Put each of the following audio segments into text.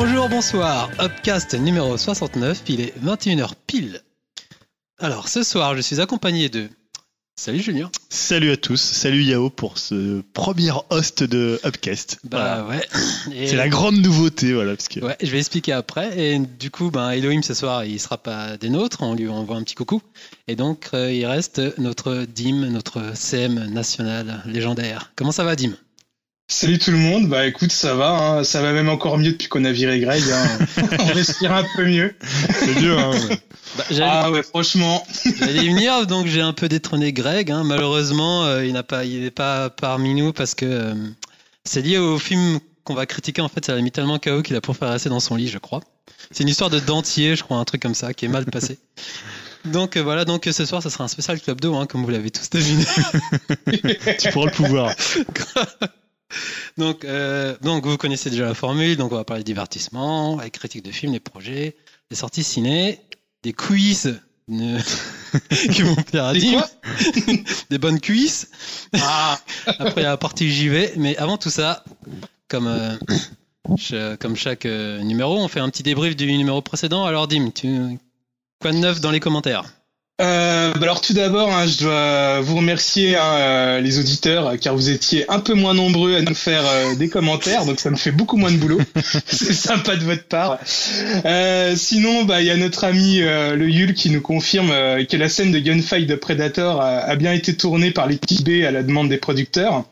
Bonjour, bonsoir. Upcast numéro 69, il est 21h pile. Alors, ce soir, je suis accompagné de. Salut Julien. Salut à tous, salut Yao pour ce premier host de Upcast. Bah ouais. Et- C'est la grande nouveauté, voilà. Parce que... Ouais, je vais expliquer après. Et du coup, ben, Elohim ce soir, il sera pas des nôtres. On lui envoie un petit coucou. Et donc, euh, il reste notre Dim, notre CM national légendaire. Comment ça va, Dim? Salut tout le monde, bah écoute ça va, hein. ça va même encore mieux depuis qu'on a viré Greg, hein. on respire un peu mieux. C'est dur, hein. ouais. Bah, J'allais Ah ouais franchement, j'allais y venir, donc j'ai un peu détrôné Greg. hein. Malheureusement, euh, il n'a pas, il n'est pas parmi nous parce que euh, c'est lié au film qu'on va critiquer. En fait, ça l'a mis tellement KO qu'il a préféré rester dans son lit, je crois. C'est une histoire de dentier, je crois, un truc comme ça, qui est mal passé. Donc euh, voilà, donc ce soir, ça sera un spécial Club 2, hein, comme vous l'avez tous deviné. tu pourras le pouvoir. donc, euh, donc vous connaissez déjà la formule, donc on va parler de divertissement, avec critique de films, des projets, des sorties ciné, des quiz qui vont plaire à Des Dim, des bonnes quiz. ah, Après la partie j'y vais, mais avant tout ça, comme, euh, je- comme chaque euh, numéro, on fait un petit débrief du numéro précédent. Alors Dim, tu... quoi de neuf dans les commentaires? Euh, bah alors tout d'abord hein, je dois vous remercier hein, euh, les auditeurs car vous étiez un peu moins nombreux à nous faire euh, des commentaires, donc ça me fait beaucoup moins de boulot. C'est sympa de votre part. Euh, sinon, bah il y a notre ami euh, le Yul qui nous confirme que la scène de gunfight de Predator a, a bien été tournée par l'équipe B à la demande des producteurs.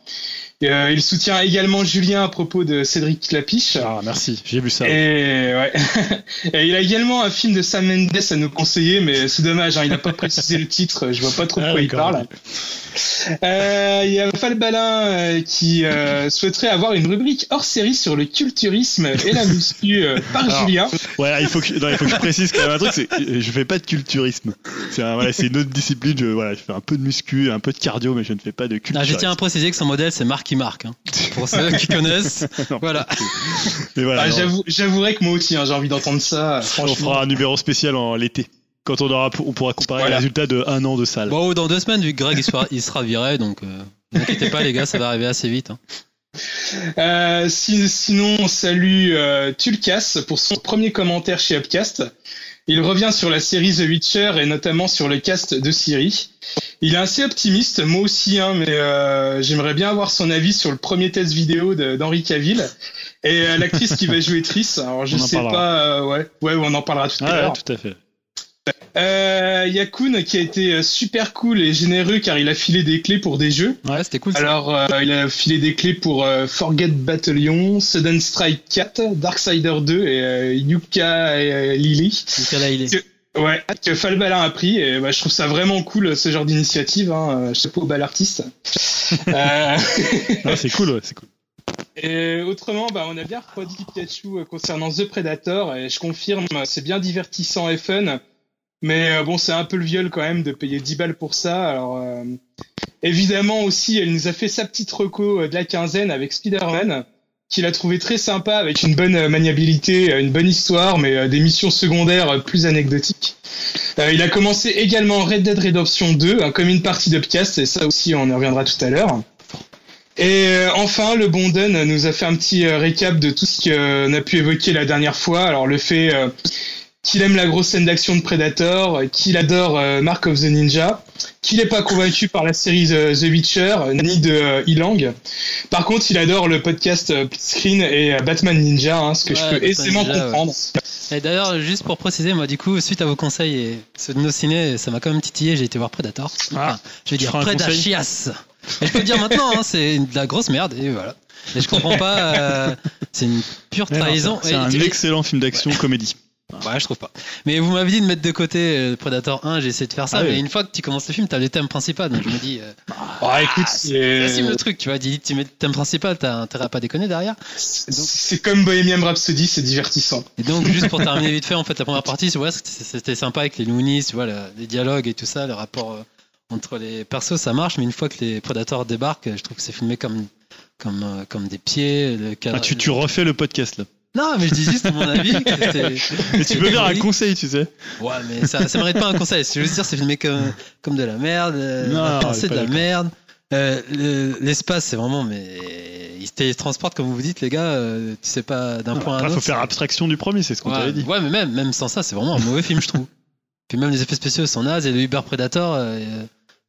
Et, euh, il soutient également Julien à propos de Cédric Clapiche. Ah, merci, j'ai vu ça. Et, ouais. Et il a également un film de Sam Mendes à nous conseiller, mais c'est dommage, hein, il n'a pas précisé le titre, je vois pas trop de Ah, quoi il parle. Euh, Il y a Falbalin euh, qui euh, souhaiterait avoir une rubrique hors série sur le culturisme et la muscu euh, par Alors, Julien. Ouais, il faut que, non, il faut que je précise quand même un truc, c'est je fais pas de culturisme. C'est un- voilà, c'est une autre discipline. Je, voilà, je fais un peu de muscu, un peu de cardio, mais je ne fais pas de ah, culturisme. Je tiens à préciser que son modèle c'est Marky Mark. hein. Pour ceux qui connaissent, voilà. Ah, non, j'avoue- J'avouerais que moi aussi, hein, j'ai envie d'entendre ça. on Franchement. fera un numéro spécial en l'été. Quand on aura, on pourra comparer Voilà. les résultats de un an de salle. Bon, dans deux semaines, vu que Greg il sera, il sera viré, donc euh, ne vous inquiétez pas les gars, ça va arriver assez vite. hein. Euh, si- sinon, on salue euh, Tulkas pour son premier commentaire chez Upcast. Il revient sur la série The Witcher et notamment sur le cast de Siri. Il est assez optimiste, moi aussi, hein, mais euh, j'aimerais bien avoir son avis sur le premier test vidéo d'Henri Cavill et euh, l'actrice qui va jouer Triss. Alors je On sais pas, euh, ouais, ouais, on en parlera tout à Ah, ouais, l'heure. tout à fait. Euh, Yakun qui a été euh, super cool et généreux car il a filé des clés pour des jeux. Ouais, c'était cool. ça. Alors, euh, il a filé des clés pour euh, Forget Battalion, Sudden Strike 4, Darksider 2 et euh, Yuka et euh, Lily. Il est. Ouais, que Falbalin a pris et bah, je trouve ça vraiment cool ce genre d'initiative. Hein. Chapeau au bal artiste. c'est cool, ouais, c'est cool. et autrement, bah, on a bien refroidi Pikachu euh, concernant The Predator et je confirme, c'est bien divertissant et fun. Mais euh, bon, c'est un peu le viol quand même de payer 10 balles pour ça. Alors, euh, évidemment aussi, elle nous a fait sa petite reco euh, de la quinzaine avec Spider-Man, qu'il a trouvé très sympa avec une bonne maniabilité, une bonne histoire, mais des missions secondaires plus anecdotiques. Il a commencé également Red Dead Redemption 2, hein, comme une partie d'Upcast, et ça aussi, on y reviendra tout à l'heure. Et enfin, le bon Dun nous a fait un petit récap de tout ce qu'on a pu évoquer la dernière fois. Alors le fait qu'il aime la grosse scène d'action de Predator, euh, qu'il adore euh, Mark of the Ninja, qu'il n'est pas convaincu par la série The, The Witcher, euh, ni de euh, Ilang. Par contre, il adore le podcast euh, Screen et euh, Batman Ninja, hein, ce que Ouais, je peux Batman aisément Ninja, ouais. comprendre. Et d'ailleurs, juste pour préciser, moi, du coup, suite à vos conseils et ceux de nos ciné, ça m'a quand même titillé. J'ai été voir Predator. Enfin, je vais dire Predachias. Et je peux le dire maintenant, hein, c'est de la grosse merde. Et voilà. Et je comprends pas. euh, c'est une pure trahison. C'est un Et- et- excellent film d'action comédie. Ouais, je trouve pas. Mais vous m'avez dit de mettre de côté euh, Predator 1, j'ai essayé de faire ça, Ah oui. mais une fois que tu commences le film, t'as le thème principal, donc je me dis, euh, Oh, écoute, c'est c'est le truc, tu vois, dis, tu mets le thème principal, t'as intérêt à pas déconner derrière. c'est comme Bohemian Rhapsody, c'est divertissant. Et donc, juste pour terminer vite fait, en fait, la première partie, tu vois, c'était c'était sympa avec les Loonies, tu vois, le- les dialogues et tout ça, le rapport euh, entre les persos, ça marche, mais une fois que les Predators débarquent, je trouve que c'est filmé comme, comme, euh, comme des pieds. Le cadre- Ah, tu, tu refais le podcast là. Non, mais je dis juste mon avis. Mais tu peux faire un conseil, tu sais. Ouais, mais ça, ça mérite pas un conseil. C'est juste dire, c'est filmé comme, comme de la merde, euh, Non, la on est pensée pas de la merde. Euh, le- L'espace, c'est vraiment, mais ils se télétransportent comme vous dites, les gars. euh, tu sais pas d'un point à un autre. faut faire c'est- abstraction du premier, c'est ce qu'on ouais, t'avait dit. ouais, mais même, même sans ça, c'est vraiment un mauvais film, je trouve. Puis même les effets spéciaux sont nazes et le Uber Predator, euh,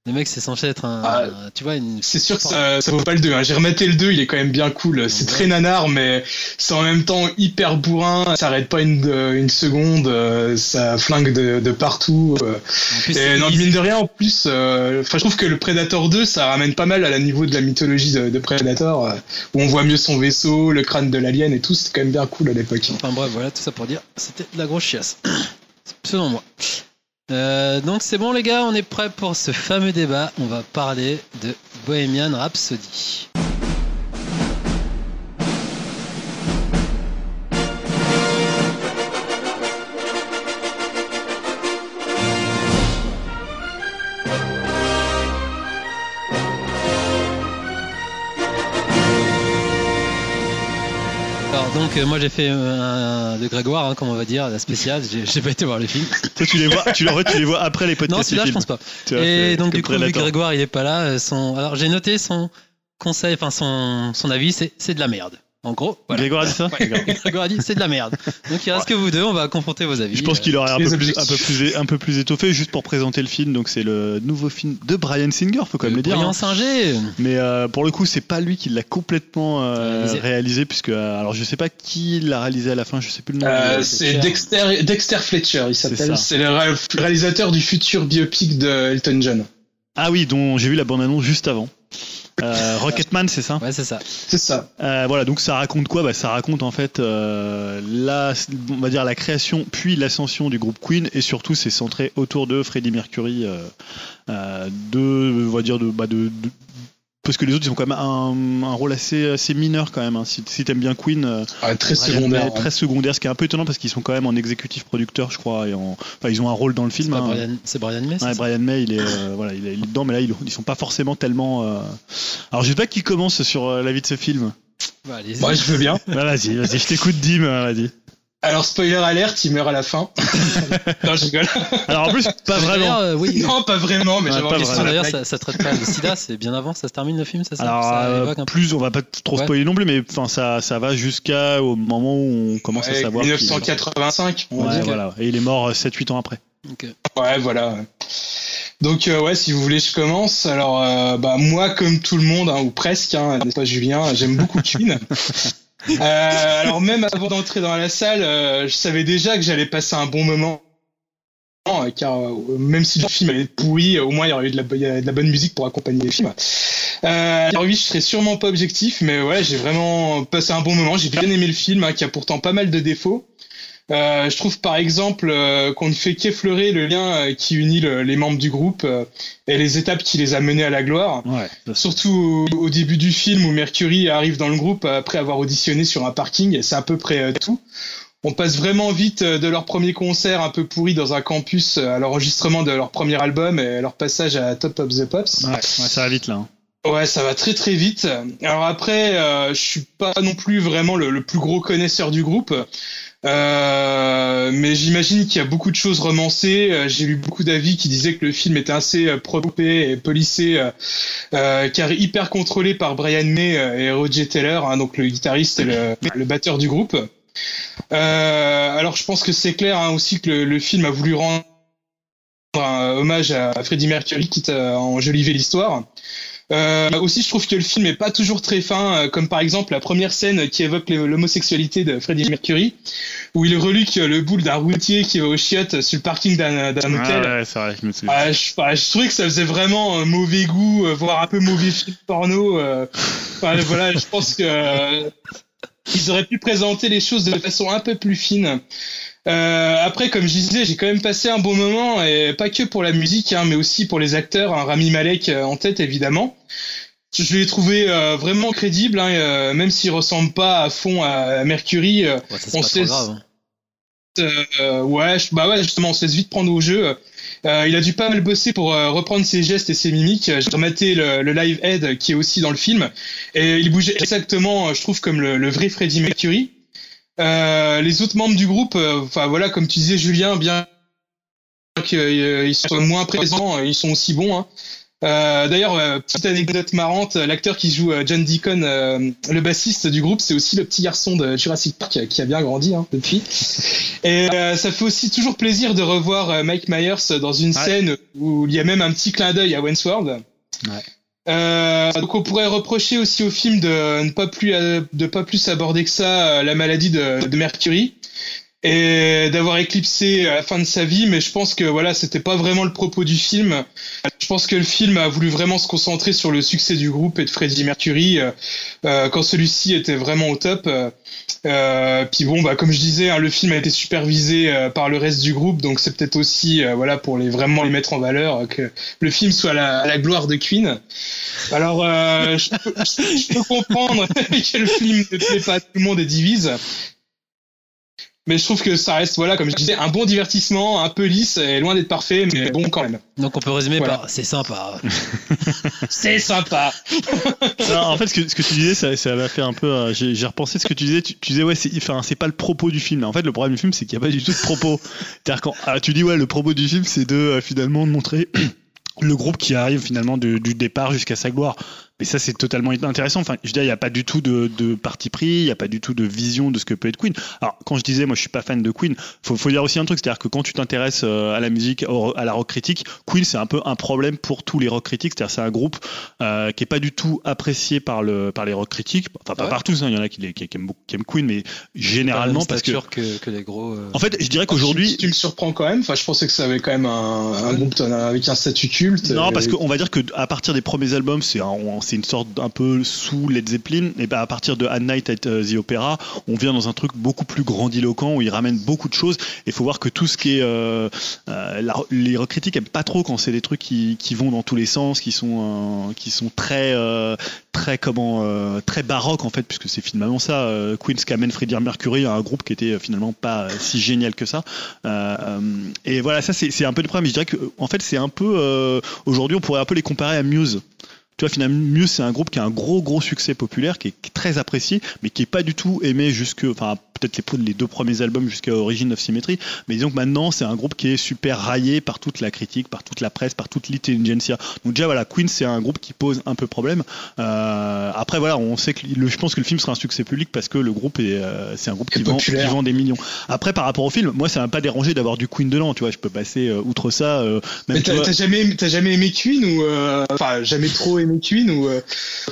le mec, c'est censé être un, Ah. un- tu vois, une. C'est sûr que ça, ça vaut pas le 2. Hein. J'ai rematé le 2, il est quand même bien cool. C'est Ouais. très nanar, mais c'est en même temps hyper bourrin. Ça arrête pas une, une seconde. euh, Ça flingue de, de partout. euh. Plus, Et non, mine de rien, en plus, euh, je trouve que le Predator 2, ça ramène pas mal à la niveau de la mythologie de, de Predator, euh, où on voit mieux son vaisseau, le crâne de l'alien et tout. C'était quand même bien cool à l'époque. Enfin bref, voilà, tout ça pour dire, c'était de la grosse chiasse. Selon moi. Euh, donc c'est bon les gars, on est prêts pour ce fameux débat. On va parler de Bohemian Rhapsody. Donc euh, moi j'ai fait euh, un de Grégoire, hein, comme on va dire, la spéciale. J'ai j'ai pas été voir le film. Toi, tu les vois, tu, les- tu les vois après les podcasts. Non, celui-là je pense pas. Tu Et donc du coup, vu que Predator. Grégoire il est pas là, euh, son... alors j'ai noté son conseil, enfin son, son avis, c'est c'est de la merde. En gros, voilà. Grégoire a dit ça Ouais, Grégoire a dit c'est de la merde. Donc il reste que vous deux, on va confronter vos avis. Je pense qu'il aurait un peu, plus, un, peu plus, un peu plus étoffé juste pour présenter le film. Donc c'est le nouveau film de Brian Singer, faut quand même le dire. Brillant hein. Singer. Mais euh, pour le coup, c'est pas lui qui l'a complètement euh, Réalisé. réalisé. puisque euh, alors je sais pas qui l'a réalisé à la fin, je sais plus le nom. Euh, c'est. Dexter, Dexter Fletcher, il s'appelle. C'est le ré- réalisateur du futur biopic de Elton John. Ah oui, dont j'ai vu la bande-annonce juste avant. Euh, Rocketman, c'est ça Ouais, c'est ça. C'est ça. Euh, voilà, donc ça raconte quoi? Bah, Ça raconte en fait euh, la, on va dire la création puis l'ascension du groupe Queen et surtout c'est centré autour de Freddie Mercury, euh, euh, de, on va dire de, bah, de, de- parce que les autres ils ont quand même un, un rôle assez, assez mineur quand même. hein. Si, si t'aimes bien Queen, euh, Ah, très Brian secondaire. May, très secondaire, ce qui est un peu étonnant parce qu'ils sont quand même en exécutif producteur, je crois, et en, enfin, ils ont un rôle dans le film. hein. Brian, c'est Brian May. c'est Ouais, Brian May, il est, euh, voilà, il est, il est dedans, mais là, ils, ils sont pas forcément tellement. euh, Alors, je sais pas qui commence sur euh, la vie de ce film. Bah, allez-y. Moi, je veux bien. Bah, vas-y, vas-y, je t'écoute, Dim, vas-y. Alors, spoiler alerte, il meurt à la fin. non, je rigole. Alors, en plus, pas vraiment. euh, oui. Non, pas vraiment, mais Ouais, j'avais pas envie D'ailleurs, ça, ça traite pas le sida, c'est bien avant, ça se termine le film, ça Alors, Ça euh, plus, on va pas trop Ouais. spoiler non plus, mais enfin, ça, ça va jusqu'au moment où on commence à savoir. qu'il- 1985, on voilà. Et il est mort 7-8 ans après. Ok. Ouais, voilà. Donc euh, ouais, si vous voulez, je commence. Alors, euh, bah moi, comme tout le monde, hein, ou presque, hein, n'est-ce pas Julien, j'aime beaucoup Queen. Euh, alors même avant d'entrer dans la salle, euh, je savais déjà que j'allais passer un bon moment. euh, Car même si le film allait être pourri, au moins il y aurait eu de la bonne musique pour accompagner le film. Euh, alors oui, je serais sûrement pas objectif, mais ouais, j'ai vraiment passé un bon moment. J'ai bien aimé le film, hein, qui a pourtant pas mal de défauts. Euh, je trouve par exemple euh, qu'on ne fait qu'effleurer le lien euh, qui unit le- les membres du groupe euh, et les étapes qui les a menés à la gloire. Ouais. Surtout au, au début du film où Mercury arrive dans le groupe après avoir auditionné sur un parking, et c'est à peu près tout. On passe vraiment vite de leur premier concert un peu pourri dans un campus à l'enregistrement de leur premier album et leur passage à Top of the Pops. Ouais, ouais, ça va vite là. hein. Ouais, ça va très très vite. Alors après, euh, je suis pas non plus vraiment le, le plus gros connaisseur du groupe, euh, mais j'imagine qu'il y a beaucoup de choses romancées. Euh, J'ai lu beaucoup d'avis qui disaient que le film était assez euh, propé et euh, car hyper contrôlé par Brian May et Roger Taylor, hein, donc le guitariste et le, batteur du groupe. Euh, alors je pense que c'est clair hein, aussi que le, le film a voulu rendre un hommage à Freddie Mercury, quitte à enjoliver l'histoire. Euh, aussi, je trouve que le film est pas toujours très fin, euh, comme par exemple la première scène qui évoque l'homosexualité de Freddie Mercury, où il reluque le boule d'un routier qui va aux chiottes sur le parking d'un d'un hôtel. Ouais, ouais, c'est vrai, je me souviens. Ah, je, ah, je trouvais que ça faisait vraiment un mauvais goût, euh, voire un peu mauvais film porno. euh. Enfin, voilà, je pense que euh, ils auraient pu présenter les choses de façon un peu plus fine. Euh, après, comme je disais, j'ai quand même passé un bon moment, et pas que pour la musique, hein, mais aussi pour les acteurs. hein, Rami Malek euh, en tête, évidemment. Je l'ai trouvé euh, vraiment crédible, hein, euh, même s'il ressemble pas à fond à Mercury. euh, Ouais, on trop grave. hein. euh, ouais, bah ouais, justement, on se laisse vite prendre au jeu. Euh, il a dû pas mal bosser pour euh, reprendre ses gestes et ses mimiques. J'ai rematé le, le live head qui est aussi dans le film et il bougeait exactement, je trouve, comme le, le vrai Freddie Mercury. Euh, les autres membres du groupe, euh, enfin voilà, comme tu disais, Julien, bien qu'ils soient moins présents, euh, ils sont aussi bons. Hein. Euh, D'ailleurs, euh, petite anecdote marrante, l'acteur qui joue euh, John Deacon, euh, le bassiste du groupe, c'est aussi le petit garçon de Jurassic Park qui a, bien grandi hein, depuis. Et euh, ça fait aussi toujours plaisir de revoir euh, Mike Myers dans une Ouais. scène où il y a même un petit clin d'œil à Wentworth. Euh, donc on pourrait reprocher aussi au film de ne pas plus euh, de pas plus aborder que ça euh, la maladie de, de Mercury et d'avoir éclipsé à la fin de sa vie mais je pense que voilà c'était pas vraiment le propos du film je pense que le film a voulu vraiment se concentrer sur le succès du groupe et de Freddie Mercury euh, euh, quand celui-ci était vraiment au top euh, euh, puis bon bah comme je disais hein, le film a été supervisé euh, par le reste du groupe donc c'est peut-être aussi euh, voilà pour les vraiment les mettre en valeur euh, que le film soit la, à la gloire de Queen alors, euh, je, peux, je peux comprendre que le film ne plaît pas à tout le monde et divise. Mais je trouve que ça reste, voilà, comme je disais, un bon divertissement, un peu lisse et loin d'être parfait, mais bon quand même. Donc on peut résumer Voilà. par c'est sympa. C'est sympa. Non, en fait, ce que, ce que tu disais, ça, ça m'a fait un peu. euh, J'ai repensé ce que tu disais. Tu, tu disais, ouais, c'est enfin, c'est pas le propos du film. En fait, le problème du film, c'est qu'il n'y a pas du tout de propos. C'est-à-dire quand ah, tu dis, ouais, le propos du film, c'est de euh, finalement de montrer le groupe qui arrive finalement du départ jusqu'à sa gloire. Mais ça, c'est totalement intéressant. Enfin, je veux dire, il n'y a pas du tout de, de parti pris, il n'y a pas du tout de vision de ce que peut être Queen. Alors, quand je disais, moi, je suis pas fan de Queen, faut, faut dire aussi un truc, c'est-à-dire que quand tu t'intéresses euh, à la musique, à la rock critique, Queen, c'est un peu un problème pour tous les rock critiques. C'est-à-dire, c'est un groupe euh, qui est pas du tout apprécié par le par les rock critiques. Enfin, pas Ouais. par tous. hein, Il y en a qui, qui aiment, beaucoup- qui aiment Queen, mais généralement parce que. que, que les gros. euh, En fait, je dirais qu'aujourd'hui, tu me surprends quand même. Enfin, je pensais que ça avait quand même un, un groupe avec un statut culte. Non, Et- parce qu'on va dire que à partir des premiers albums, c'est un- c'est une sorte un peu sous Led Zeppelin, et ben à partir de At Night at euh, the Opera, on vient dans un truc beaucoup plus grandiloquent où il ramène beaucoup de choses. Et il faut voir que tout ce qui est euh, euh, les critiques aiment pas trop quand c'est des trucs qui, vont dans tous les sens, qui sont qui sont très très comment très baroque en fait, puisque c'est finalement ça. Queen's qui amène Freddie Mercury à un groupe qui était finalement pas si génial que ça. Et voilà, ça c'est un peu le problème. Je dirais que en fait c'est un peu aujourd'hui on pourrait un peu les comparer à Muse. Tu vois, finalement, Muse, c'est un groupe qui a un gros, gros succès populaire, qui est, qui est très apprécié, mais qui est pas du tout aimé jusque, enfin, peut-être les, les deux premiers albums jusqu'à Origin of Symmetry, mais disons que maintenant, c'est un groupe qui est super raillé par toute la critique, par toute la presse, par toute l'intelligentsia. Donc déjà, voilà, Queen, c'est un groupe qui pose un peu problème. Euh, après, voilà, on sait que le, je pense que le film sera un succès public parce que le groupe est, euh, c'est un groupe qui vend, qui populaire. vend des millions. Après, par rapport au film, moi, ça m'a pas dérangé d'avoir du Queen dedans, tu vois, je peux passer euh, outre ça. même, Mais t'as vois- t'as jamais, t'as jamais aimé Queen ou enfin jamais trop aimé Queen ou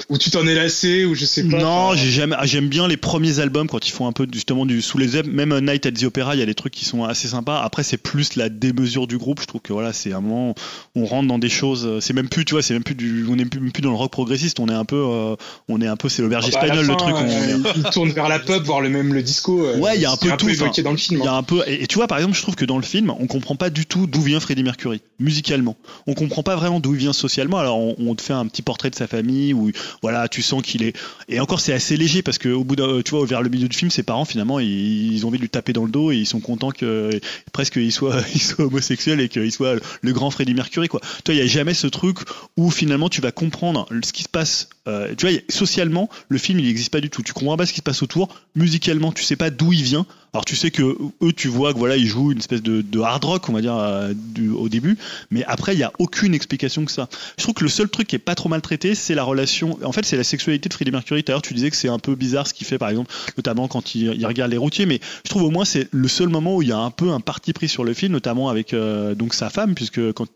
ou tu t'en es lassé ou je sais pas. Non, j'ai jamais, ah, j'aime bien les premiers albums quand ils font un peu justement du sous les ailes. Même Night at the Opera, il y a des trucs qui sont assez sympas. Après, c'est plus la démesure du groupe. Je trouve que voilà, c'est un moment, on rentre dans des choses. euh, C'est même plus, tu vois, c'est même plus du, on est plus, même plus dans le rock progressiste. On est un peu, euh, on est un peu, c'est l'auberge bah, à la espagnole le truc. on- euh, il tourne vers la pop, voire le même le disco. euh, Ouais, il y a un peu tout, évoqué enfin, dans le film. Il y hein. a un peu, et, et tu vois, par exemple, je trouve que dans le film, on comprend pas du tout d'où vient Freddie Mercury, musicalement. On comprend pas vraiment d'où il vient socialement. Alors, on, on te fait un petit portrait de sa famille où, voilà, tu sens qu'il est. Et encore, c'est assez léger parce que au bout d'un, tu vois, vers le milieu du film, ses parents, finalement, ils, ont envie de lui taper dans le dos et ils sont contents que presque il soit, il homosexuel et qu'il soit le grand Freddie Mercury, quoi. Toi, il y a jamais ce truc où finalement tu vas comprendre ce qui se passe. euh, tu vois, socialement, le film, il n'existe pas du tout. Tu comprends pas ce qui se passe autour. Musicalement, tu sais pas d'où il vient. Alors tu sais que eux, tu vois que voilà, ils jouent une espèce de, hard rock, on va dire, euh, au début, mais après il y a aucune explication que ça. Je trouve que le seul truc qui est pas trop mal traité, c'est la relation. En fait, c'est la sexualité de Freddie Mercury. L'heure, tu disais que c'est un peu bizarre ce qu'il fait, par exemple, notamment quand il, regarde les routiers, mais je trouve au moins c'est le seul moment où il y a un peu un parti pris sur le film, notamment avec euh, sa femme, puisque quand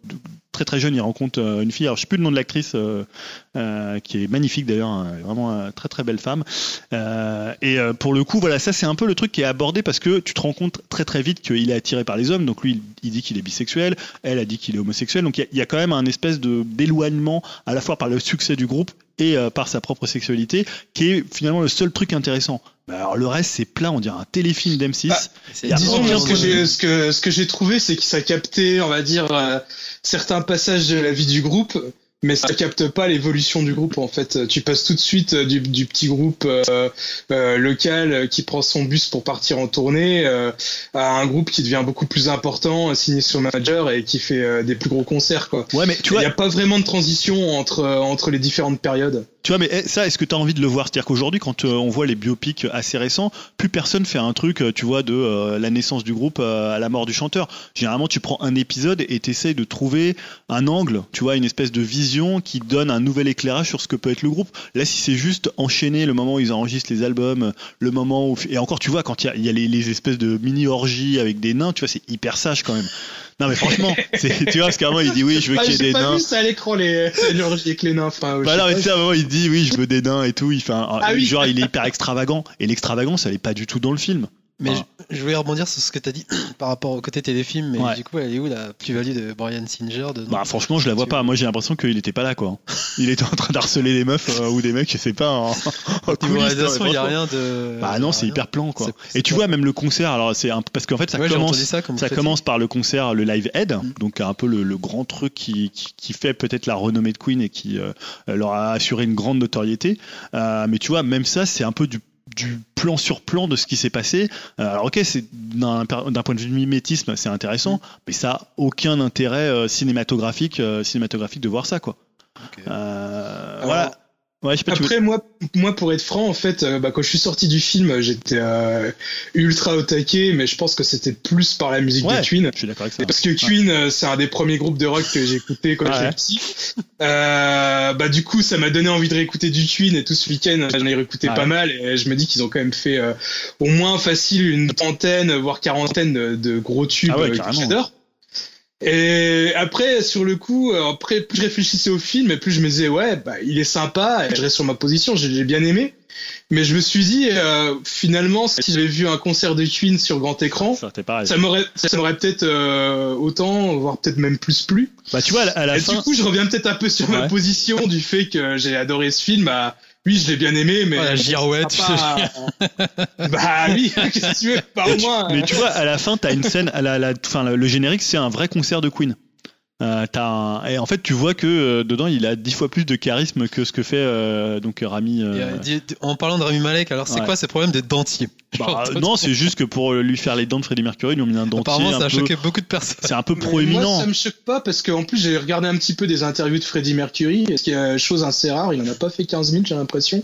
très très jeune, il rencontre euh, une fille. Alors je sais plus le nom de l'actrice, euh, euh, qui est magnifique d'ailleurs, hein, vraiment très très belle femme. Et pour le coup, voilà, ça c'est un peu le truc qui est abordé parce que tu te rends compte très très vite qu'il est attiré par les hommes. Donc lui, il, dit qu'il est bisexuel, elle a dit qu'il est homosexuel. Donc il y a- quand même un espèce d'éloignement à la fois par le succès du groupe et euh, par sa propre sexualité, qui est finalement le seul truc intéressant. Bah, alors le reste c'est plat, on dirait un téléfilm d'M6. Bah, Disons, ce que j'ai, ce que, ce que j'ai trouvé, c'est que ça captait, on va dire, euh, certains passages de la vie du groupe, mais ça capte pas l'évolution du groupe, en fait. Tu passes tout de suite euh, du, du petit groupe euh, euh, local qui prend son bus pour partir en tournée euh, à un groupe qui devient beaucoup plus important, signé sur Major et qui fait des plus gros concerts, quoi. Ouais, mais tu Il n'y a pas vraiment de transition entre, entre les différentes périodes. Tu vois, mais eh, ça, est-ce que tu as envie de le voir? C'est-à-dire qu'aujourd'hui, quand euh, on voit les biopics assez récents, plus personne fait un truc, euh, tu vois, de euh, la naissance du groupe à la mort du chanteur. Généralement, tu prends un épisode et tu essaies de trouver un angle, tu vois, une espèce de vision qui donne un nouvel éclairage sur ce que peut être le groupe. Là, si c'est juste enchaîner le moment où ils enregistrent les albums, le moment où. Et encore, tu vois, quand il y a, il y a les, les espèces de mini-orgies avec des nains, tu vois, c'est hyper sage quand même. Non, mais franchement, tu vois, parce qu'à un moment, il dit oui, je veux Ah, qu'il y ait des pas nains. vu ça à l'écran, les l'énergie avec les nains. Enfin, Bah non, mais tu sais, à un moment, il dit oui, je veux des nains et tout. Il fait un, Ah oui. genre, il est hyper extravagant. Et l'extravagance, elle est pas du tout dans le film. Mais je, je voulais rebondir sur ce que tu as dit par rapport au côté téléfilm, mais Ouais. du coup, elle est où la plus-value de Brian Singer dedans Bah, franchement, je la vois pas. Moi, j'ai l'impression qu'il était pas là, quoi. Il était en train d'harceler des meufs euh, ou des mecs, je sais pas. En, en réalisation, il n'y a rien de. Bah non, c'est hyper plan, quoi. Et tu vois, même le concert, alors c'est un parce qu'en fait, ça Ouais, commence. entendu ça, comme Ça vous commence par le concert, le Live Aid, Mm. donc un peu le, le grand truc qui, qui, qui fait peut-être la renommée de Queen et qui euh, leur a assuré une grande notoriété. Euh, mais tu vois, même ça, c'est un peu du, du plan sur plan de ce qui s'est passé. Euh, alors ok, c'est d'un point de vue mimétisme, c'est intéressant, Mm. mais ça a aucun intérêt euh, cinématographique, euh, cinématographique de voir ça, quoi. Euh, Alors, voilà. Ouais, je sais pas, tu veux- Après, moi, moi, pour être franc, en fait, euh, bah, quand je suis sorti du film, j'étais euh, ultra au taquet, mais je pense que c'était plus par la musique Ouais. de Queen. je suis d'accord avec ça. Parce que Queen, euh, c'est un des premiers groupes de rock que j'ai écouté quand j'étais petit. Euh, bah du coup, ça m'a donné envie de réécouter du Queen et tout ce week-end, j'en ai réécouté pas mal et je me dis qu'ils ont quand même fait euh, au moins facile une trentaine, voire quarantaine de, de gros tubes Ah ouais, que j'adore. Et après, sur le coup, après, plus je réfléchissais au film, et plus je me disais, ouais, bah, il est sympa, et je reste sur ma position, j'ai bien aimé. Mais je me suis dit, euh, finalement, si j'avais vu un concert de Queen sur grand écran, Ça, m'aurait ça m'aurait peut-être euh, autant voire peut-être même plus plu Bah, tu vois, à la- à la et fin. du coup je reviens peut-être un peu sur ma position du fait que j'ai adoré ce film bah oui je l'ai bien aimé mais Oh, la girouette, pas- bah oui qu'est-ce que tu veux pas au moins Mais tu vois, à la fin, t'as une scène, à la, la- enfin, le générique, c'est un vrai concert de Queen. Euh, t'as un- Et en fait, tu vois que euh, dedans, il a dix fois plus de charisme que ce que fait euh, donc Rami. euh, Et, dis- en parlant de Rami Malek, alors c'est Ouais. quoi ces problèmes de dentier? Bah, non, c'est juste que pour lui faire les dents de Freddie Mercury, ils lui ont mis un dentier. Apparemment, un ça a peu- choqué beaucoup de personnes. C'est un peu proéminent. Moi, ça me choque pas parce qu'en plus, j'ai regardé un petit peu des interviews de Freddie Mercury, ce qui est chose assez rare. Il en a pas fait 15 000, j'ai l'impression.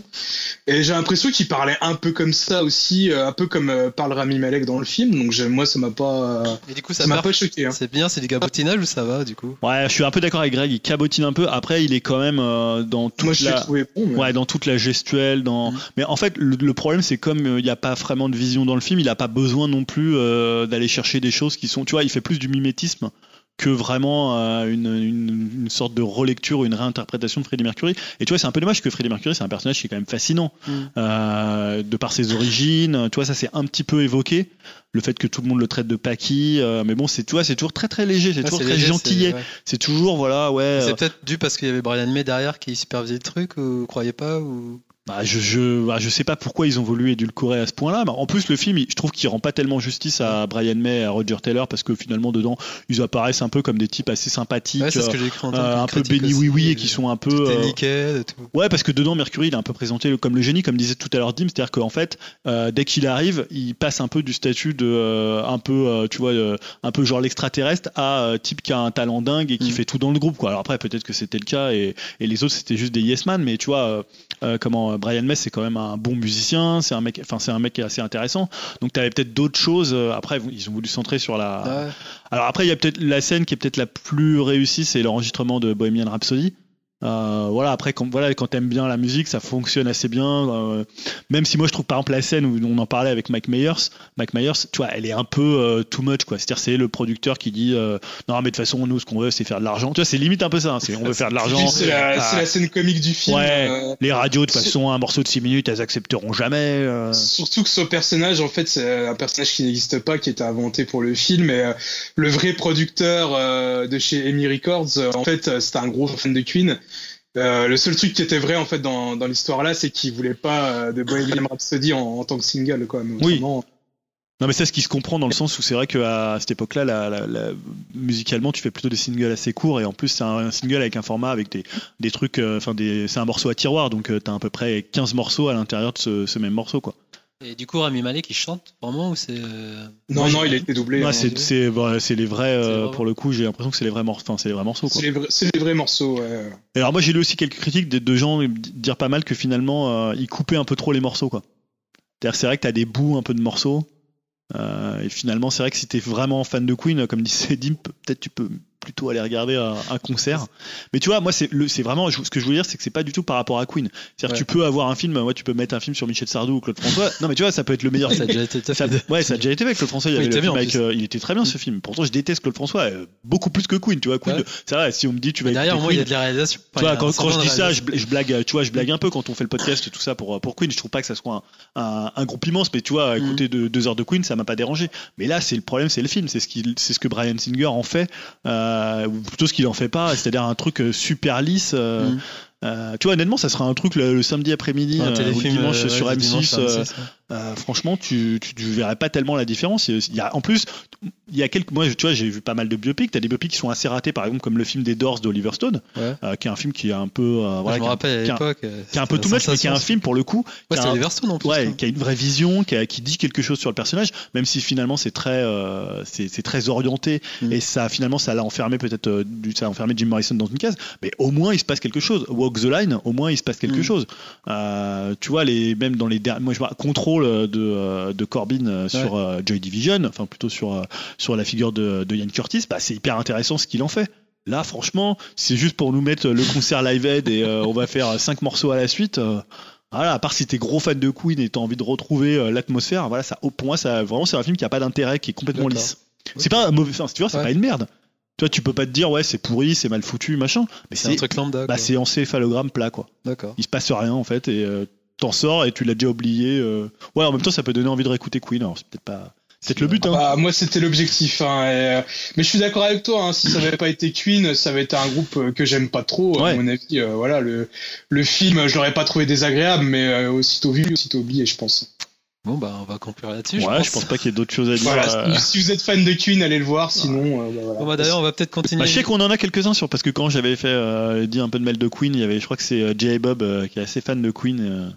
Et j'ai l'impression qu'il parlait un peu comme ça aussi, un peu comme parle Rami Malek dans le film. Donc, moi, ça m'a pas, Et du coup, ça m'a pas choqué. Hein. C'est bien, c'est du gabotinage ou ça va du coup? Ouais, je suis un peu d'accord avec Greg. Il cabotine un peu. Après, il est quand même euh, dans toute Moi, je l'ai la. trouvé bon. mais- Ouais, dans toute la gestuelle, dans. Mhm. Mais en fait, le, le problème, c'est comme euh, il n'y a pas vraiment de vision dans le film, il n'a pas besoin non plus euh, d'aller chercher des choses qui sont. Tu vois, il fait plus du mimétisme que vraiment euh, une, une, une sorte de relecture ou une réinterprétation de Freddie Mercury. Et tu vois, c'est un peu dommage que Freddie Mercury, c'est un personnage qui est quand même fascinant euh, de par ses origines. Tu vois, ça c'est un petit peu évoqué. Le fait que tout le monde le traite de Paki, euh, mais bon, c'est c'est toujours très très léger, c'est Ouais, toujours très léger, gentillet. c'est- ouais. Toujours voilà, ouais. euh, C'est peut-être dû parce qu'il y avait Brian May derrière qui supervisait le truc ou vous croyez pas ou... Bah, je, je, bah, je sais pas pourquoi ils ont voulu édulcorer à ce point-là. Bah, en plus, le film, il- je trouve qu'il rend pas tellement justice à Brian May et à Roger Taylor parce que finalement, dedans, ils apparaissent un peu comme des types assez sympathiques, Ouais, c'est ce que euh, cru euh, un peu béni oui oui et qui sont un peu. Euh, nickel tout. Ouais, parce que dedans, Mercury, il est un peu présenté comme le génie, comme disait tout à l'heure Dim, c'est-à-dire qu'en fait, euh, dès qu'il arrive, il passe un peu du statut de euh, un peu, tu vois, un peu genre l'extraterrestre à type qui a un talent dingue et qui Mm. fait tout dans le groupe. Quoi. Alors après, peut-être que c'était le cas et, et les autres c'était juste des yes man, mais tu vois, comment euh, Brian May c'est quand même un bon musicien, c'est un mec, enfin c'est un mec qui est assez intéressant. Donc tu avais peut-être d'autres choses. euh, après, ils ont voulu se centrer sur la. Ouais. Alors après, il y a peut-être la scène qui est peut-être la plus réussie, c'est l'enregistrement de Bohemian Rhapsody. Euh, voilà, après, quand, voilà, quand t'aimes bien la musique, ça fonctionne assez bien. euh, même si moi, je trouve par exemple la scène où on en parlait avec Mike Myers, Mike Myers, tu vois, elle est un peu euh, too much, quoi. C'est-à-dire, c'est le producteur qui dit euh, non, mais de toute façon, nous, ce qu'on veut, c'est faire de l'argent. Tu vois, c'est limite un peu ça. hein, c'est on veut faire de l'argent. C'est la, Ah. la scène comique du film. Ouais. Les radios, de toute façon, un morceau de 6 minutes, elles accepteront jamais. Surtout que ce personnage, en fait, c'est un personnage qui n'existe pas, qui était inventé pour le film. Et euh, le vrai producteur euh, de chez Amy Records, en fait, c'était un gros fan de Queen. Euh, le seul truc qui était vrai en fait dans, dans l'histoire là, c'est qu'il voulait pas euh, de Bohemian Rhapsody en, en tant que single quoi. Mais Oui. Non mais c'est ce qui se comprend dans le sens où c'est vrai qu'à cette époque-là, la- la- la- musicalement, tu fais plutôt des singles assez courts et en plus c'est un, un single avec un format avec des, des trucs, euh, enfin des, c'est un morceau à tiroir donc euh, t'as à peu près 15 morceaux à l'intérieur de ce, ce même morceau quoi. Et du coup, Rami Malek, il chante vraiment ou c'est. euh, Non, Moi, non, il a été doublé. Ouais, hein. c'est c'est bah, c'est les vrais euh, vrai. pour le coup j'ai l'impression que c'est les vrais morceaux enfin c'est les vrais morceaux quoi. C'est les, vrais- c'est les vrais morceaux. ouais. Et alors moi j'ai lu aussi quelques critiques de, de gens dire pas mal que finalement euh, ils coupaient un peu trop les morceaux quoi. C'est-à-dire c'est vrai que t'as des bouts un peu de morceaux euh, et finalement c'est vrai que si t'es vraiment fan de Queen comme disait Dim peut-être tu peux plutôt aller regarder un, un concert. Mais tu vois moi c'est vraiment ce que je veux dire c'est que c'est pas du tout par rapport à Queen. C'est-à-dire Ouais. tu peux avoir un film ouais tu peux mettre un film sur Michel Sardou ou Claude François. Non mais tu vois ça peut être le meilleur Ça a déjà été ça, fait. ouais, ça a déjà été avec Claude François. Il, Oui, avait bien, avec, euh, il était très bien ce film. Pourtant, je déteste Claude François euh, beaucoup plus que Queen. Tu vois, Queen, c'est vrai. Si on me dit tu vas Derrière, moi, il y a de la réalisation. tu vois, quand, je dis ça, je, blague, tu vois, je blague un peu quand on fait le podcast et tout ça pour, pour Queen. Je trouve pas que ça soit un, groupe immense, mais tu vois, Mm. écouter deux, heures de Queen, ça m'a pas dérangé. Mais là, c'est le problème, c'est le film, c'est ce qu'il, c'est ce que Brian Singer en fait, euh, ou plutôt ce qu'il en fait pas, c'est-à-dire un truc euh, super lisse. euh, Mm. Euh, tu vois, honnêtement, ça sera un truc le, le samedi après-midi Un euh, ou le dimanche euh, sur ouais, M6. dimanche sur euh, M6, ouais. franchement, tu, tu, tu verrais pas tellement la différence. Il y a, en plus, il y a quelques, moi, tu vois, j'ai vu pas mal de biopics. T'as des biopics qui sont assez ratés, par exemple, comme le film des Doors d'Oliver Stone, Ouais. qui est un film qui est un peu, voilà, je me rappelle à l'époque. qui est un peu tout much, mais qui est un film pour le coup, Ouais, c'est Oliver Stone en plus. ouais, hein. qui a une vraie vision, qui, a- qui dit quelque chose sur le personnage, même si finalement c'est très, c'est très orienté Mm. et ça finalement ça l'a enfermé peut-être, ça a enfermé Jim Morrison dans une case, mais au moins il se passe quelque chose. Walk the line, au moins il se passe quelque Mm. chose. Euh, tu vois les, même dans les derniers, moi je vois contrôle de, euh, de Corbin euh, sur euh, Joy Division, enfin plutôt sur euh, sur la figure de, de Ian Curtis, bah, c'est hyper intéressant ce qu'il en fait. Là, franchement, c'est juste pour nous mettre le concert live aid et euh, on va faire cinq morceaux à la suite. euh, voilà, à part si t'es gros fan de Queen et t'as envie de retrouver euh, l'atmosphère, voilà, ça, pour moi, ça, vraiment, c'est un film qui a pas d'intérêt, qui est complètement lisse. C'est pas un mauvais, enfin, si tu vois, c'est Ouais. pas une merde. Tu vois, tu peux pas te dire, ouais, c'est pourri, c'est mal foutu, machin. Mais C'est un truc lambda. bah, quoi. c'est encéphalogramme plat, quoi. D'accord. Il se passe rien, en fait, et euh, t'en sors et tu l'as déjà oublié. euh. Ouais, en même temps, ça peut donner envie de réécouter Queen, alors c'est peut-être pas, c'est peut-être le but, hein. Bah, moi, c'était l'objectif. Hein, et, euh, mais je suis d'accord avec toi. Hein, si ça n'avait pas été Queen, ça avait été un groupe euh, que j'aime pas trop. Ouais. À mon avis, euh, voilà, le, le film, je l'aurais pas trouvé désagréable, mais euh, aussitôt vu, aussitôt oublié, je pense. Bon, bah, on va conclure là-dessus. ouais, je pense pas qu'il y ait d'autres choses à dire. Voilà, euh. si vous êtes fan de Queen, allez le voir. Sinon, euh, bah, voilà. Bon, bah, d'ailleurs, on va peut-être continuer. Bah, je sais qu'on en a quelques-uns sur parce que quand j'avais fait euh, dit un peu de mail de Queen, il y avait, je crois que c'est euh, J.A. Bob euh, qui est assez fan de Queen. euh,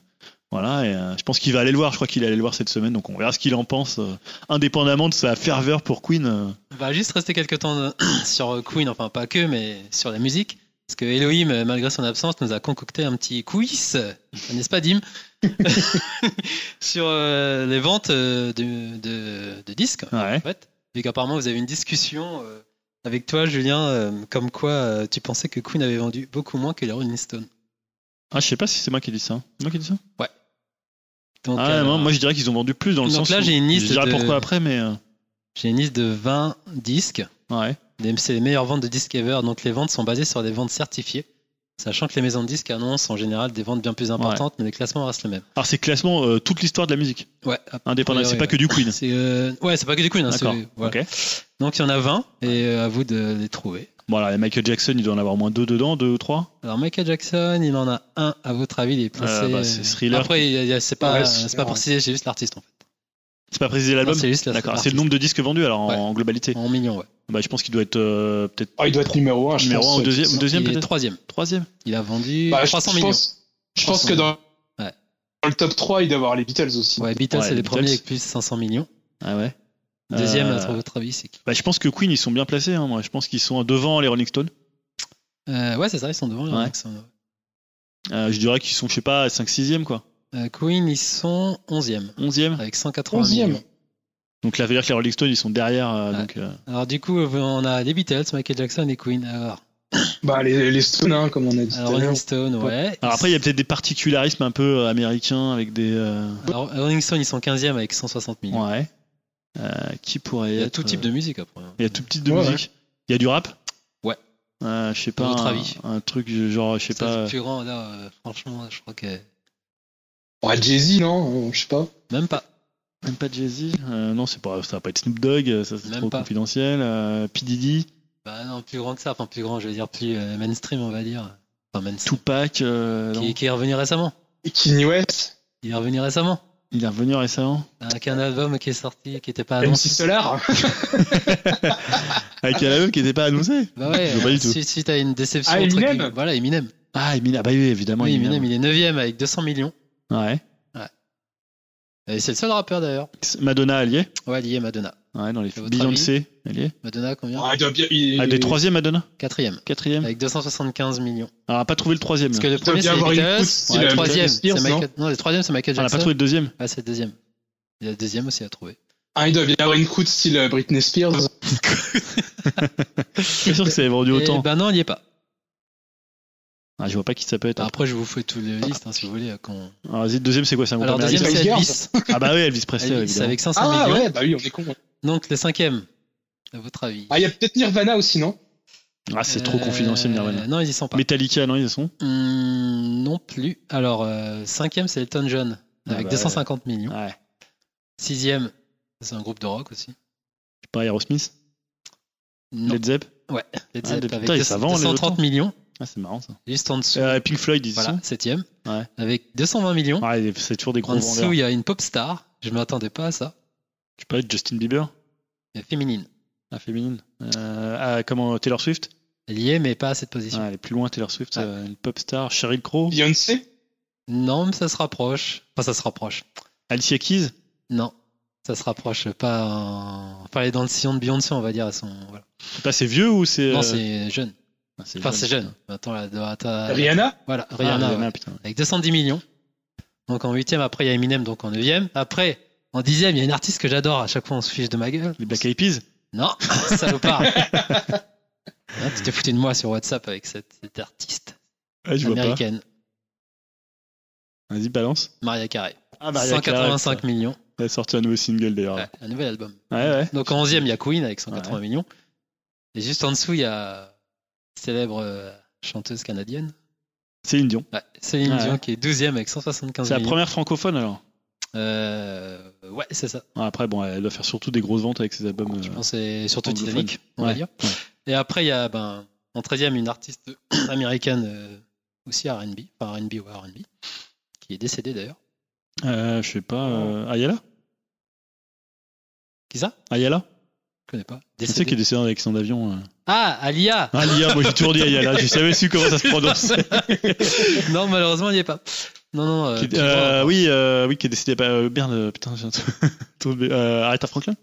voilà, et euh, je pense qu'il va aller le voir. Je crois qu'il allait le voir cette semaine, donc on verra ce qu'il en pense, euh, indépendamment de sa ferveur pour Queen. euh. On va juste rester quelques temps sur Queen, enfin pas que, mais sur la musique. Parce que Elohim, euh, malgré son absence, nous a concocté un petit quiz, euh, n'est-ce pas, Dim Sur euh, les ventes de, de- de disques, Ouais. en fait. Vu qu'apparemment, vous avez une discussion euh, avec toi, Julien, euh, comme quoi tu pensais que Queen avait vendu beaucoup moins que les Rolling Stones. Ah, je sais pas si c'est moi qui ai dit ça. C'est moi qui ai dit ça Donc, Ah, non, moi je dirais qu'ils ont vendu plus dans le donc sens. là, où- j'ai une liste Je dirais de- pourquoi après, mais j'ai une liste de 20 disques. ouais. C'est les meilleures ventes de disques ever. Donc les ventes sont basées sur des ventes certifiées. Sachant que les maisons de disques annoncent en général des ventes bien plus importantes, mais les classements restent les mêmes. Alors c'est classement euh, toute l'histoire de la musique, Ouais, indépendant. C'est pas que du Queen. C'est euh, ouais, c'est pas que du Queen. hein, D'accord. voilà. Donc il y en a 20 et euh, à vous de les trouver. Bon alors il y a Michael Jackson, il doit en avoir au moins deux dedans, deux ou trois. Alors Michael Jackson, il en a un à votre avis, il est placé. Euh, bah, c'est Thriller. Après, c'est pas, Ouais, c'est pas précisé, j'ai juste l'artiste en fait. C'est pas précisé l'album. C'est juste D'accord. C'est le nombre de disques vendus alors en, Ouais. en globalité. en millions, ouais. Bah je pense qu'il doit être euh, peut-être Ah, il doit être numéro 1, je numéro pense. un ou deuxième, ou deuxième il est peut-être. troisième. Troisième. Il a vendu Bah, je- 300 je millions. pense- Je pense 300 que dans, Ouais. dans le top 3, il doit y avoir les Beatles aussi. Ouais, Beatles, Ouais, c'est les les Beatles. premiers avec plus de 500 millions. Ah ouais. Deuxième, Euh, à votre avis, c'est qui? Bah, je pense que Queen, ils sont bien placés. Hein, moi. Je pense qu'ils sont devant les Rolling Stones. Euh, Ouais, c'est ça, ils sont devant. les. Rolling Stones. Je dirais qu'ils sont, je sais pas, 5-6e, quoi. Euh, Queen, ils sont 11e, 11e. avec 180 11e. millions. Donc là, ça veut dire que les Rolling Stones, ils sont derrière. euh, Ouais. donc, euh, Alors du coup, on a les Beatles, Michael Jackson et Queen. Alors, Bah, les, les Stones, hein, comme on a dit. alors tout à l'heure. Rolling Stone, ouais. Alors après, il y a peut-être des particularismes un peu euh, américains avec des. euh, Alors, Rolling Stone, ils sont 15e avec 160 millions. Ouais. Euh, qui pourrait Il y a être, tout type euh, de musique après. hein. Il y a tout type de Ouais, musique. Il y a du rap? Ouais. Euh, je sais pas. votre un, avis? un truc genre, je sais Ça, pas. le plus grand, là, euh, franchement, je crois que. Ouais, Jay-Z, non Je sais pas. Même pas. Même pas Jay-Z. Euh, non, c'est pas. Ça va pas être Snoop Dogg. euh, Ça c'est trop pas. confidentiel. Euh, P Diddy, Bah non, plus grand que ça. Enfin, plus grand, je veux dire, plus euh, mainstream, on va dire. Enfin, mainstream. Tupac. euh. Qui, qui est revenu récemment. Et Kanye West Il est revenu récemment. Il est revenu récemment. Avec un album qui est sorti, qui était pas MC annoncé. Solar Avec un album qui n'était pas annoncé. Bah ouais, pas du tout. si, si t'as une déception. Ah, Eminem Voilà, Eminem. Ah, Eminem. Ah bah oui, évidemment. Oui, Eminem, il est 9ème avec 200 millions. Ouais. Et c'est le seul rappeur d'ailleurs. Madonna, est? Ouais, lié Madonna. Ouais, dans les Beyoncé, est Madonna, combien? Ah, il doit bien. il- Ah, des troisième Madonna? Quatrième. Quatrième Avec 275 millions. Alors, on n'a pas trouvé le troisième. Parce là. que le doit premier, bien c'est les avoir une Beatles. le troisième, Britney Spears, c'est Michael... Non, le troisième, c'est Michael On n'a Jackson. pas trouvé le deuxième. Ah, c'est le deuxième. Il y a le deuxième aussi à trouver. Ah, il doit bien avoir une croûte style euh, Britney Spears. Je suis sûr que ça avait vendu Et autant. ben non, il n'y est pas. Ah, je vois pas qui ça peut être. Après, je vous fais toutes les listes, hein, si vous voulez. euh, qu'on- Alors, vas-y, deuxième, c'est quoi C'est un groupe Alors, deuxième, c'est Elvis. Ah, bah oui, Elvis Presley, Elvis, évidemment. avec 500 Ah millions. ouais, bah oui, on est con. Donc, le cinquième, à votre avis Ah, il y a peut-être Nirvana aussi, non? Ah, c'est trop Euh, confidentiel, Nirvana. Non, ils y sont pas. Metallica, non, ils y sont? Hmm, non plus. Alors, euh, cinquième, c'est Elton John, Ah avec bah, 250 millions. Ouais. Sixième, c'est un groupe de rock aussi. Sais pas, Aerosmith? Non, Led Zepp? Led Ah, Zepp, putain, avec et deux- ça vend, les 230 autres millions. Ah, c'est marrant ça. Juste en dessous, Euh, Pink Floyd, ils voilà, sont Ouais. avec 220 millions. Ouais, c'est toujours des gros en dessous, il y a une pop star. Je ne m'attendais pas à ça. Tu parlais de Justin Bieber féminine. La féminine. Euh, ah, comment Taylor Swift? Elle y est, mais pas à cette position. Ah, Elle est plus loin, Taylor Swift. Euh, une pop star. Sheryl Crow? Beyoncé? Non, mais ça se rapproche. Enfin, ça se rapproche. Alicia Keys? Non, ça se rapproche pas. en- Enfin, elle est dans le sillon de Beyoncé, on va dire. à son... voilà. C'est vieux ou c'est. Non, c'est jeune. C'est Enfin, c'est jeune. Attends, Rihanna Voilà, Ah, Rihanna. ouais. putain. Avec 210 millions. Donc en huitième, après, il y a Eminem, donc en neuvième. Après, en dixième, il y a une artiste que j'adore. À chaque fois, on se fiche de ma gueule. Les Black Eyed Peas? Non, salopard. Hein, tu t'es foutu de moi sur WhatsApp avec cette, cette artiste Ah, je américaine, Vas-y, balance. Maria Carey. Ah, 185 millions. Elle a sorti un nouveau single d'ailleurs. Ouais, un nouvel album. Ouais, ouais. Donc en 11e, il y a Queen avec 180 Ouais. millions. Et juste en dessous, il y a célèbre euh, chanteuse canadienne. Céline Dion. Ouais, Céline Ouais. Dion qui est 12e avec 175 C'est la première francophone alors Euh, ouais, c'est ça. Ah, Après, bon, elle doit faire surtout des grosses ventes avec ses albums. Je euh, pense que c'est surtout. Titanic, on va dire. Et après, il y a ben, en 13e une artiste américaine euh, aussi RB, enfin RB ou RB, qui est décédée d'ailleurs. je sais pas. euh, Ayala? Qui ça? Ayala? Je connais pas. Sais Décédée. qu'il est décédé avec son avion. euh. Ah, Alia Ah, Lia, moi j'ai toujours dit Ayala, je savais su comment ça se prononce. Non, malheureusement, il n'y est pas. Non, non. euh, Qui- euh, bon, oui, euh, oui, qui est décédé. Bah, euh, merde, euh, putain, j'ai un truc- euh, Aretha Franklin?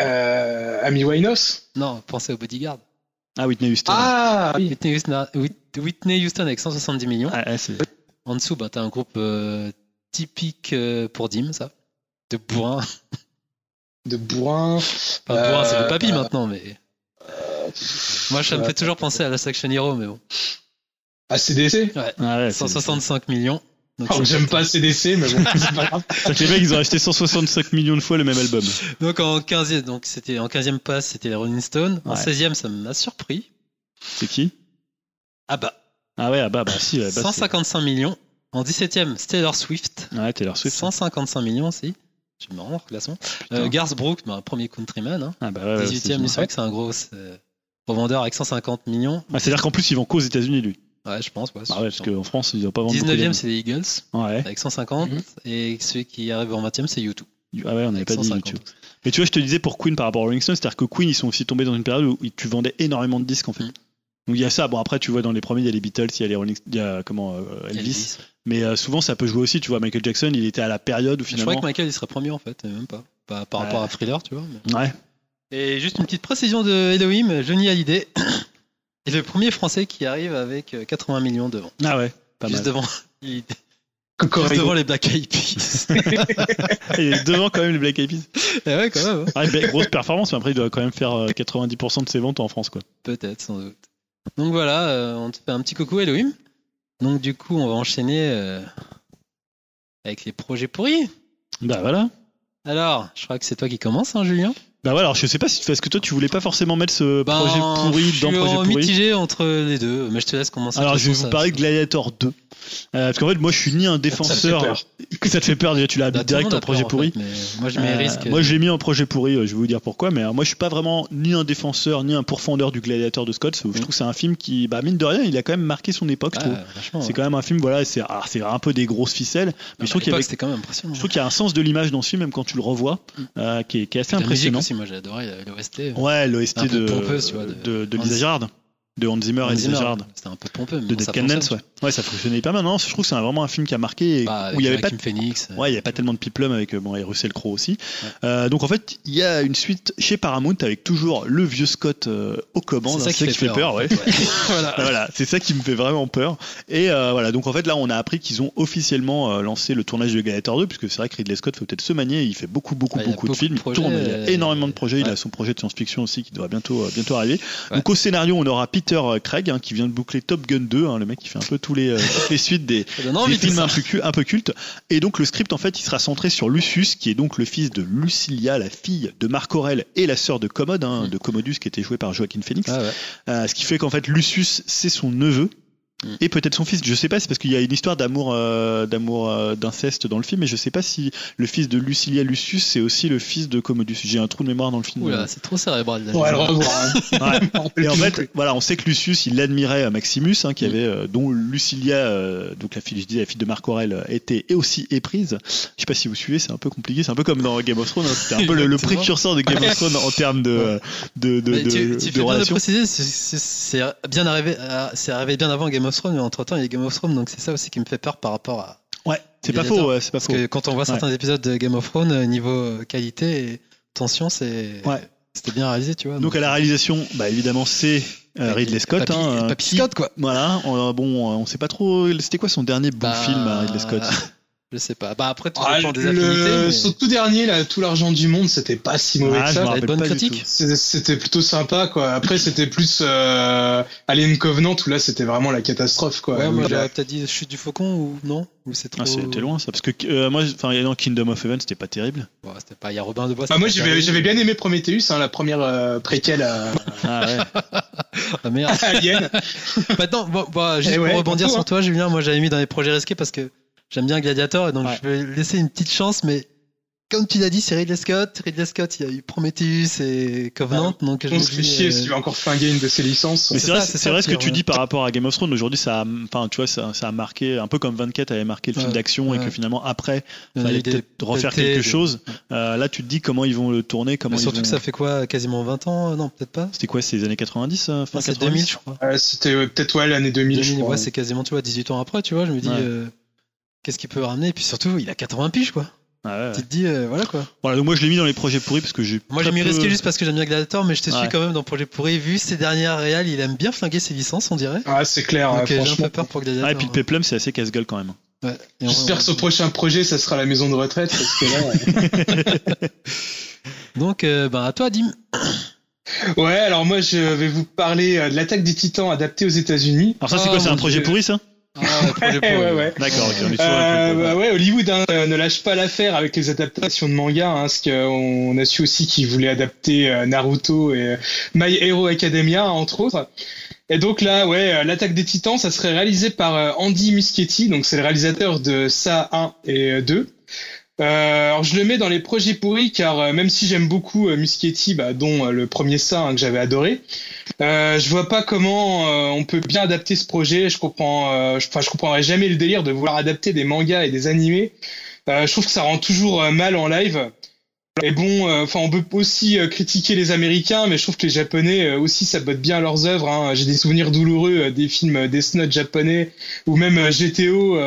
Euh, Amy Winehouse? Non, pensez au Bodyguard. Ah, Whitney Houston. Ah oui Whitney Houston, Whit- Whitney Houston avec 170 millions. Ah, ouais, c'est- En dessous, bah, t'as un groupe euh, typique euh, pour Dim, ça. De bourrin. de bourrin. Enfin, bourrin, c'est Euh, le papy euh, maintenant, mais. Moi, ça me fait toujours penser à la Action Hero, mais bon. ACDC Ah, ouais, c'est- 165 millions. Donc, Alors, J'aime pas ACDC, mais bon, c'est pas grave. Les mecs, ils ont acheté 165 millions de fois le même album. donc en 15e, donc c'était en 15e passe, c'était les Rolling Stones. En Ouais. 16e, ça m'a surpris. C'est qui? Ah bah, Ah ouais, ah bah, bah si. ouais, bah, c'est- 155 millions. En 17e, c'était Taylor Swift. Ouais, Taylor Swift. 155 millions aussi. Me rends classement. Euh, Garth Brooks, bah, premier countryman. Hein. Ah bah ouais, ouais, 18e, c'est- c'est vrai que c'est un gros euh, revendeur avec 150 millions. Ah, C'est-à-dire qu'en plus, ils vont qu'aux États-Unis, lui. Ouais, je pense. Ouais, Bah ouais, parce qu'en France, ils n'ont pas vendu. beaucoup 19e, d'albums. c'est les Eagles Ouais. avec 150. Mhm. Et celui qui arrive en 20e, c'est U2. Ah ouais, on n'avait pas dit 150. YouTube. Mais tu vois, je te disais pour Queen par rapport à Rolling Stone, c'est-à-dire que Queen, ils sont aussi tombés dans une période où tu vendais énormément de disques en fait. Mm. Donc il y a ça. Bon après, tu vois dans les premiers, il y a les Beatles, il y a les Rolling, il y a comment euh, Elvis. Mais euh, souvent, ça peut jouer aussi. Tu vois, Michael Jackson, il était à la période où Je croyais finalement. que Michael il serait premier en fait, mais même pas. Pas par rapport à Thriller, tu vois. mais- Ouais. Et juste une petite précision de Elohim, Johnny Hallyday est le premier français qui arrive avec euh, 80 millions devant. Ah ouais. Pas juste mal. devant, il- juste devant les Black Eyed Peas. il est devant quand même les Black Eyed Peas. Eh ouais, quand même. hein. Ah, bah, grosse performance, mais après, il doit quand même faire euh, 90% de ses ventes en France, quoi. Peut-être, sans doute. Donc voilà, euh, on te fait un petit coucou Elohim. Donc du coup, on va enchaîner euh, avec les projets pourris. Bah voilà. Alors, je crois que c'est toi qui commence, hein, Julien? Bah voilà. Alors je sais pas si parce que toi, tu voulais pas forcément mettre ce Ben, projet pourri je suis dans projet pourri. mitigé entre les deux, mais je te laisse commencer. Alors je vais vous ça- parler de Gladiator 2. Euh, parce qu'en fait, moi, je suis ni un Ça te fait défenseur. peur. Que ça te fait peur déjà, tu l'as Bah, le direct en projet peur, en pourri. fait, mais moi, je mets Euh, risque. Moi, je l'ai mis en projet pourri, euh, je vais vous dire pourquoi, mais euh, moi, je suis pas vraiment ni un défenseur, ni un pourfendeur du Gladiator de Scott. Je Mm. trouve que c'est un film qui, bah, mine de rien, il a quand même marqué son époque, je Ah, C'est ouais. quand même un film, voilà, c'est alors, c'est un peu des grosses ficelles, mais Non, je trouve qu'il y, l'époque, avait- c'était quand même impressionnant. je trouve qu'il y a un sens de l'image dans ce film, même quand tu le revois, Mm. euh, qui, est, assez impressionnant. Aussi, moi j'ai adoré l'OST. Ouais, l'OST de, de- de, de Hans- Lisa Gérard. De Hans Zimmer et Zimmer, Gerard. C'était un peu pompeux, mais De bon, Dead ça Can Dance, fonctionne. ouais. Ouais, ça fonctionnait hyper bien. Non, je trouve que c'est vraiment un film qui a marqué et Bah, où il y avait pas Phoenix. euh, Ouais, il n'y a pas tellement de piplum avec euh, bon, et Russell Crowe aussi. Euh, donc en fait, il y a une suite chez Paramount avec toujours le vieux Scott euh, aux commandes. C'est ça hein, qui fait peur, peur, ouais. voilà, voilà, c'est ça qui me fait vraiment peur. Et euh, voilà, donc en fait là, on a appris qu'ils ont officiellement euh, lancé le tournage de Gladiator 2, puisque c'est vrai que Ridley Scott faut peut-être se manier. Il fait beaucoup, beaucoup, a beaucoup de films. de Il tourne, il y a euh, énormément de projets. Il a son projet de science-fiction aussi qui doit bientôt, euh, bientôt arriver. Donc au scénario, on aura Peter euh, Craig hein, qui vient de boucler Top Gun 2, hein, le mec qui fait un peu tous les, euh, toutes les suites des, films un peu, cu- un peu cultes. Et donc le script en fait il sera centré sur Lucius qui est donc le fils de Lucilia, la fille de Marc Aurel et la sœur de Commode, hein, Mm. de Commodus qui était joué par Joaquin Phoenix. Ah ouais. Euh, ce qui fait qu'en fait Lucius c'est son neveu. Et peut-être son fils, je sais pas, c'est parce qu'il y a une histoire d'amour, euh, d'amour, euh, d'inceste dans le film, mais je sais pas si le fils de Lucilia Lucius c'est aussi le fils de Commodus. J'ai un trou de mémoire dans le film. Oula, c'est trop cérébral. là. Revoir. hein. Ouais. On rappelle Et en fait, voilà, on sait que Lucius, il admirait euh, Maximus, hein, qui Mm. avait, euh, dont Lucilia, euh, donc la fille, je disais, la fille de Marc Aurel, était et aussi éprise. Je sais pas si vous suivez, c'est un peu compliqué, c'est un peu comme dans Game of Thrones. hein, C'était un peu le, précurseur de Game of Thrones en termes de, de, de, de, tu, tu de fais bien de relations. préciser, c'est- c'est c'est bien arrivé, c'est arrivé bien avant Game of Thrones, mais entre temps il y a Game of Thrones, donc c'est ça aussi qui me fait peur par rapport à. Ouais, c'est pas faux, ouais, c'est pas Parce faux. que quand on voit certains épisodes de Game of Thrones, euh, niveau euh, qualité et tension, c'est Ouais. c'était bien réalisé, tu vois. Donc à la réalisation, bah évidemment, c'est euh, Ridley Scott. Papy, hein, Papy qui- Scott, quoi. Voilà, on, bon, on sait pas trop. C'était quoi son dernier bon Bah, film à Ridley Scott? Je sais pas. Bah après, tout Ah, dépend des le- affinités. mais- Son tout dernier, là, tout l'argent du monde, c'était pas si mauvais Ah, que ça. bonne critique. C'était plutôt sympa, quoi. Après, c'était plus euh, Alien Covenant, où là, c'était vraiment la catastrophe, quoi. Ouais, peut-être dit Chute du Faucon ou non? Ou c'est trop. Ah, c'était loin ça, parce que euh, moi, enfin, il y a dans Kingdom of Heaven, c'était pas terrible. C'était pas. Il y a Robin de Bois. Bah, moi, j'avais bien aimé Prometheus, hein, la première euh, préquelle à, Ah ouais. Ah, merde. Alien. Maintenant, juste Eh pour ouais, rebondir sur hein. toi, Julien, moi j'avais mis dans les projets risqués parce que j'aime bien Gladiator et donc Ouais. je vais laisser une petite chance, mais comme tu l'as dit, c'est Ridley Scott. Ridley Scott, il y a eu Prometheus et Covenant, donc je On me se fait chier euh, si tu veux encore flinguer une de ses licences. Mais C'est vrai, c'est ce que tu dis par rapport à Game of Thrones. Aujourd'hui, ça, a, enfin, tu vois, ça, ça a marqué un peu comme 24 avait marqué le film Ouais. d'action et que finalement après, il fallait peut-être refaire quelque des- chose. Euh, là, tu te dis comment ils vont le tourner, comment Mais surtout vont- que ça fait quoi Quasiment 20 ans Non, peut-être pas. C'était quoi, c'est les années 90, euh, fin Ah, c'est 90 2000, je crois. Euh, c'était euh, peut-être ouais, l'année 2000, je 2000, crois. ouais, c'est quasiment, tu vois, 18 ans après, tu vois. Je me dis, euh, qu'est-ce qu'il peut ramener Et puis surtout, il a 80 piges, quoi. Ah ouais, ouais. Tu te dis, euh, voilà, quoi. Voilà, donc moi je l'ai mis dans les projets pourris parce que j'ai. Moi, j'ai mis peu- risqué juste parce que j'aime bien Gladiator, mais je te suis Ouais. quand même dans Projet Pourri. Vu ses dernières réals, il aime bien flinguer ses licences, on dirait. Ah, c'est clair, Donc, ouais, euh, j'ai un peu peur pour Gladiator. Ah, et puis le Peplum, c'est assez casse-gueule quand même. Ouais. Et on- J'espère que son prochain projet, ça sera la maison de retraite, parce que là, Donc, euh, ben, à toi, Dim. Ouais, alors moi je vais vous parler de l'attaque des titans adaptée aux États-Unis. Alors ça, c'est Oh, quoi C'est un mon projet Dieu. pourri ça? Ah, ouais, Ouais, ouais. D'accord, ok, on est sur un Euh, bah ouais, Hollywood hein, euh, ne lâche pas l'affaire avec les adaptations de manga, hein, parce qu'on a su aussi qu'ils voulaient adapter euh, Naruto et euh, My Hero Academia, entre autres. Et donc là, ouais, l'attaque des titans, ça serait réalisé par Andy Muschietti, donc c'est le réalisateur de Ça 1 et euh, 2. Euh, alors je le mets dans les projets pourris car même si j'aime beaucoup Muschietti, bah, dont le premier hein, que j'avais adoré, euh, je vois pas comment euh, on peut bien adapter ce projet. Je comprends, euh, enfin je comprendrai jamais le délire de vouloir adapter des mangas et des animés. Je trouve que ça rend toujours mal en live. Et bon, enfin on peut aussi critiquer les Américains, mais je trouve que les Japonais aussi sabotent bien leurs œuvres. Hein. J'ai des souvenirs douloureux des films Death Note japonais ou même GTO.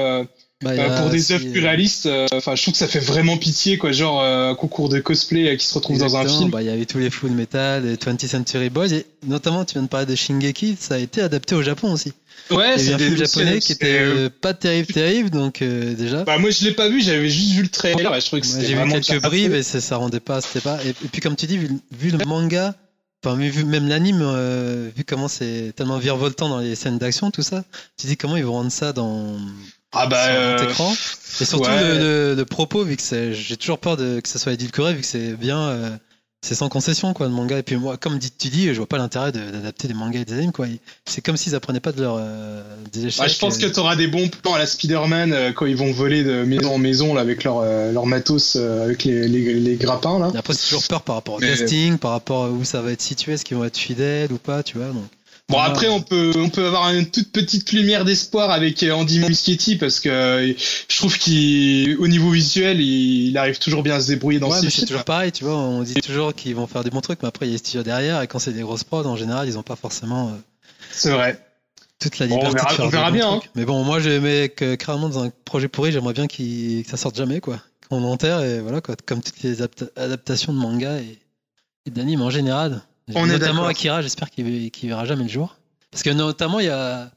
Euh, Bah, euh, pour des œuvres plus euh, réalistes, euh, enfin, je trouve que ça fait vraiment pitié, quoi. Genre euh, un concours de cosplay euh, qui se retrouve dans un film. bah, il y avait tous les Full Metal, les 20th Century Boys, et notamment, tu viens de parler de Shingeki, ça a été adapté au Japon aussi. ouais, Il y a eu un film japonais qui était euh, euh, pas terrible, terrible, donc euh, déjà. Bah moi je l'ai pas vu, j'avais juste vu le trailer et je trouvais que c'était J'ai vu quelques bribes et ça, rendait pas, c'était pas. Et, et puis comme tu dis, vu, vu le manga, enfin vu même l'anime, euh, vu comment c'est tellement virevoltant dans les scènes d'action, tout ça, tu dis comment ils vont rendre ça dans Ah bah sur euh, écran. Et surtout ouais. le, le- le propos, vu que j'ai toujours peur de, que ça soit édulcoré, vu que c'est bien, euh, c'est sans concession quoi le manga. Et puis moi, comme dit- tu dis, je vois pas l'intérêt de- d'adapter des mangas et des animes quoi. C'est comme s'ils apprenaient pas de leur euh, des échecs. je pense que euh, t'auras des bons plans à la Spider-Man euh, quand ils vont voler de maison en maison là avec leur euh, leur matos euh, avec les, les, les grappins là. Et après, c'est toujours peur par rapport au Mais- casting, par rapport à où ça va être situé, est-ce qu'ils vont être fidèles ou pas, tu vois. Donc. Bon après on peut on peut avoir une toute petite lumière d'espoir avec euh, Andy Muschietti parce que euh, je trouve qu'au niveau visuel il, il arrive toujours bien à se débrouiller dans Ouais, ses c'est toujours pareil, tu vois. On dit toujours qu'ils vont faire des bons trucs, mais après, il y a les studios derrière, et quand c'est des grosses prods, en général, ils ont pas forcément euh, C'est vrai. Toute la Bon, on liberté verra- de faire on verra bons bien, hein. Mais bon, moi, j'aimais que carrément dans un projet pourri, j'aimerais bien qu'il- que ça sorte jamais, quoi. Qu'on enterre, et voilà, quoi. Comme toutes les apta- adaptations de manga et, et d'anime en général. On notamment. Akira, j'espère qu'il qu'il verra jamais le jour. Parce que notamment, il y a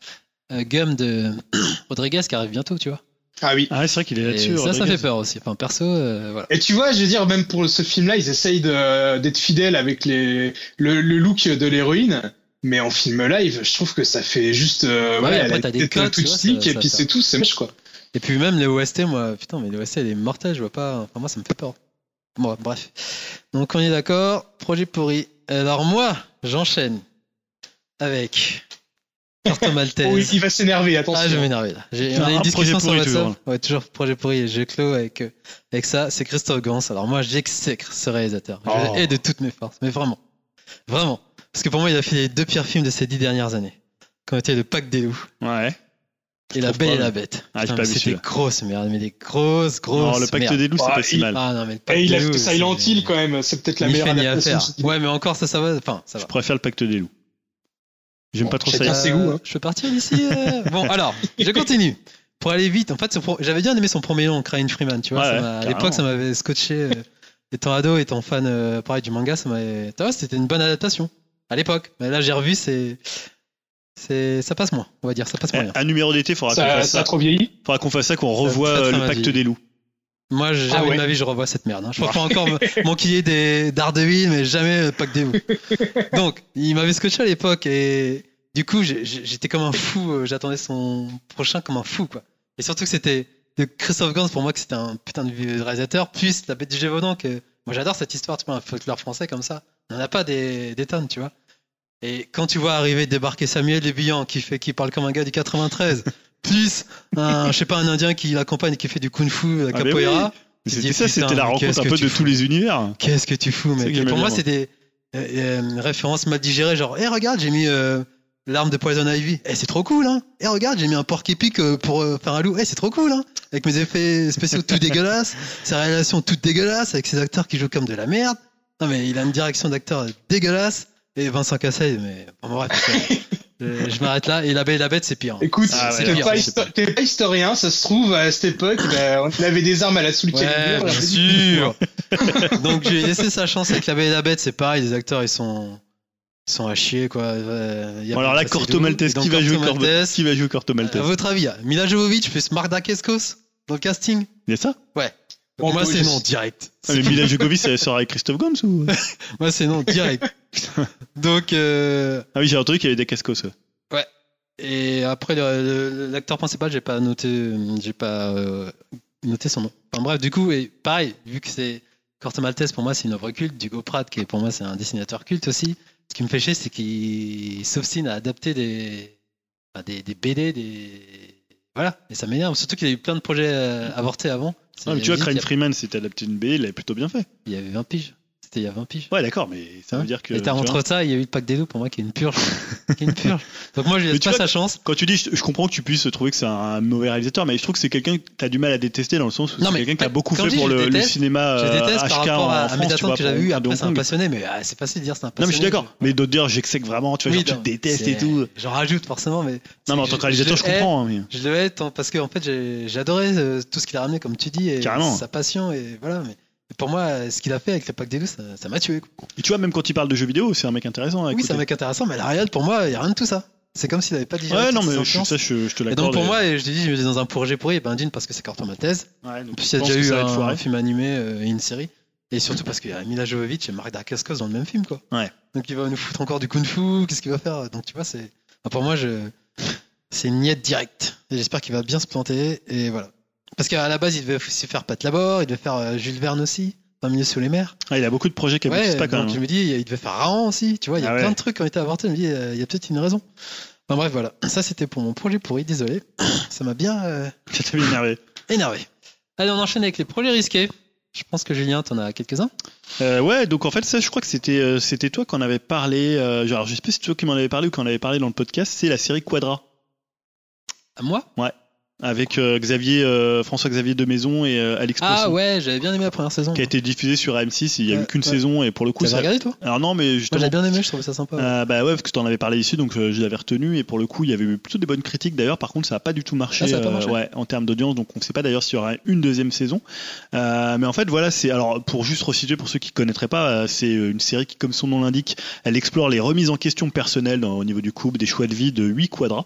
euh, Gum de Rodriguez qui arrive bientôt, tu vois. Ah oui. Ah, c'est vrai qu'il est là-dessus. ça, ça fait peur aussi. Enfin, perso, euh, voilà. Et tu vois, je veux dire, même pour ce film-là, ils essayent d'être fidèles avec les, le, le look de l'héroïne. Mais en film live, je trouve que ça fait juste. Euh, Ouais, ouais, après, elle a t'as des codes, vois, ça- et ça- puis c'est tout, c'est moche, quoi. Et puis même les OST, moi, putain, mais les OST, elle est mortelle, je vois pas. Enfin, moi, ça me fait peur. Bon, bref. Donc, on est d'accord. Projet pourri. Alors, moi, j'enchaîne avec Corto Maltese. Oh, il va s'énerver, attention. Ah, je vais m'énerver là. J'ai- On a Un une discussion sur WhatsApp. toujours. Ouais, toujours projet pourri. Et je clôt avec, euh, avec ça. C'est Christophe Gans. Alors, moi, j'exècre ce réalisateur. Je Oh. hais de toutes mes forces. Mais vraiment. Vraiment. Parce que pour moi, il a fait les deux pires films de ces dix dernières années. Quand était Le Pacte des loups Ouais. Et La Belle et la Bête. Ah, j'ai Putain, pas mais C'était grosse merde, mais des grosses, grosses. Non, le pacte des loups, c'est pas si mal. Ah non, mais le Pacte Et il des a loups. fait Silent Hill quand même, c'est peut-être la meilleure adaptation. Ouais, mais encore ça, ça va. Enfin, ça Je va. préfère le pacte des loups. J'aime Bon, pas trop ça. ses goûts, hein. Je peux partir d'ici. euh Bon, alors, je continue. Pour aller vite, en fait, pro- j'avais bien aimé son premier nom, Crying Freeman. Tu vois, Ouais, ça ouais, m'a- à l'époque, ça m'avait scotché. euh, étant ado, étant fan, euh, pareil, du manga, ça m'avait. Tu vois, c'était une bonne adaptation à l'époque. Mais là, j'ai revu, c'est, c'est, ça passe moins, on va dire, ça passe moins. bien. Un numéro d'été, faudra qu'on fasse ça a ça. trop vieilli. Faudra qu'on fasse ça, qu'on revoie ça euh, le pacte des loups. Moi, jamais Ah de ma vie, je revois cette merde. hein. Je préfère encore me- m'enquiller des Daredevil, mais jamais le Pacte des loups. Donc, il m'avait scotché à l'époque et du coup, j'étais comme un fou. euh, J'attendais son prochain comme un fou, quoi. Et surtout que c'était de Christophe Gans, pour moi, que c'était un putain de réalisateur. Plus la bête du Gévaudan, que moi j'adore cette histoire, tu vois, un folklore français comme ça. On n'en a pas des, des tonnes, tu vois. Et quand tu vois arriver débarquer Samuel Le Bihan qui fait, qui parle comme un gars du 93, plus un, je sais pas, un Indien qui l'accompagne et qui fait du kung-fu, la Ah, capoeira. Tu C'était ça, c'était la rencontre qu'est-ce un que peu tu de fous tous les univers. Qu'est-ce que tu fous, mec Et Pour moi, c'est des euh, euh, références mal digérées, genre, hé, regarde, j'ai mis euh, l'arme de Poison Ivy. Eh, c'est trop cool, hein. Hé, regarde, j'ai mis un porc épic euh, pour faire un loup. Eh, c'est trop cool, hein. Avec mes effets spéciaux tout dégueulasses, ses réalisations toutes dégueulasses, avec ses acteurs qui jouent comme de la merde. Non, mais il a une direction d'acteur dégueulasse. Et Vincent Cassel, mais bon, bref, je, je m'arrête là. Et La Belle et la Bête, c'est pire. Écoute, Ah ouais, t'es pas, histo- historien, ça se trouve, à cette époque, ben, on avait des armes à la Soul Ouais, bien sûr. Donc j'ai laissé sa chance avec La Belle et la Bête, c'est pareil, les acteurs ils sont ils sont à chier quoi. Euh, y a Bon, alors là, Corto. Maltese, qui va jouer Corto Corto Maltese, Qui va jouer Corto À Maltese votre avis, il y a Mila Jovovich plus Mark Dacascos dans le casting? Il y a ça? Pour Bon, moi c'est non direct. Ah, Mais Mila Djokovic, elle sera avec Christophe Gans ou Moi c'est non direct. Donc euh, Ah oui, j'ai entendu qu'il y avait des cascos. ouais. et après l'acteur principal, j'ai pas noté j'ai pas euh, noté son nom. Enfin bref, du coup et pareil, vu que c'est Corto Maltese pour moi c'est une œuvre culte, Hugo Pratt qui est pour moi c'est un dessinateur culte aussi. Ce qui me fait chier, c'est qu'il s'obstine à adapter des, enfin, des, des BD, des. Voilà, et ça m'énerve. Surtout qu'il a eu plein de projets euh, avortés avant. Ah, mais tu vois, Crime Freeman, c'était adapté une BD, il l'avait plutôt bien fait. Il y avait 20 piges. C'était il y a 20 piges. Ouais, d'accord, mais ça veut dire que. et t'as tu vois, entre ça, il y a eu le pack des loups pour moi qui est une purge. qui est une purge. Donc moi, je lui laisse pas vois, sa chance. Quand tu dis, je, je comprends que tu puisses trouver que c'est un mauvais réalisateur, mais je trouve que c'est quelqu'un que t'as du mal à détester dans le sens où Non, c'est quelqu'un qui a beaucoup fait dis pour le, le déteste, cinéma Je euh, déteste par HK rapport en à, à France, mes tu attentes vois, que j'avais pour Après, c'est un passionné, mais ah, c'est facile de dire c'est un Non, passionné. mais je suis d'accord. Mais d'autres dire, j'exèque vraiment, tu vois, Oui, genre, tu non, détestes et tout. J'en rajoute forcément, mais. Non, mais en tant que réalisateur, je le comprends. Je le hais parce que en fait j'ai adoré euh, tout ce qu'il a ramené comme tu dis et sa passion et voilà mais pour moi ce qu'il a fait avec le pack des loups ça m'a tué. quoi. Et tu vois, même quand il parle de jeux vidéo, c'est un mec intéressant. à Oui c'est un mec intéressant mais la réal pour moi il y a rien de tout ça. C'est comme s'il avait pas digéré Ouais, non, mais je, ça, je, je te Et l'accorde. donc pour moi et je te dis je me dis dans un projet pourri ben d'une parce que c'est Corto Maltese. Ouais, donc En plus il y a déjà eu un, foiré. film animé euh, et une série et surtout parce qu'il y a Mila Jovovich et Mark Dacascos dans le même film quoi. Ouais. Donc il va nous foutre encore du kung-fu qu'est-ce qu'il va faire? Donc tu vois c'est enfin, pour moi je c'est une niette directe. Et j'espère qu'il va bien se planter. Et voilà. Parce qu'à la base, il devait aussi faire Pat Labor, il devait faire euh, Jules Verne aussi, dans Milieu sous les mers. Ah, il a beaucoup de projets qui Ouais, aboutissent pas quand donc même. je me dis, il devait faire Raon aussi. Tu vois, il y a Ah plein ouais. de trucs qui ont été avortés. Je me dis, euh, il y a peut-être une raison. Enfin bref, voilà. Ça, c'était pour mon projet pourri. Désolé. Ça m'a bien euh, t'a bien énervé. énervé. Allez, on enchaîne avec les projets risqués. Je pense que Julien, t'en as quelques-uns. Euh, ouais, donc en fait, ça, je crois que c'était euh, c'était toi qu'on avait parlé. Euh, genre, je sais pas si c'est toi qui m'en avais parlé ou qu'on avait parlé dans le podcast. C'est la série Quadra. À moi? Ouais. Avec euh, Xavier, euh, François-Xavier de Maison et euh, Alex Ah Poisson, ouais, j'avais bien aimé la première saison. qui a été diffusé sur AM6. Il y a Ouais, eu qu'une ouais. saison et pour le coup, ça... regardé toi? Alors non, mais Moi justement, j'avais bien aimé, je trouvais ça sympa. Euh, bah ouais, parce que tu en avais parlé ici, donc euh, je l'avais retenu. Et pour le coup, il y avait eu plutôt des bonnes critiques d'ailleurs. Par contre, ça n'a pas du tout marché, Ah, ça a pas euh, marché ouais, en termes d'audience. Donc on ne sait pas d'ailleurs s'il y aura une deuxième saison. Euh, mais en fait, voilà, c'est alors pour juste resituer pour ceux qui ne connaîtraient pas, euh, c'est une série qui, comme son nom l'indique, elle explore les remises en question personnelles dans- au niveau du couple, des choix de vie de 8 quadras.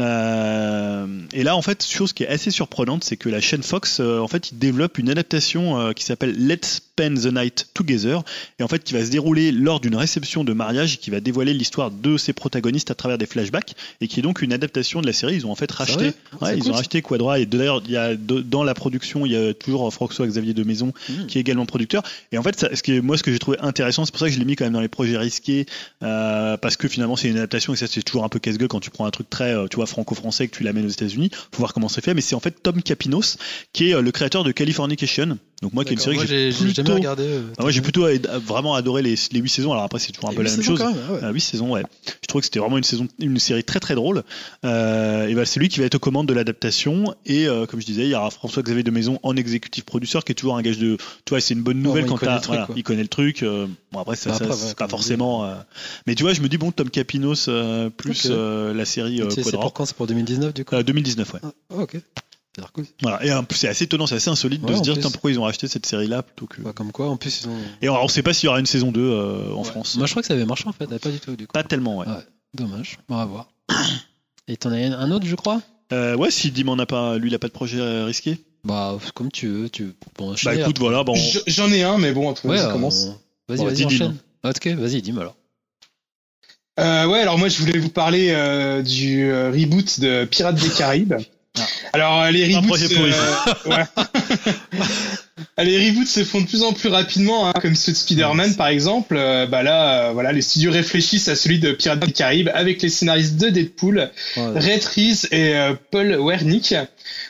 Euh, et là, en fait, chose qui est assez surprenante, c'est que la chaîne Fox, euh, en fait, il développe une adaptation euh, qui s'appelle Let's Spend the Night Together, et en fait, qui va se dérouler lors d'une réception de mariage qui va dévoiler l'histoire de ses protagonistes à travers des flashbacks, et qui est donc une adaptation de la série. Ils ont en fait racheté, ouais, ils cool, ont racheté Quadra, et d'ailleurs, il y a dans la production, il y a toujours François Xavier de Maison Mmh. qui est également producteur. Et en fait, ça, ce qui est- moi, ce que j'ai trouvé intéressant, c'est pour ça que je l'ai mis quand même dans les projets risqués, euh, parce que finalement, c'est une adaptation et ça, c'est toujours un peu casse-gueule quand tu prends un truc très, euh, tu vois, franco-français que tu l'amènes aux États-Unis. Faut voir comment c'est fait. Mais c'est en fait Tom Capinos qui est euh, le créateur de Californication. Donc moi, qui est une série que j'ai j'ai j'ai jamais plutôt, regardé. euh, Ah, moi, j'ai plutôt vraiment adoré les, les 8 saisons. Alors après, c'est toujours un peu la même chose. quand même, ah ouais. Ah, 8 saisons, ouais. Je trouvais que c'était vraiment une saison, une série très très drôle. Euh, et ben c'est lui qui va être aux commandes de l'adaptation. Et euh, comme je disais, il y aura François-Xavier de Maison en exécutif producteur, qui est toujours un gage de. Tu vois, c'est une bonne nouvelle Ouais, il quand connaît truc, voilà, il connaît le truc. bon après, ça, Bah, après, ouais, pas forcément. mais tu vois, je me dis bon, Tom Capinos plus la série C'est pour quand? C'est pour 2019 du coup? Euh, 2019, ouais. Ah, ok. Ça. Voilà. Et en plus, c'est assez étonnant, c'est assez insolite de se en dire pourquoi ils ont racheté cette série-là plutôt que. Bah, comme quoi, en plus ils ont. Et alors, on sait pas s'il y aura une saison 2 euh, en Ouais. France. Moi je crois que ça avait marché en fait, pas du tout du coup. Pas tellement, ouais. Ouais. Dommage, on va voir. Et t'en as un autre, je crois? Euh, ouais, si Dim en a pas, lui, il a pas de projet euh, risqué. Bah, comme tu veux. Tu... Bon, Bah écoute, voilà, bon. Je- J'en ai un, mais bon, après, Ouais, ça euh, commence. Vas-y, Bon, vas-y, dis, enchaîne. Ok, vas-y, dis-moi alors. Euh, ouais, alors moi je voulais vous parler euh, du euh, reboot de Pirates des Caraïbes. Ah. Alors euh, les reboots, euh. Ah, les reboots se font de plus en plus rapidement, hein, comme ceux de Spider-Man par exemple. Euh, bah là, euh, voilà, les studios réfléchissent à celui de Pirates des Caraïbes avec les scénaristes de Deadpool, Ouais. Red Reese et Paul Wernick.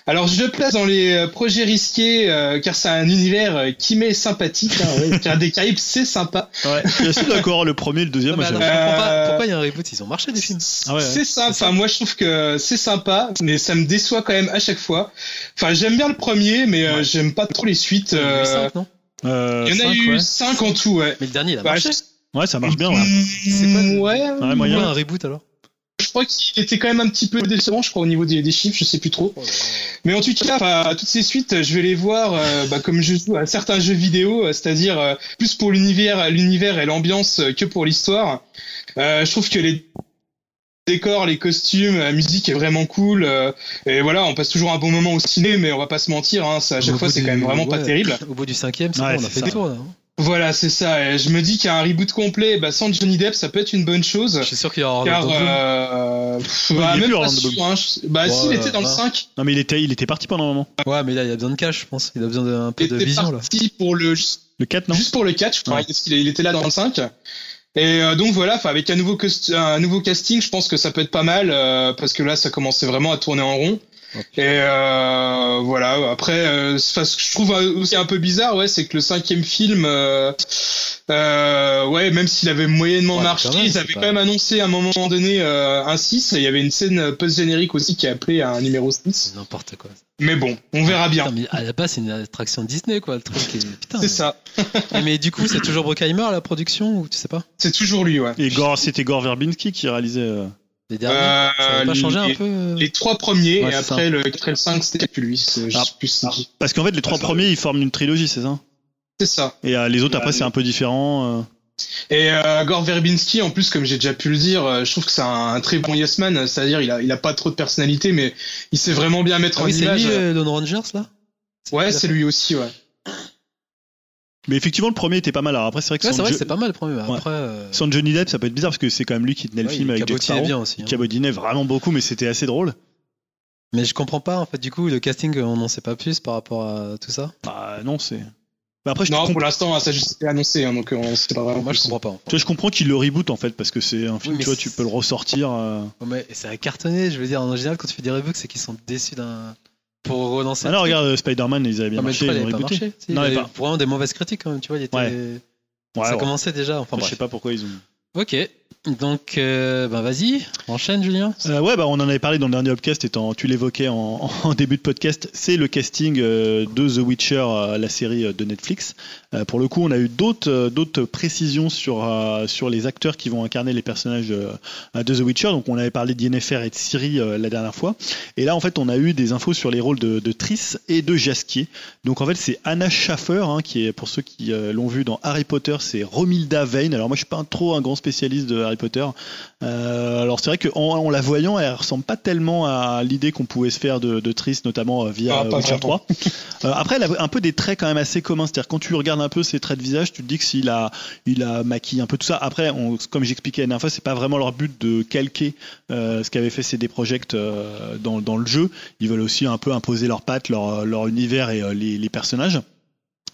Alors je le place dans les euh, projets risqués euh, car c'est un univers euh, qui m'est sympathique. Hein, ouais, Pirates des Caraïbes, c'est sympa. Ouais, je suis d'accord, le premier, le deuxième, Non, pas Euh, pourquoi il y a un reboot? Ils ont marché des films. Ah ouais. C'est sympa. Moi, je trouve que c'est sympa, mais ça me déçoit quand même à chaque fois. Enfin, j'aime bien le premier, mais euh, j'aime pas trop les suites. Il y en a eu cinq, non? Il y en a eu ouais. 5 en tout, ouais. Mais le dernier il a Bah, marché. je- Ouais, ça marche bien, ouais. C'est quoi le- Ouais, Ouais, moyen. Un reboot alors? Crois qu'il était quand même un petit peu décevant, je crois, au niveau des, des chiffres, je sais plus trop. Mais en tout cas, enfin, toutes ces suites, je vais les voir euh, bah, comme je joue à certains jeux vidéo, euh, c'est-à-dire euh, plus pour l'univers, l'univers et l'ambiance que pour l'histoire. Euh, je trouve que les décors, les costumes, la musique est vraiment cool. euh, et voilà, on passe toujours un bon moment au ciné, mais on va pas se mentir, hein, ça, à chaque Au fois, c'est quand même vraiment pas terrible. Au bout du cinquième, c'est Ouais, bon, on a fait ça. des tours là. hein. Voilà, c'est ça. Et je me dis qu'un reboot complet, bah, sans Johnny Depp, ça peut être une bonne chose. Je suis sûr qu'il y aura Car, euh, pff, bah, il est même plus pas Orlando sûr, hein, je- Bah, Ouais, s'il était dans le bah. 5, Non, mais il était, il était parti pendant un moment. Ouais, mais là il a besoin de cash, je pense. Il a besoin d'un peu il de était vision là. parti pour le, Le 4, non juste pour le catch, je crois Ouais. qu'il il était là dans le 5. Et euh, donc voilà, enfin, avec un nouveau, un nouveau casting, je pense que ça peut être pas mal, euh, parce que là, ça commençait vraiment à tourner en rond. Et euh, voilà, après, euh, ce que je trouve aussi un peu bizarre, ouais, c'est que le cinquième film, euh, euh, ouais, même s'il avait moyennement Ouais, marché, ils avaient quand même annoncé à un moment donné euh, un 6, et il y avait une scène post-générique aussi qui appelait à un numéro 6. C'est n'importe quoi. Mais bon, on verra bien. Putain, mais à la base, c'est une attraction Disney quoi, le truc. est- Putain. C'est ça, mais... mais du coup, c'est toujours Bruckheimer la production ou tu sais pas? C'est toujours lui, ouais. Et Gore, c'était Gore Verbinski qui réalisait. Euh, Les derniers Euh, Ça avait pas changé un les- peu euh Les trois premiers, Ouais, et c'est après le 4 et le 5, c'était plus lui. C'est je Ah. c'est. Parce qu'en fait, les trois ça- premiers, ils forment une trilogie, c'est ça? C'est ça. Et euh, les autres, après, c'est un peu différent. euh. Et euh, Gore Verbinski, en plus, comme j'ai déjà pu le dire, euh, je trouve que c'est un, un très bon yes man. C'est-à-dire, il a, il a pas trop de personnalité, mais il sait vraiment bien mettre Ah en oui, c'est image. lui, euh, Lone Rangers là? Ouais, lui, c'est lui aussi, ouais. Mais effectivement, le premier était pas mal. Alors après, c'est vrai que Ouais, c'est vrai c'est pas mal le premier. mais Ouais. Après, euh, sans Johnny Depp, ça peut être bizarre parce que c'est quand même lui qui tenait le ouais, film il avec Jack cabotinait Sparrow. bien aussi. hein. Il cabodinait vraiment beaucoup, mais c'était assez drôle. Mais je comprends pas en fait. Du coup, le casting, on n'en sait pas plus par rapport à tout ça. Bah non, c'est. Bah, après, je, Non, comprends- pour l'instant, ça a juste été annoncé, hein, donc euh, on sait pas vraiment. Moi, je comprends pas. en fait. tu vois, je comprends qu'il le reboot en fait parce que c'est un film, Oui, tu vois, c'est- tu peux le ressortir. euh. Ouais, mais ça a cartonné. Je veux dire, en général, quand tu fais des reboots, c'est qu'ils sont déçus d'un. Pour relancer. Ah non, truc. regarde Spider-Man, ils avaient bien Non, mais marché, trois, ils il ont avait pas rebooté. marché. Si, Non, il avait vraiment des mauvaises critiques quand même. Tu vois, il était. Ouais. Ouais, ça ouais. commençait déjà. Enfin je sais pas pourquoi ils ont. Ok. Donc, euh, bah vas-y, enchaîne Julien. Euh, ouais, bah on en avait parlé dans le dernier podcast, étant tu l'évoquais en, en début de podcast. C'est le casting euh, de The Witcher, la série de Netflix. Euh, pour le coup, on a eu d'autres euh, d'autres précisions sur euh, sur les acteurs qui vont incarner les personnages de The Witcher. Donc, on avait parlé d'Yennefer et de Ciri la dernière fois. Et là, en fait, on a eu des infos sur les rôles de, de Triss et de Jaskier. Donc, en fait, c'est Anna Schaffer, hein, qui est pour ceux qui l'ont vu dans Harry Potter, c'est Romilda Vane. Alors, moi, je suis pas un- trop un grand spécialiste de Harry Potter. Euh, alors c'est vrai qu'en en la voyant, elle ressemble pas tellement à l'idée qu'on pouvait se faire de, de Triss, notamment via Ah, Witcher vraiment. 3. Euh, après, elle a un peu des traits quand même assez communs. C'est-à-dire quand tu regardes un peu ses traits de visage, tu te dis que s'il a, il a maquillé un peu tout ça. Après, comme j'expliquais la dernière fois, c'est pas vraiment leur but de calquer euh, ce qu'avait fait CD Projekt euh, dans, dans le jeu. Ils veulent aussi un peu imposer leurs pattes, leur, leur univers et euh, les, les personnages.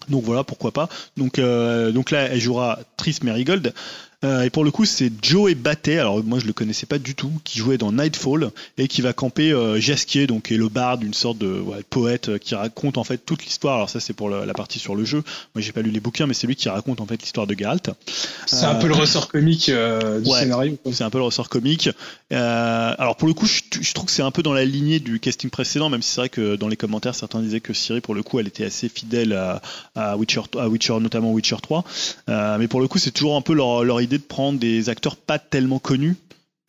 Donc voilà, pourquoi pas. Donc, euh, donc là, elle jouera Triss Merigold. Euh, et pour le coup, c'est Joey Battet, alors moi je le connaissais pas du tout, qui jouait dans Nightfall et qui va camper euh, Jaskier, donc qui est le barde, une sorte de ouais, poète euh, qui raconte en fait toute l'histoire. Alors ça c'est pour la partie sur le jeu. Moi j'ai pas lu les bouquins, mais c'est lui qui raconte en fait l'histoire de Geralt. C'est un peu le ressort comique euh, du Ouais. scénario. C'est un peu le ressort comique. Euh, alors pour le coup, je, je trouve que c'est un peu dans la lignée du casting précédent, même si c'est vrai que dans les commentaires, certains disaient que Siri, pour le coup, elle était assez fidèle à, à Witcher, à Witcher, notamment Witcher 3. Euh, mais pour le coup, c'est toujours un peu leur, leur idée de prendre des acteurs pas tellement connus.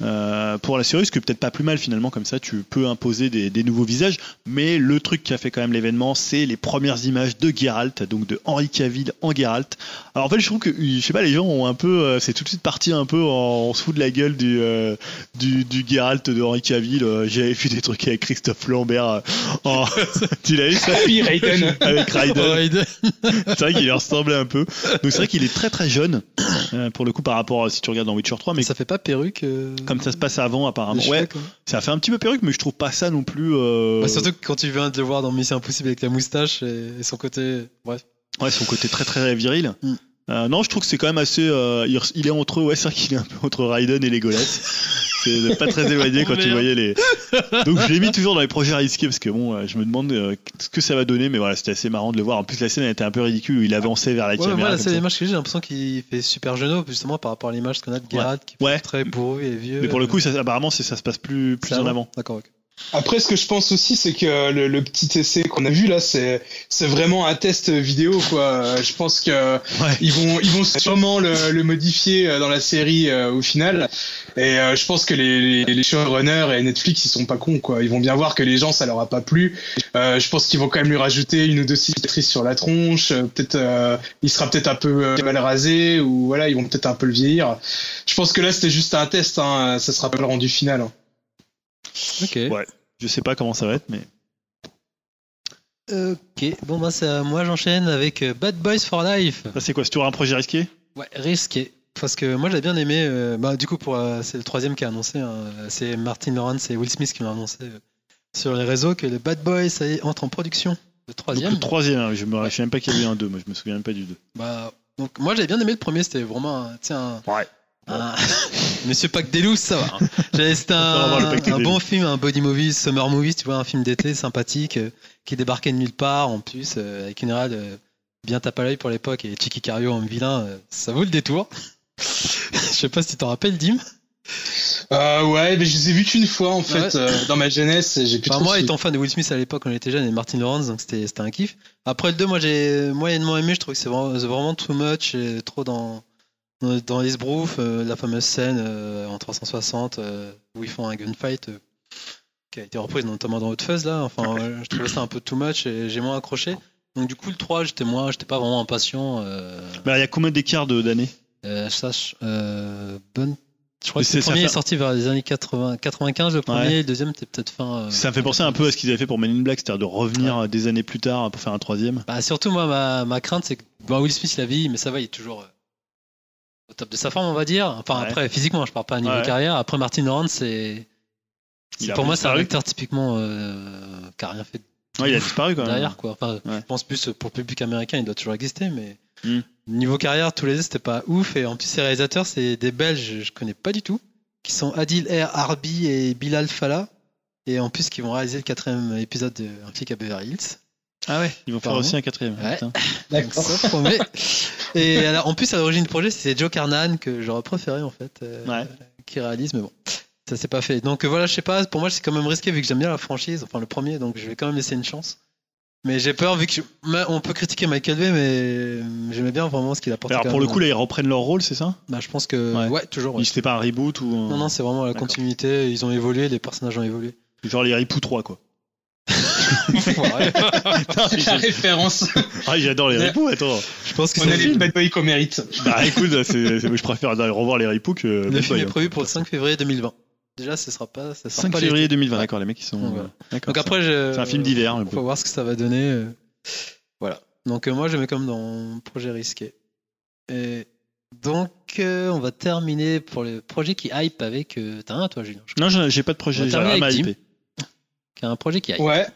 Euh, pour la série, ce qui est peut-être pas plus mal finalement, comme ça tu peux imposer des, des nouveaux visages. Mais le truc qui a fait quand même l'événement, c'est les premières images de Geralt, donc de Henri Cavill en Geralt. Alors en fait, je trouve que, je sais pas, les gens ont un peu, euh, c'est tout de suite parti un peu en, on se fout de la gueule du, euh, du, du Geralt de Henri Cavill. Euh, J'avais vu des trucs avec Christophe Lambert. euh, en... tu l'as vu ça? Puis Raiden. Avec Raiden. Raiden. C'est vrai qu'il lui ressemblait un peu. Donc c'est vrai qu'il est très très jeune, euh, pour le coup, par rapport à si tu regardes dans Witcher 3. Mais Mais ça fait pas perruque. Comme ça se passe avant, apparemment. les Ouais, ça fait un petit peu perruque, mais je trouve pas ça non plus. euh, Bah, surtout que quand tu viens de le voir dans Mission Impossible avec la moustache et, et son côté. Bref. Ouais, son côté très très viril. Mm. Euh, non, je trouve que c'est quand même assez. euh, il, il est entre. Ouais, c'est vrai qu'il est un peu entre Raiden et Legolas. c'est pas très éloigné quand tu voyais les. Donc je l'ai mis toujours dans les projets risqués parce que bon, euh, je me demande euh, ce que ça va donner, mais voilà, c'était assez marrant de le voir. En plus, la scène elle était un peu ridicule où il avançait vers la Ouais, caméra. moi, la comme seule ça. image que j'ai, j'ai l'impression qu'il fait super jeune, justement, par rapport à l'image qu'on a de Geralt, qui est Ouais. très bourru et vieux. Mais pour le coup, ça, apparemment, c'est- ça se passe plus, plus C'est en avant. D'accord, ok. Après, ce que je pense aussi, c'est que le, le petit essai qu'on a vu là, c'est c'est vraiment un test vidéo, quoi. Je pense que Ouais. ils vont ils vont sûrement le, le modifier euh, dans la série euh, au final. Et euh, je pense que les, les, les showrunners et Netflix, ils sont pas cons, quoi. Ils vont bien voir que les gens, ça leur a pas plu. Euh, je pense qu'ils vont quand même lui rajouter une ou deux cicatrices sur la tronche. euh, Peut-être, euh, il sera peut-être un peu euh, mal rasé ou voilà, ils vont peut-être un peu le vieillir. Je pense que là, c'était juste un test. Hein. Ça sera pas le rendu final. hein. Ok. Ouais. Je sais pas comment ça va être, mais. Ok. Bon, bah, c'est à moi, j'enchaîne avec euh, Bad Boys for Life. Ça, c'est quoi C'est toujours un projet risqué? Ouais, risqué. Parce que moi, j'ai bien aimé. euh, bah, du coup, pour, euh, c'est le troisième qui a annoncé. hein, c'est Martin Lawrence et Will Smith qui l'ont annoncé euh, sur les réseaux que le Bad Boys ça y est, entre en production. Le Donc, troisième. le troisième, hein, je me sais même pas qu'il y a eu un 2, moi je me souviens même pas du 2. Bah, donc, moi, j'avais bien aimé le premier. C'était vraiment un, tu sais, un, Ouais. un- Monsieur Pac des loups, ça va. hein. J'avais- C'était On un, un bon film, un body movie, summer movie, tu vois, un film d'été sympathique euh, qui débarquait de nulle part en plus, euh, avec une réal euh, bien tape à l'œil pour l'époque et Chicky Cario en vilain, euh, ça vaut le détour. Je sais pas si tu t'en rappelles, Dim. Euh, ouais, mais je les ai vus qu'une fois en fait Ouais. euh, dans ma jeunesse. et J'ai plus Enfin, trop moi, étant fan de Will Smith à l'époque quand j'étais jeune et Martin Lawrence, donc c'était c'était un kiff. Après le 2, moi j'ai moyennement aimé, je trouve que c'est vraiment, vraiment too much et trop dans, dans, les euh, la fameuse scène euh, en 360 euh, où ils font un gunfight euh, qui a été reprise notamment dans Hot Fuzz là. Enfin, ouais, je trouvais ça un peu too much et j'ai moins accroché. Donc du coup le 3, j'étais moins, j'étais pas vraiment impatient. Bah, il y a combien d'écart de- d'années? Euh, bonne. Je crois que le ça premier fait- est sorti vers les années 80, 95, le premier, Ouais. le deuxième était peut-être fin. Ça me fait penser un peu à ce qu'ils avaient fait pour Men in Black, c'est-à-dire de revenir des années plus tard pour faire un troisième. Bah, surtout, moi, ma, ma crainte, c'est que bon, Will Smith, il a vieilli, mais ça va, il est toujours au top de sa forme, on va dire. Enfin, Ouais. après, physiquement, je parle pas à niveau Ouais. carrière. Après, Martin Lawrence, c'est. Pour moi, c'est un acteur typiquement euh, qui a rien fait Ouais, il a disparu quand même. derrière, quoi. Enfin. Je pense plus pour le public américain, il doit toujours exister, mais. Hmm. Niveau carrière, tous les deux, c'était pas ouf. Et en plus, ces réalisateurs, c'est des Belges, je connais pas du tout, qui sont Adil R. Arbi et Bilal Fallah. Et en plus, qui vont réaliser le quatrième épisode de Un flic à Beverly Hills. Ah ouais, ils vont faire aussi un quatrième. Ouais. ça promet. Et alors, en plus, à l'origine du projet, c'est Joe Carnan que j'aurais préféré en fait, euh, Ouais. qui réalise, mais bon, ça s'est pas fait. Donc euh, voilà, je sais pas, pour moi, c'est quand même risqué vu que j'aime bien la franchise, enfin le premier, donc je vais quand même laisser une chance. Mais j'ai peur vu que je- on peut critiquer Michael Bay, mais j'aimais bien vraiment ce qu'il apporte. Alors pour le coup, là, ils reprennent leur rôle, c'est ça? Bah, je pense que Ouais. ouais, toujours. ouais. C'était pas un reboot ou. Non, non, c'est vraiment la D'accord. continuité. Ils ont évolué, les personnages ont évolué. Genre les Ripou 3, quoi. La référence. Ah, j'adore les. Ripou, attends. je pense que On c'est a le les film. bad boys qu'on mérite. Bah écoute, c'est- c'est- je préfère revoir les Ripou que. Le Bad film Boy, est hein. prévu pour le 5 février 2020. Déjà, ce sera pas. Ça sort 5 pas février l'été. 2020, Ouais. d'accord, les mecs ils sont. D'accord. Donc après, je... C'est un film d'hiver, un peu. Faut voir ce que ça va donner. euh. Voilà. Donc euh, moi, je mets comme dans projet risqué. Et donc, euh, on va terminer pour le projet qui hype avec. euh, T'as un, toi, Julien Non, j'ai pas de projet, j'ai terminer rien à avec hyper. qui a un projet qui hype. Ouais.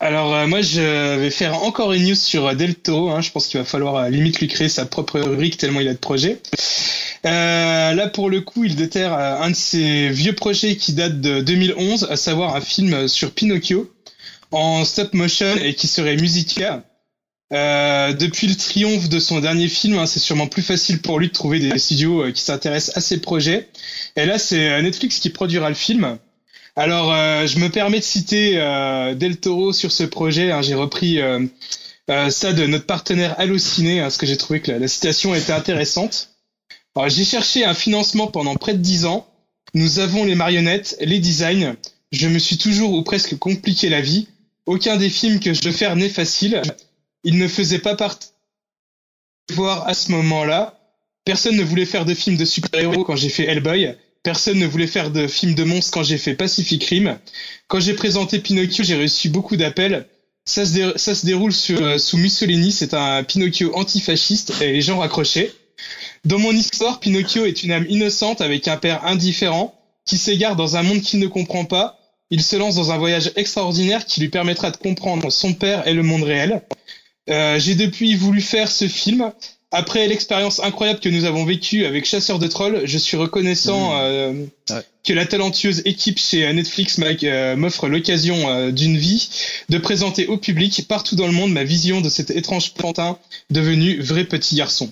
Alors euh, moi je vais faire encore une news sur euh, Del Toro. hein. Je pense qu'il va falloir euh, limite lui créer sa propre rubrique tellement il a de projets. Là pour le coup il déterre un de ses vieux projets qui date de 2011, à savoir un film sur Pinocchio en stop motion et qui serait musical. Depuis le triomphe de son dernier film, hein, c'est sûrement plus facile pour lui de trouver des studios qui s'intéressent à ses projets. Et là, c'est Netflix qui produira le film. Alors, euh, je me permets de citer euh, Del Toro sur ce projet. hein. J'ai repris euh, euh, ça de notre partenaire Allociné, hein, parce que j'ai trouvé que la, la citation était intéressante. Alors, j'ai cherché un financement pendant près de dix ans. Nous avons les marionnettes, les designs. Je me suis toujours ou presque compliqué la vie. Aucun des films que je veux faire n'est facile. Il ne faisait pas partie voir à ce moment-là. Personne ne voulait faire de films de super-héros quand j'ai fait Hellboy. Personne ne voulait faire de films de monstres quand j'ai fait Pacific Rim. Quand j'ai présenté Pinocchio, j'ai reçu beaucoup d'appels. Ça se, déroule euh, sous Mussolini, c'est un Pinocchio antifasciste et les gens raccrochaient. Dans mon histoire, Pinocchio est une âme innocente avec un père indifférent qui s'égare dans un monde qu'il ne comprend pas. Il se lance dans un voyage extraordinaire qui lui permettra de comprendre son père et le monde réel. Euh, j'ai depuis voulu faire ce film. Après l'expérience incroyable que nous avons vécue avec Chasseur de Trolls, je suis reconnaissant euh, Ouais. que la talentueuse équipe chez Netflix m'a- euh, m'offre l'occasion euh, d'une vie de présenter au public partout dans le monde ma vision de cet étrange pantin devenu vrai petit garçon.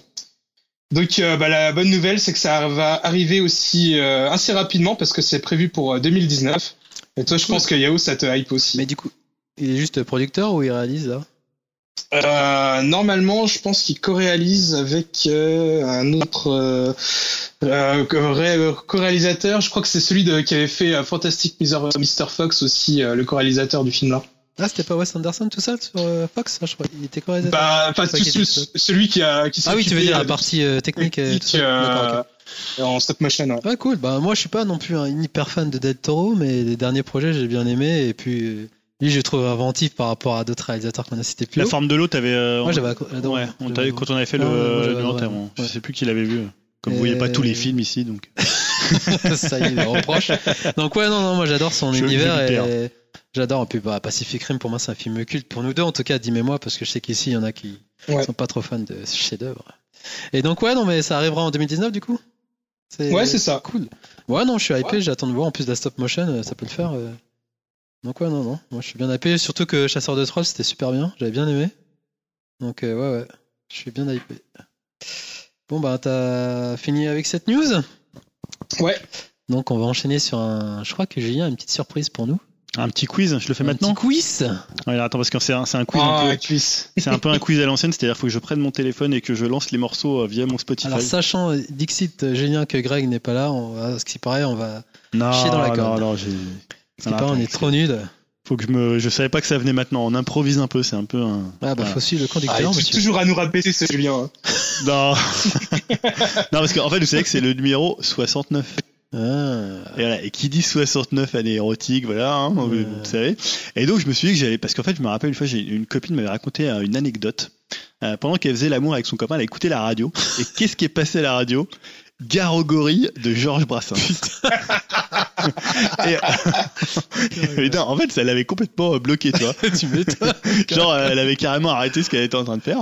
Donc euh, bah, la bonne nouvelle, c'est que ça va arriver aussi euh, assez rapidement parce que c'est prévu pour euh, 2019. Et toi, je pense que Yao, ça te hype aussi. Mais du coup, il est juste producteur ou il réalise là? Euh, normalement, je pense qu'il co-réalise avec euh, un autre euh, euh, co- ré- co-réalisateur. Je crois que c'est celui de, qui avait fait Fantastic Mr. Mr. Fox aussi, le co-réalisateur du film là. Ah, c'était pas Wes Anderson tout seul sur Fox ah, je crois. Il était co-réalisateur. Bah, enfin, tout- qu'il celui qui a qui ah oui, tu veux dire la partie technique. tout technique, ça. En stop motion. Ouais. Ouais, cool. Bah, moi, je suis pas non plus un hyper fan de Del Toro, mais les derniers projets, j'ai bien aimé. Et puis, lui, je le trouve inventif par rapport à d'autres réalisateurs qu'on a cités plus La haut. forme de l'eau, t'avais. euh, Moi, j'avais adoré. Ouais, on J'avais- quand on avait fait Ah, ouais, moi, le le adoré, Nanterre, je ouais. sais plus qui l'avait vu. Comme Et- vous voyez pas tous les films ici, donc. ça y est, le reproche. Donc, ouais, non, non, moi, j'adore son Je- univers. et J'adore. Et puis, bah, Pacific Rim, pour moi, c'est un film culte. Pour nous deux, en tout cas, Dim et moi, parce que je sais qu'ici, il y en a qui Ouais. sont pas trop fans de ce chef-d'œuvre. Et donc, ouais, non, mais ça arrivera en 2019, du coup? Ouais, c'est ça. Cool. Ouais, non, je suis hypé, j'attends de voir. En plus de la stop motion, euh, ça peut le faire. euh. Donc, ouais, non, non. Moi, je suis bien hypé. Surtout que Chasseur de Trolls, c'était super bien. J'avais bien aimé. Donc, euh, ouais, ouais. Je suis bien hypé. Bon, bah, t'as fini avec cette news? Ouais. Donc, on va enchaîner sur un. Je crois que Julien a une petite surprise pour nous. Un petit quiz, je le fais un maintenant petit quiz? Ouais, attends, parce que c'est un, un quiz un Ah, peu. C'est un peu un quiz à l'ancienne, c'est-à-dire qu'il faut que je prenne mon téléphone et que je lance les morceaux euh, via mon Spotify. Alors, sachant, euh, Dixit, euh, Julien, que Greg n'est pas là, on va, ce qui paraît, on va. non, chier dans la non, corde. non, j'ai. Non, paraît, on est trop nuls. Faut que je me. Je savais pas que ça venait maintenant. On improvise un peu, c'est un peu un. Ah, bah, Voilà. faut suivre le Ah, conducteur. tu- toujours à nous rabaisser ce Julien. hein. Non. non, parce qu'en fait, vous savez que c'est le numéro 69. Ah. Et, voilà, et qui dit 69 année érotique, voilà, hein, vous savez. Et donc je me suis dit que j'allais, parce qu'en fait je me rappelle une fois, j'ai une copine m'avait raconté euh, une anecdote. Euh, pendant qu'elle faisait l'amour avec son copain, elle a écouté la radio. Et qu'est-ce qui est passé à la radio? Garogori de Georges Brassens. et, et non, en fait, ça l'avait complètement euh, bloqué, tu vois. tu m'étonnes. Genre, euh, elle avait carrément arrêté ce qu'elle était en train de faire.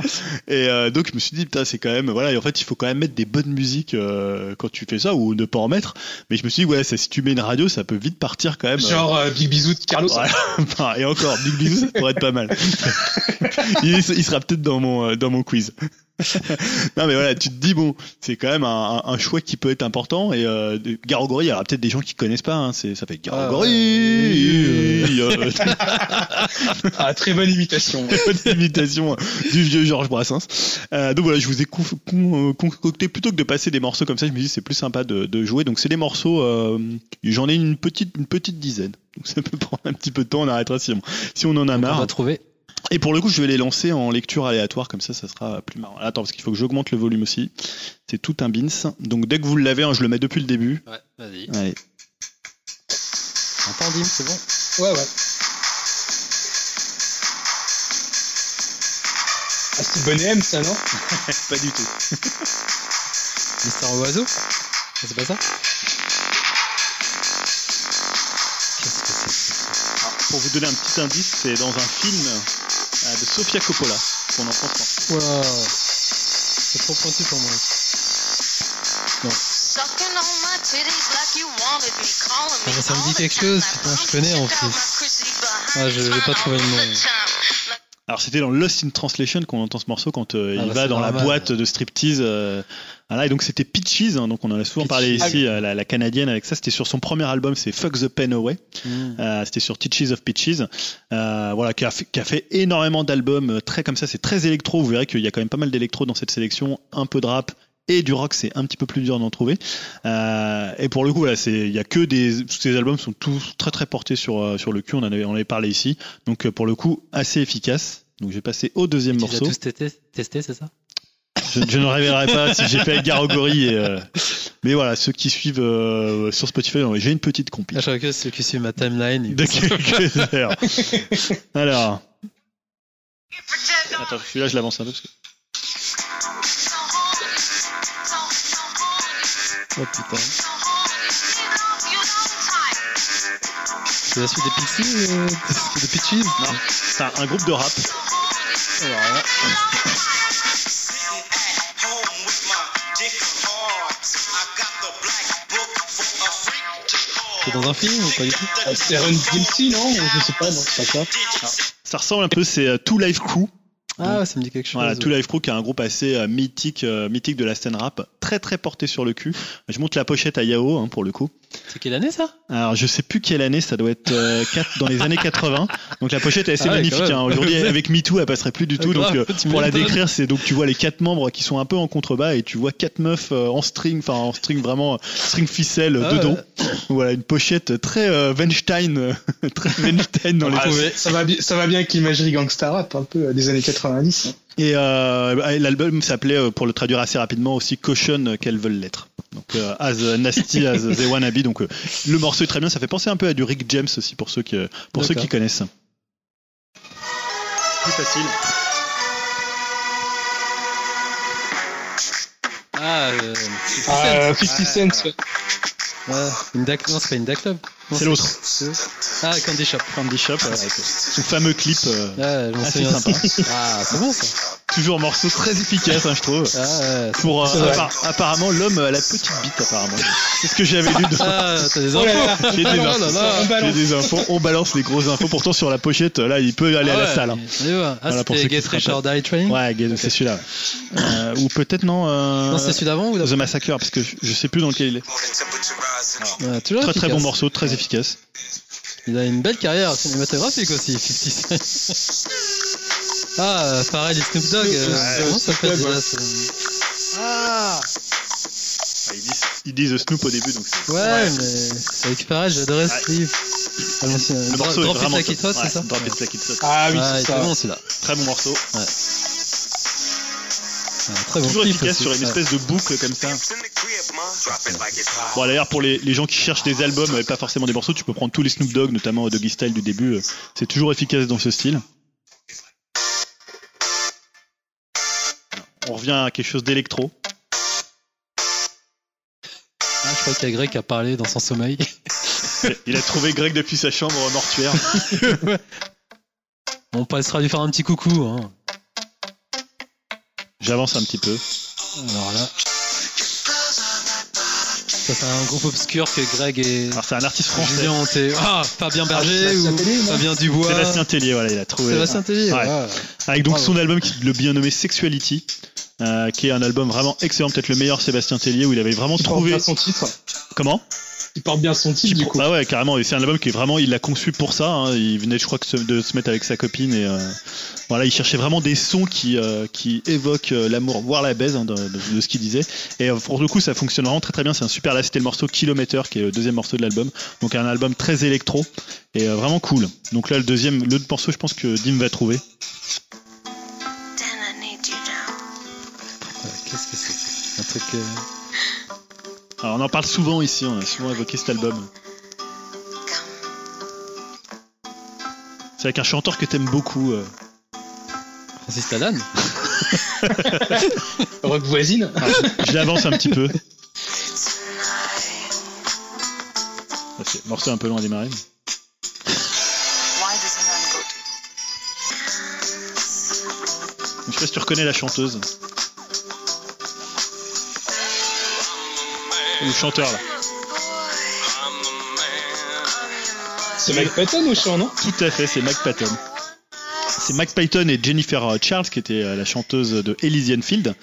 Et euh, donc, je me suis dit, putain, c'est quand même. Voilà, et en fait, il faut quand même mettre des bonnes musiques euh, quand tu fais ça, ou ne pas en mettre. Mais je me suis dit, ouais, ça, si tu mets une radio, ça peut vite partir quand même. Genre euh, Big Bisou de Carlos. Et encore, Big Bisou, ça pourrait être pas mal. il, il sera peut-être dans mon, euh, dans mon quiz. non mais voilà, tu te dis bon, c'est quand même un, choix qui peut être important et euh, Garogori, il y aura peut-être des gens qui connaissent pas. Hein, c'est ça fait Garogori. euh, Ah, très bonne imitation. Bonne imitation du vieux Georges Brassens. Euh, donc voilà, je vous ai con- concocté plutôt que de passer des morceaux comme ça, je me dis c'est plus sympa de, de jouer. Donc c'est des morceaux, euh, j'en ai une petite une petite dizaine. Donc ça peut prendre un petit peu de temps, on arrêtera si on, si on en a On marre. va trouver. Et pour le coup, je vais les lancer en lecture aléatoire, comme ça, ça sera plus marrant. Attends, parce qu'il faut que j'augmente le volume aussi. C'est tout un bins. Donc dès que vous l'avez, hein, je le mets depuis le début. Ouais, vas-y. Allez. Entends, Dim, c'est bon. Ouais, ouais. Ah, c'est Bonnet M, ça, non? Pas du tout. Mister Oiseau? C'est pas ça? Qu'est-ce que c'est Alors, pour vous donner un petit indice, c'est dans un film de Sofia Coppola qu'on entend souvent. Wow. C'est trop pointu pour moi. Sucking on my titties like you wanted me, calling me Ah, ça me dit quelque chose, putain, je connais, en plus. Ah, je- j'ai pas trouvé le nom. Alors c'était dans Lost in Translation qu'on entend ce morceau quand euh, Ah il bah, va dans la boîte de striptease. euh, voilà, et donc c'était Peaches, hein, donc on en a souvent parlé ici, euh, la, la canadienne avec ça. C'était sur son premier album, c'est Fuck the Pen Away. Hmm. Euh, c'était sur Teaches of Peaches, euh, voilà, qui a, fait, qui a fait énormément d'albums très comme ça. C'est très électro. Vous verrez qu'il y a quand même pas mal d'électro dans cette sélection, un peu de rap et du rock. C'est un petit peu plus dur d'en trouver. Euh, et pour le coup, voilà, c'est il y a que des tous ces albums sont tous très très portés sur sur le cul. On en avait on avait parlé ici. Donc pour le coup, assez efficace. Donc je vais passer au deuxième Tu les as morceau. tous testés, testés, c'est ça? Je, je ne révélerai pas si j'ai fait avec Garogori. Et, euh, mais voilà, ceux qui suivent euh, sur Spotify, j'ai une petite Ah, compil Je crois que ceux qui suivent ma timeline. de quelques heures. Alors. Attends, celui-là, je l'avance un peu. Parce que... Oh putain. C'est la suite des Pixies euh, Des Peaches Non, c'est un, un groupe de rap. Alors là, C'est dans un film ou pas du tout Ah, C'est Run DMC, non Je sais pas, non, c'est pas ça. ça ressemble un peu, c'est euh, Two Life Crew. Ah, ça me dit quelque chose. Voilà, Two Life Crew qui est un groupe assez euh, mythique, euh, mythique de la scène rap, très très porté sur le cul. Je monte la pochette à Yao hein, pour le coup. C'est quelle année ça? Alors je sais plus quelle année, ça doit être euh, quatre- dans les années 80. Donc la pochette est assez Ah ouais, magnifique. hein. Aujourd'hui avec MeToo, elle passerait plus du tout. Ah, grave, donc euh, pour la décrire, c'est donc tu vois les quatre membres qui sont un peu en contrebas et tu vois quatre meufs euh, en string, enfin en string vraiment string ficelle euh, Ah, dedans. ouais. Voilà une pochette très euh, Weinstein, très Weinstein dans les Ah, trouvé. ça, va bien, ça va bien avec l'imagerie gangsta rap, un peu des années 90. hein. Et l'album s'appelait, euh, pour le traduire assez rapidement, aussi Caution qu'elles veulent l'être. Donc euh, as nasty as they wanna be. Donc euh, le morceau est très bien. Ça fait penser un peu à du Rick James aussi pour ceux qui, euh, pour ceux qui connaissent. Plus facile. Ah, euh, Ah, 50 50 Cent, ouais. Ouais, une Dac- Non, c'est pas une Dac Club. C'est l'autre. Ah, Candy Shop. Candy Shop euh, avec son fameux clip. euh, Ah, sympa. Ah, c'est bon ça. Toujours morceau très efficace, hein, je trouve. Ah. Pour euh, apparemment l'homme a la petite bite apparemment. C'est ce que j'avais lu. Dans... Ah, t'as des Oh infos. J'ai des Oh infos. des infos. On balance les grosses infos. Pourtant sur la pochette, là, il peut aller à Ah la ouais, salle. hein. Ah, Voilà, c'était Get Rich or Die Trying Ouais, Gaze, c'est celui-là. Euh, ou peut-être non. euh, Non, c'est celui d'avant ou The Massacre, parce que je, je sais plus dans lequel il est. Toujours Très très efficace. bon morceau, très efficace. Il a une belle carrière cinématographique aussi, 50 Cent. Ah, euh, Pharrell et Snoop Dogg. euh, Ouais, comment ça déjà ouais. ce- Ah ils, disent, ils disent Snoop au début, donc c'est- Ouais, mais avec Pharrell, j'adorais ce Ouais. clip. Ah, non, c'est- Le morceau est Drop It vraiment Hot, Ouais, c'est ça Drop It Like It's Hot. Ah oui, Ah, c'est ça. bon celui-là. Très bon morceau. Ah, très bon Toujours clip efficace aussi. sur une Ouais. espèce de boucle comme ça. Bon d'ailleurs pour les, les gens qui cherchent des albums et pas forcément des morceaux, tu peux prendre tous les Snoop Dogg, notamment Doggy Style du début. euh, C'est toujours efficace dans ce style. On revient à quelque chose d'électro. Ah, je crois qu'il y a Greg qui a parlé dans son sommeil. Il a trouvé Greg depuis sa chambre mortuaire. On passera lui faire un petit coucou. Hein. J'avance un petit peu. Alors là. Ça, c'est un groupe obscur que Greg et Alors c'est un artiste français. Julien. Ah, Fabien Berger Sébastien ou Tellier, Fabien Dubois. Sébastien Tellier, voilà, il a trouvé. Sébastien Tellier, Ouais. ouais. Avec donc Bravo. son album qui le bien nommé Sexuality. Euh, qui est un album vraiment excellent, peut-être le meilleur Sébastien Tellier, où il avait vraiment Il porte trouvé. bien son titre. Comment? Il porte bien son titre, du coup. Bah ouais, carrément. Et c'est un album qui est vraiment, il l'a conçu pour ça. hein. Il venait, je crois, que se- de se mettre avec sa copine et euh, voilà, il cherchait vraiment des sons qui euh, qui évoquent l'amour, voire la baise, hein, de, de- de ce qu'il disait. Et pour le coup, ça fonctionne vraiment très très bien. C'est un super. Là, c'était le morceau Kilometer, qui est le deuxième morceau de l'album. Donc un album très électro et vraiment cool. Donc là, le deuxième, le morceau, je pense que Dim va trouver. Un truc. euh, Alors on en parle souvent ici. On a souvent évoqué cet album. C'est avec un chanteur que t'aimes beaucoup. euh. Francis Rock voisine. Je l'avance un petit peu. Ok, morceau un peu long à démarrer. Je sais pas si tu reconnais la chanteuse. Ou le chanteur là. C'est Mike Patton au chant, non Tout à fait, c'est Mac Patton. C'est Mac Patton et Jennifer Charles qui était euh, la chanteuse de Elysian Field.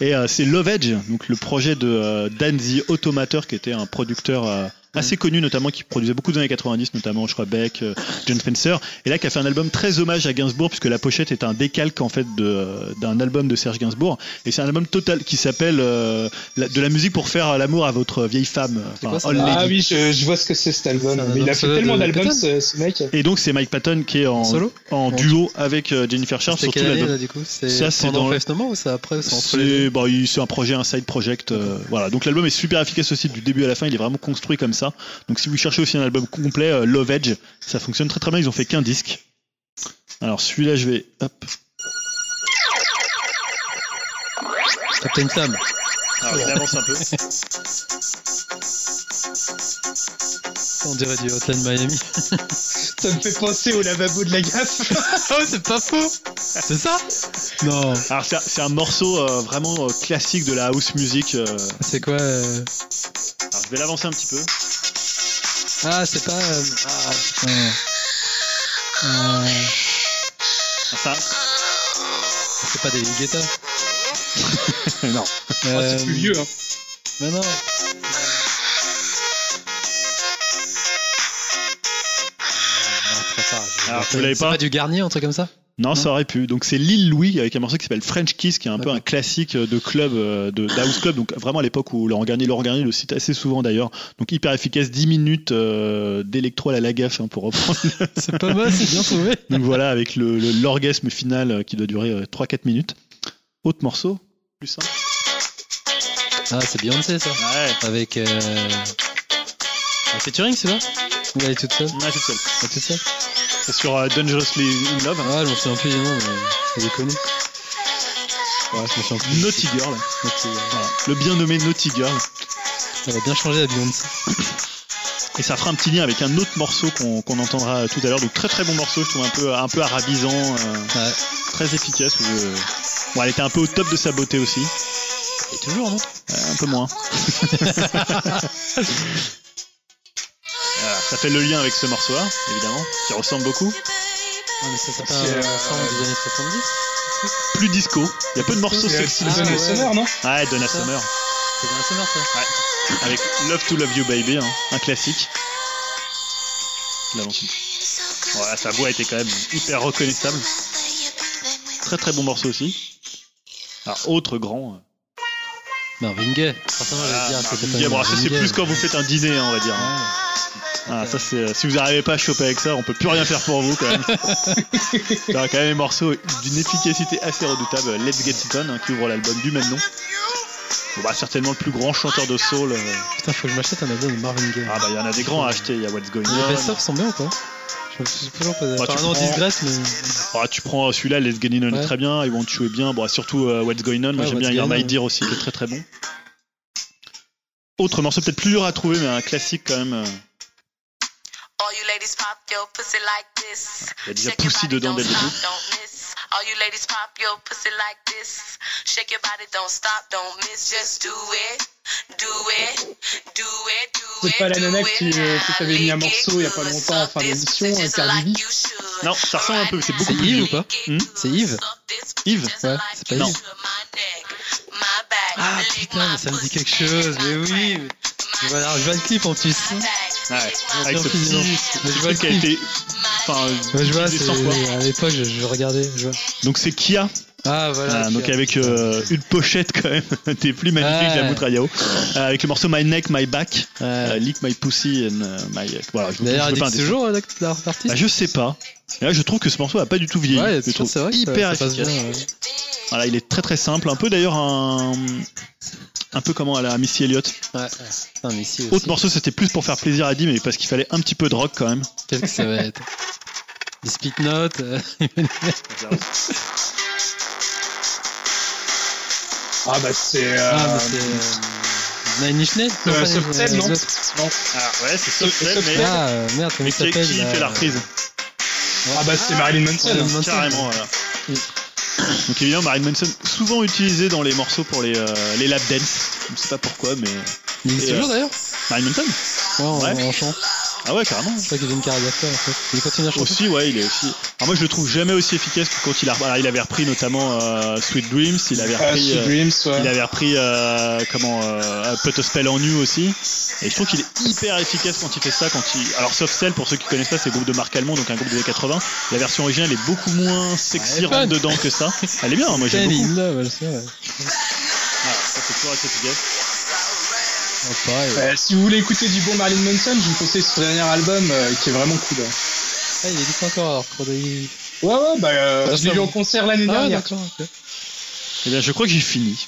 Et euh, c'est Love Edge, donc le projet de euh, Dan the Automator qui était un producteur euh, assez connu notamment qui produisait beaucoup des années 90 notamment je crois Beck, euh, John Spencer et là qui a fait un album très hommage à Gainsbourg puisque la pochette est un décalque en fait de, euh, d'un album de Serge Gainsbourg et c'est un album total qui s'appelle euh, de la musique pour faire l'amour à votre vieille femme C'est quoi Ah oui, je, je vois ce que c'est cet album. C'est Mais il a fait tellement d'albums, ce, ce mec. et donc c'est Mike Patton qui est en, En solo en duo avec euh, Jennifer sur tout quelle année là du coup C'est Ça, c'est dans- ou c'est après c'est C'est bah, c'est un projet, un side project. euh, voilà. Donc l'album est super efficace aussi du début à la fin. Il est vraiment construit comme ça. Donc si vous cherchez aussi un album complet, euh, Love Edge, ça fonctionne très très bien. Ils ont fait qu'un disque. Alors celui-là, je vais. Hop. Captain. Alors, il avance un peu. On dirait du Hotline Miami. Ça me fait penser au lavabo de la gaffe. oh, c'est pas faux C'est ça Non. Alors c'est un- morceau euh, vraiment euh, classique de la house music. euh. C'est quoi euh, Alors, je vais l'avancer un petit peu. Ah, c'est pas. euh, Ah, putain. Euh, Ah, ça. c'est pas des Guetta. non. Oh, c'est plus vieux. Hein. Mais. Non, Alors, C'est vous l'avez pas pas du Garnier, un truc comme ça? Non, ça aurait pu. Donc c'est Lil Louis avec un morceau qui s'appelle French Kiss, qui est un peu un classique de club, euh, de d'house club. Donc vraiment à l'époque où Laurent Garnier, Laurent Garnier le cite assez souvent d'ailleurs. Donc hyper efficace, 10 minutes euh, d'électro à la Lagaffe hein, pour reprendre. C'est pas mal, c'est bien trouvé. Donc voilà avec le l'orgasme final euh, qui doit durer euh, 3-4 minutes. Autre morceau, plus simple. Ah, c'est Beyoncé ça. Ouais. Avec. Euh... Un featuring, c'est là Ou elle est toute seule? Ouais, toute seule. Elle est toute seule C'est sur euh, Dangerously in Love. Ah, je m'en souviens plus du nom, mais elle est connue. Ouais, je me souviens plus. Naughty Girl. Naughty Girl. Voilà. Le bien nommé Naughty Girl. Elle a bien changé à Beyoncé. Et ça fera un petit lien avec un autre morceau qu'on qu'on entendra tout à l'heure. Donc très très bon morceau, je trouve un peu, un peu arabisant, euh, Ouais. très efficace. où, euh, Bon, elle était un peu au top de sa beauté aussi. Et toujours, non? Euh, un peu moins. Ça fait le lien avec ce morceau-là, évidemment, qui ressemble beaucoup. Ah, mais ça, c'est pas C'est, un euh, ensemble des années 70 Plus disco. Il y a peu de morceaux sexy. c'est Ah, Donna ouais. Summer, non? Ouais, Donna. Summer. C'est assez mort, ça. Avec Love to Love You Baby, hein, un classique. Voilà, sa voix était quand même hyper reconnaissable. Très très bon morceau aussi. Alors, autre grand. euh, Marvin Gaye. Forcément, j'allais Ah. Marvin Gaye. Bon, ça c'est plus quand vous faites un dîner, hein, on va dire. hein. Ouais. Ah, ça c'est, euh, si vous n'arrivez pas à choper avec ça, on peut plus rien faire pour vous quand même. C'est quand même un morceau d'une efficacité assez redoutable. Let's Get It On, hein, qui ouvre l'album du même nom. Bon, bah, certainement le plus grand chanteur de soul. euh. Putain, faut que je m'achète un album de Marvin Gaye. Ah bah il y en a des grands à acheter. Il y a What's Going Les On. best-of sont bien ou pas? Je me suis toujours posé. Bah, tu Enfin, non, prends- Disgrace, mais. Ah, tu prends celui-là, Let's Get It On est très bien. Ils vont te jouer bien. Bon, surtout euh, What's Going On. Moi Ouais, j'aime bien Going My. Dear aussi, qui est très très bon. Autre morceau peut-être plus dur à trouver, mais un classique quand même. euh. All you ladies pop your pussy like this. Il y a déjà dedans dès le stop, début. don't miss. All you ladies pop your pussy like this. Shake your body, don't stop, don't miss. Just do it, do it, do it, do it. C'est pas la nana tu- euh, mis un morceau il y a pas it longtemps en fin d'émission, euh, Cardi should. Non, ça ressemble un peu, c'est beaucoup plus Yves ou pas Hmm? C'est Yves Yves Ouais, c'est pas Non. Yves. Ah putain, ça me dit quelque chose, mais oui. mais- Je vois, je vois le clip en plus. Ouais, avec ce petit, Mais je vois qui a été. Enfin, Ouais, je vois, utilisé c'est- 100 fois. à l'époque, je, je regardais. Je vois. Donc c'est Kia, Ah voilà. euh, donc avec euh, une pochette quand même des plus magnifiques Ouais. de la Boutre Yao, euh, avec le morceau My Neck, My Back, euh, Lick My Pussy and euh, My. Voilà, je, D'ailleurs, elle dit toujours l'artiste. Bah, je sais pas. Et là, je trouve que ce morceau a pas du tout vieilli. Ouais, c'est vrai. ça- hyper ça passe efficace. bien, ouais. Voilà, il est très très simple, un peu d'ailleurs un un peu comme à la Missy Elliott. Ouais, ouais. Autre morceau, c'était plus pour faire plaisir à Dim, mais parce qu'il fallait un petit peu de rock quand même. Qu'est-ce que ça va être Des split notes. euh, Ah bah c'est. euh, Ah, mais c'est. euh, Nine Inch Nails Euh, pas les- Soft Cell, les non. Ah ouais, c'est Soft Cell, mais- Ah, euh, merde, comment il s'appelle qui là fait la reprise Ah bah c'est Marilyn Manson. Carrément, voilà. Donc évidemment, Marilyn Manson, souvent utilisé dans les morceaux pour les, euh, les lap dance. Je sais pas pourquoi, mais. Il existe toujours euh, d'ailleurs Marilyn Manson Ouais, en, Ouais. en chant. Ah ouais, carrément. Je crois qu'il faisait une carrière d'acteur en fait. Il continue à chanter. Aussi, ouais, il est aussi. Alors moi, je le trouve jamais aussi efficace que quand il a. Alors, il avait repris notamment euh, Sweet Dreams, il avait Ah, repris. Sweet euh, Dreams, ouais. Il avait repris euh, comment euh, Put a Spell on You aussi. Et je trouve qu'il est hyper efficace quand il fait ça. Quand il... Alors Soft Cell, pour ceux qui connaissent pas, c'est le groupe de Marc Almond, donc un groupe des années 80. La version originale est beaucoup moins sexy, rentre dedans que ça. Elle est bien, hein, moi j'aime beaucoup. ouais. Ah, ça c'est toujours assez efficace. Euh, si vous voulez écouter du bon Marilyn Manson, je vous conseille son dernier album euh, qui est vraiment cool. ouais. Ah, il existe encore d'Aïe. Ouais, ouais, bah euh, Ah, je l'ai ça vu en va. concert l'année Ah, dernière. d'accord, ok. Eh bien, je crois que j'ai fini.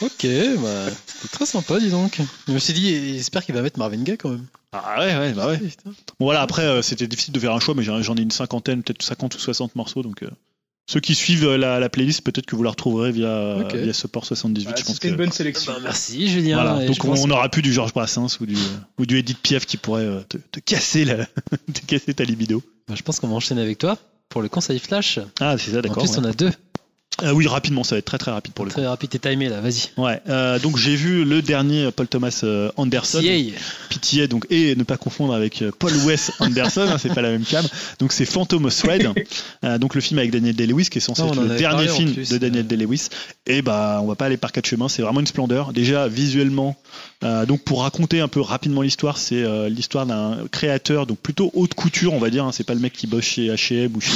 Ok, bah, c'était très sympa, dis donc. Je me suis dit, j'espère qu'il va mettre Marvin Gaye quand même. Ah ouais, ouais, bah ouais. Putain. Bon voilà, après euh, c'était difficile de faire un choix, mais j'en j'en ai une cinquantaine, peut-être 50 ou 60 morceaux, donc euh, ceux qui suivent euh, la, la playlist, peut-être que vous la retrouverez via, Ok. via Support 78. Voilà, je pense C'était une bonne sélection. Bah, merci Julien. Voilà, Et donc je on n'aura plus du Georges Brassens ou du, ou du Edith Piaf qui pourrait euh, te, te casser la, te casser ta libido. bah, je pense qu'on va enchaîner avec toi pour le conseil flash. Ah, c'est ça, En d'accord. plus, ouais. on a deux. Ah oui, rapidement, ça va être très très rapide pour le coup. Très rapide et timé là, vas-y. Ouais, euh, donc j'ai vu le dernier Paul Thomas euh, Anderson. Yay. PTA, donc, et ne pas confondre avec euh, Paul Wes Anderson, hein, c'est pas la même cam. Donc c'est Phantom Thread, euh, donc le film avec Daniel Day-Lewis qui est censé Ah, être le dernier film plus, de Daniel euh. Day-Lewis. Et bah on va pas aller par quatre chemins, c'est vraiment une splendeur. Déjà visuellement, euh, donc pour raconter un peu rapidement l'histoire, c'est euh, l'histoire d'un créateur, donc plutôt haute couture, on va dire. hein, c'est pas le mec qui bosse chez H&M ou chez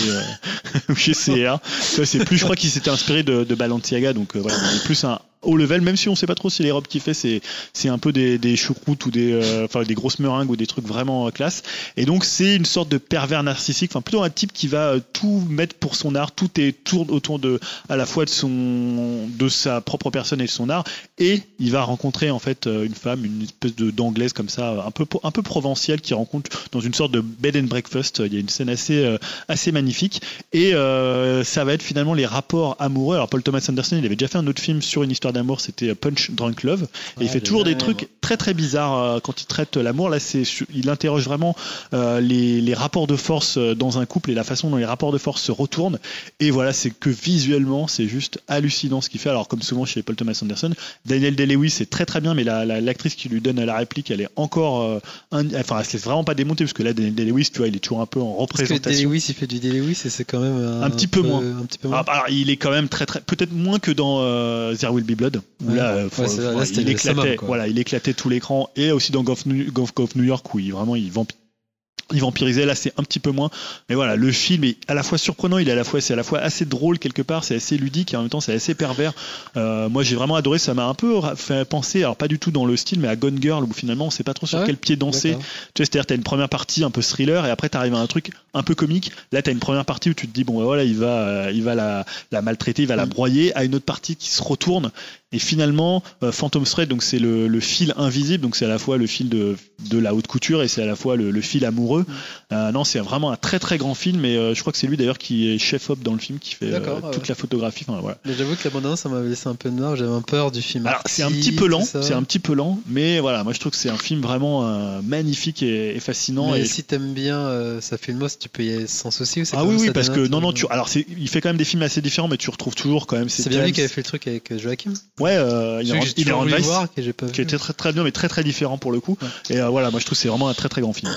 vois, C'est plus, je crois qu'il s'était inspiré de, de Balenciaga, donc euh, voilà, plus un haut level, même si on sait pas trop si les robes qu'il fait, c'est c'est un peu des, des choucroutes ou des, euh, enfin, des grosses meringues ou des trucs vraiment euh, classe. Et donc, c'est une sorte de pervers narcissique, enfin, plutôt un type qui va euh, tout mettre pour son art, tout est tourne autour de, à la fois de son, de sa propre personne et de son art. Et il va rencontrer, en fait, une femme, une espèce d'anglaise comme ça, un peu, un peu provinciale qui rencontre dans une sorte de bed and breakfast. Il y a une scène assez, assez magnifique. Et ça va être finalement les rapports amoureux. Alors, Paul Thomas Anderson, il avait déjà fait un autre film sur une histoire d'amour, c'était Punch Drunk Love. Et il Ouais, fait toujours des trucs très très bizarres euh, quand il traite l'amour. Là, c'est, il interroge vraiment euh, les, les rapports de force euh, dans un couple et la façon dont les rapports de force se retournent. Et voilà, c'est que visuellement, c'est juste hallucinant ce qu'il fait. Alors, comme souvent chez Paul Thomas Anderson, Daniel Day-Lewis c'est très très bien, mais la, la- l'actrice qui lui donne la réplique, elle est encore, euh, un- enfin, elle se laisse vraiment pas démonter parce que là, Daniel Day-Lewis, tu vois, il est toujours un peu en Parce que représentation. Day-Lewis, il fait du Day-Lewis et c'est quand même un, Un petit peu moins. Un petit peu moins. Ah, bah, alors, il est quand même très très peut-être moins que dans euh, There Will Be Blood où Ouais. là, euh, faut- Ouais, là, il éclatait summum, voilà il éclatait tout l'écran et aussi dans Golf New, Golf- Golf New York où il vraiment il vamp- il vampirisait là c'est un petit peu moins mais voilà le film est à la fois surprenant il est à la fois c'est à la fois assez drôle quelque part c'est assez ludique et en même temps c'est assez pervers Euh, moi j'ai vraiment adoré ça m'a un peu fait penser alors pas du tout dans le style mais à Gone Girl où finalement on sait pas trop sur Ah ouais quel pied danser tu vois, c'est-à-dire t'as une première partie un peu thriller et après t'arrives à un truc un peu comique. Là, t'as une première partie où tu te dis bon, voilà, il va, euh, il va la, la maltraiter, il va la Mm. broyer. À une autre partie qui se retourne et finalement euh, Phantom Thread, donc c'est le, le fil invisible, donc c'est à la fois le fil de, de la haute couture et c'est à la fois le, le fil amoureux. Mm. Euh, non, c'est vraiment un très très grand film et euh, je crois que c'est lui d'ailleurs qui est chef op dans le film, qui fait euh, toute ouais. la photographie. Enfin, voilà. J'avoue que l'abondance, ça m'avait laissé un peu marre. J'avais un peur du film. Alors c'est un petit peu lent, c'est un petit peu lent, mais voilà, moi je trouve que c'est un film vraiment magnifique et, et fascinant. Mais et- si t'aimes bien une mosse, tu peux y aller sans souci ou Ah oui oui parce que non non tu alors il fait quand même des films assez différents mais tu retrouves toujours quand même C'est ces bien lui qui avait fait le truc avec Joachim? Ouais euh, que toujours Inherent voulu Vice voir que j'ai pas qui vu. était très très bien mais très très différent pour le coup et euh, voilà moi je trouve que c'est vraiment un très très grand film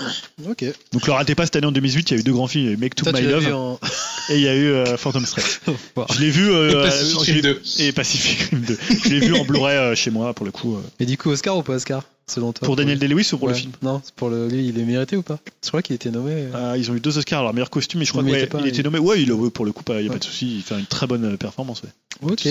Ok. donc le ratez pas cette année en 2018 il y a eu deux grands films il y a eu Make to Toi, My Love en. et il y a eu euh, Phantom Thread. Wow. Je l'ai vu euh, Et Pacific Rim 2. et Pacific Rim 2. Je l'ai vu en Blu-ray euh, chez moi pour le coup. euh. Et du coup, Oscar ou pas Oscar? Selon toi Pour Daniel Day-Lewis ou pour le Ouais. film? Non, c'est pour le... lui, il est mérité ou pas? Je crois qu'il était nommé. euh, Euh, Ils ont eu deux Oscars, alors meilleur costume, mais je crois il qu'il était il était il- nommé. Ouais, il a, ouais, pour le coup, il n'y a Ouais. pas de souci. Il fait une très bonne performance. ouais. Ok.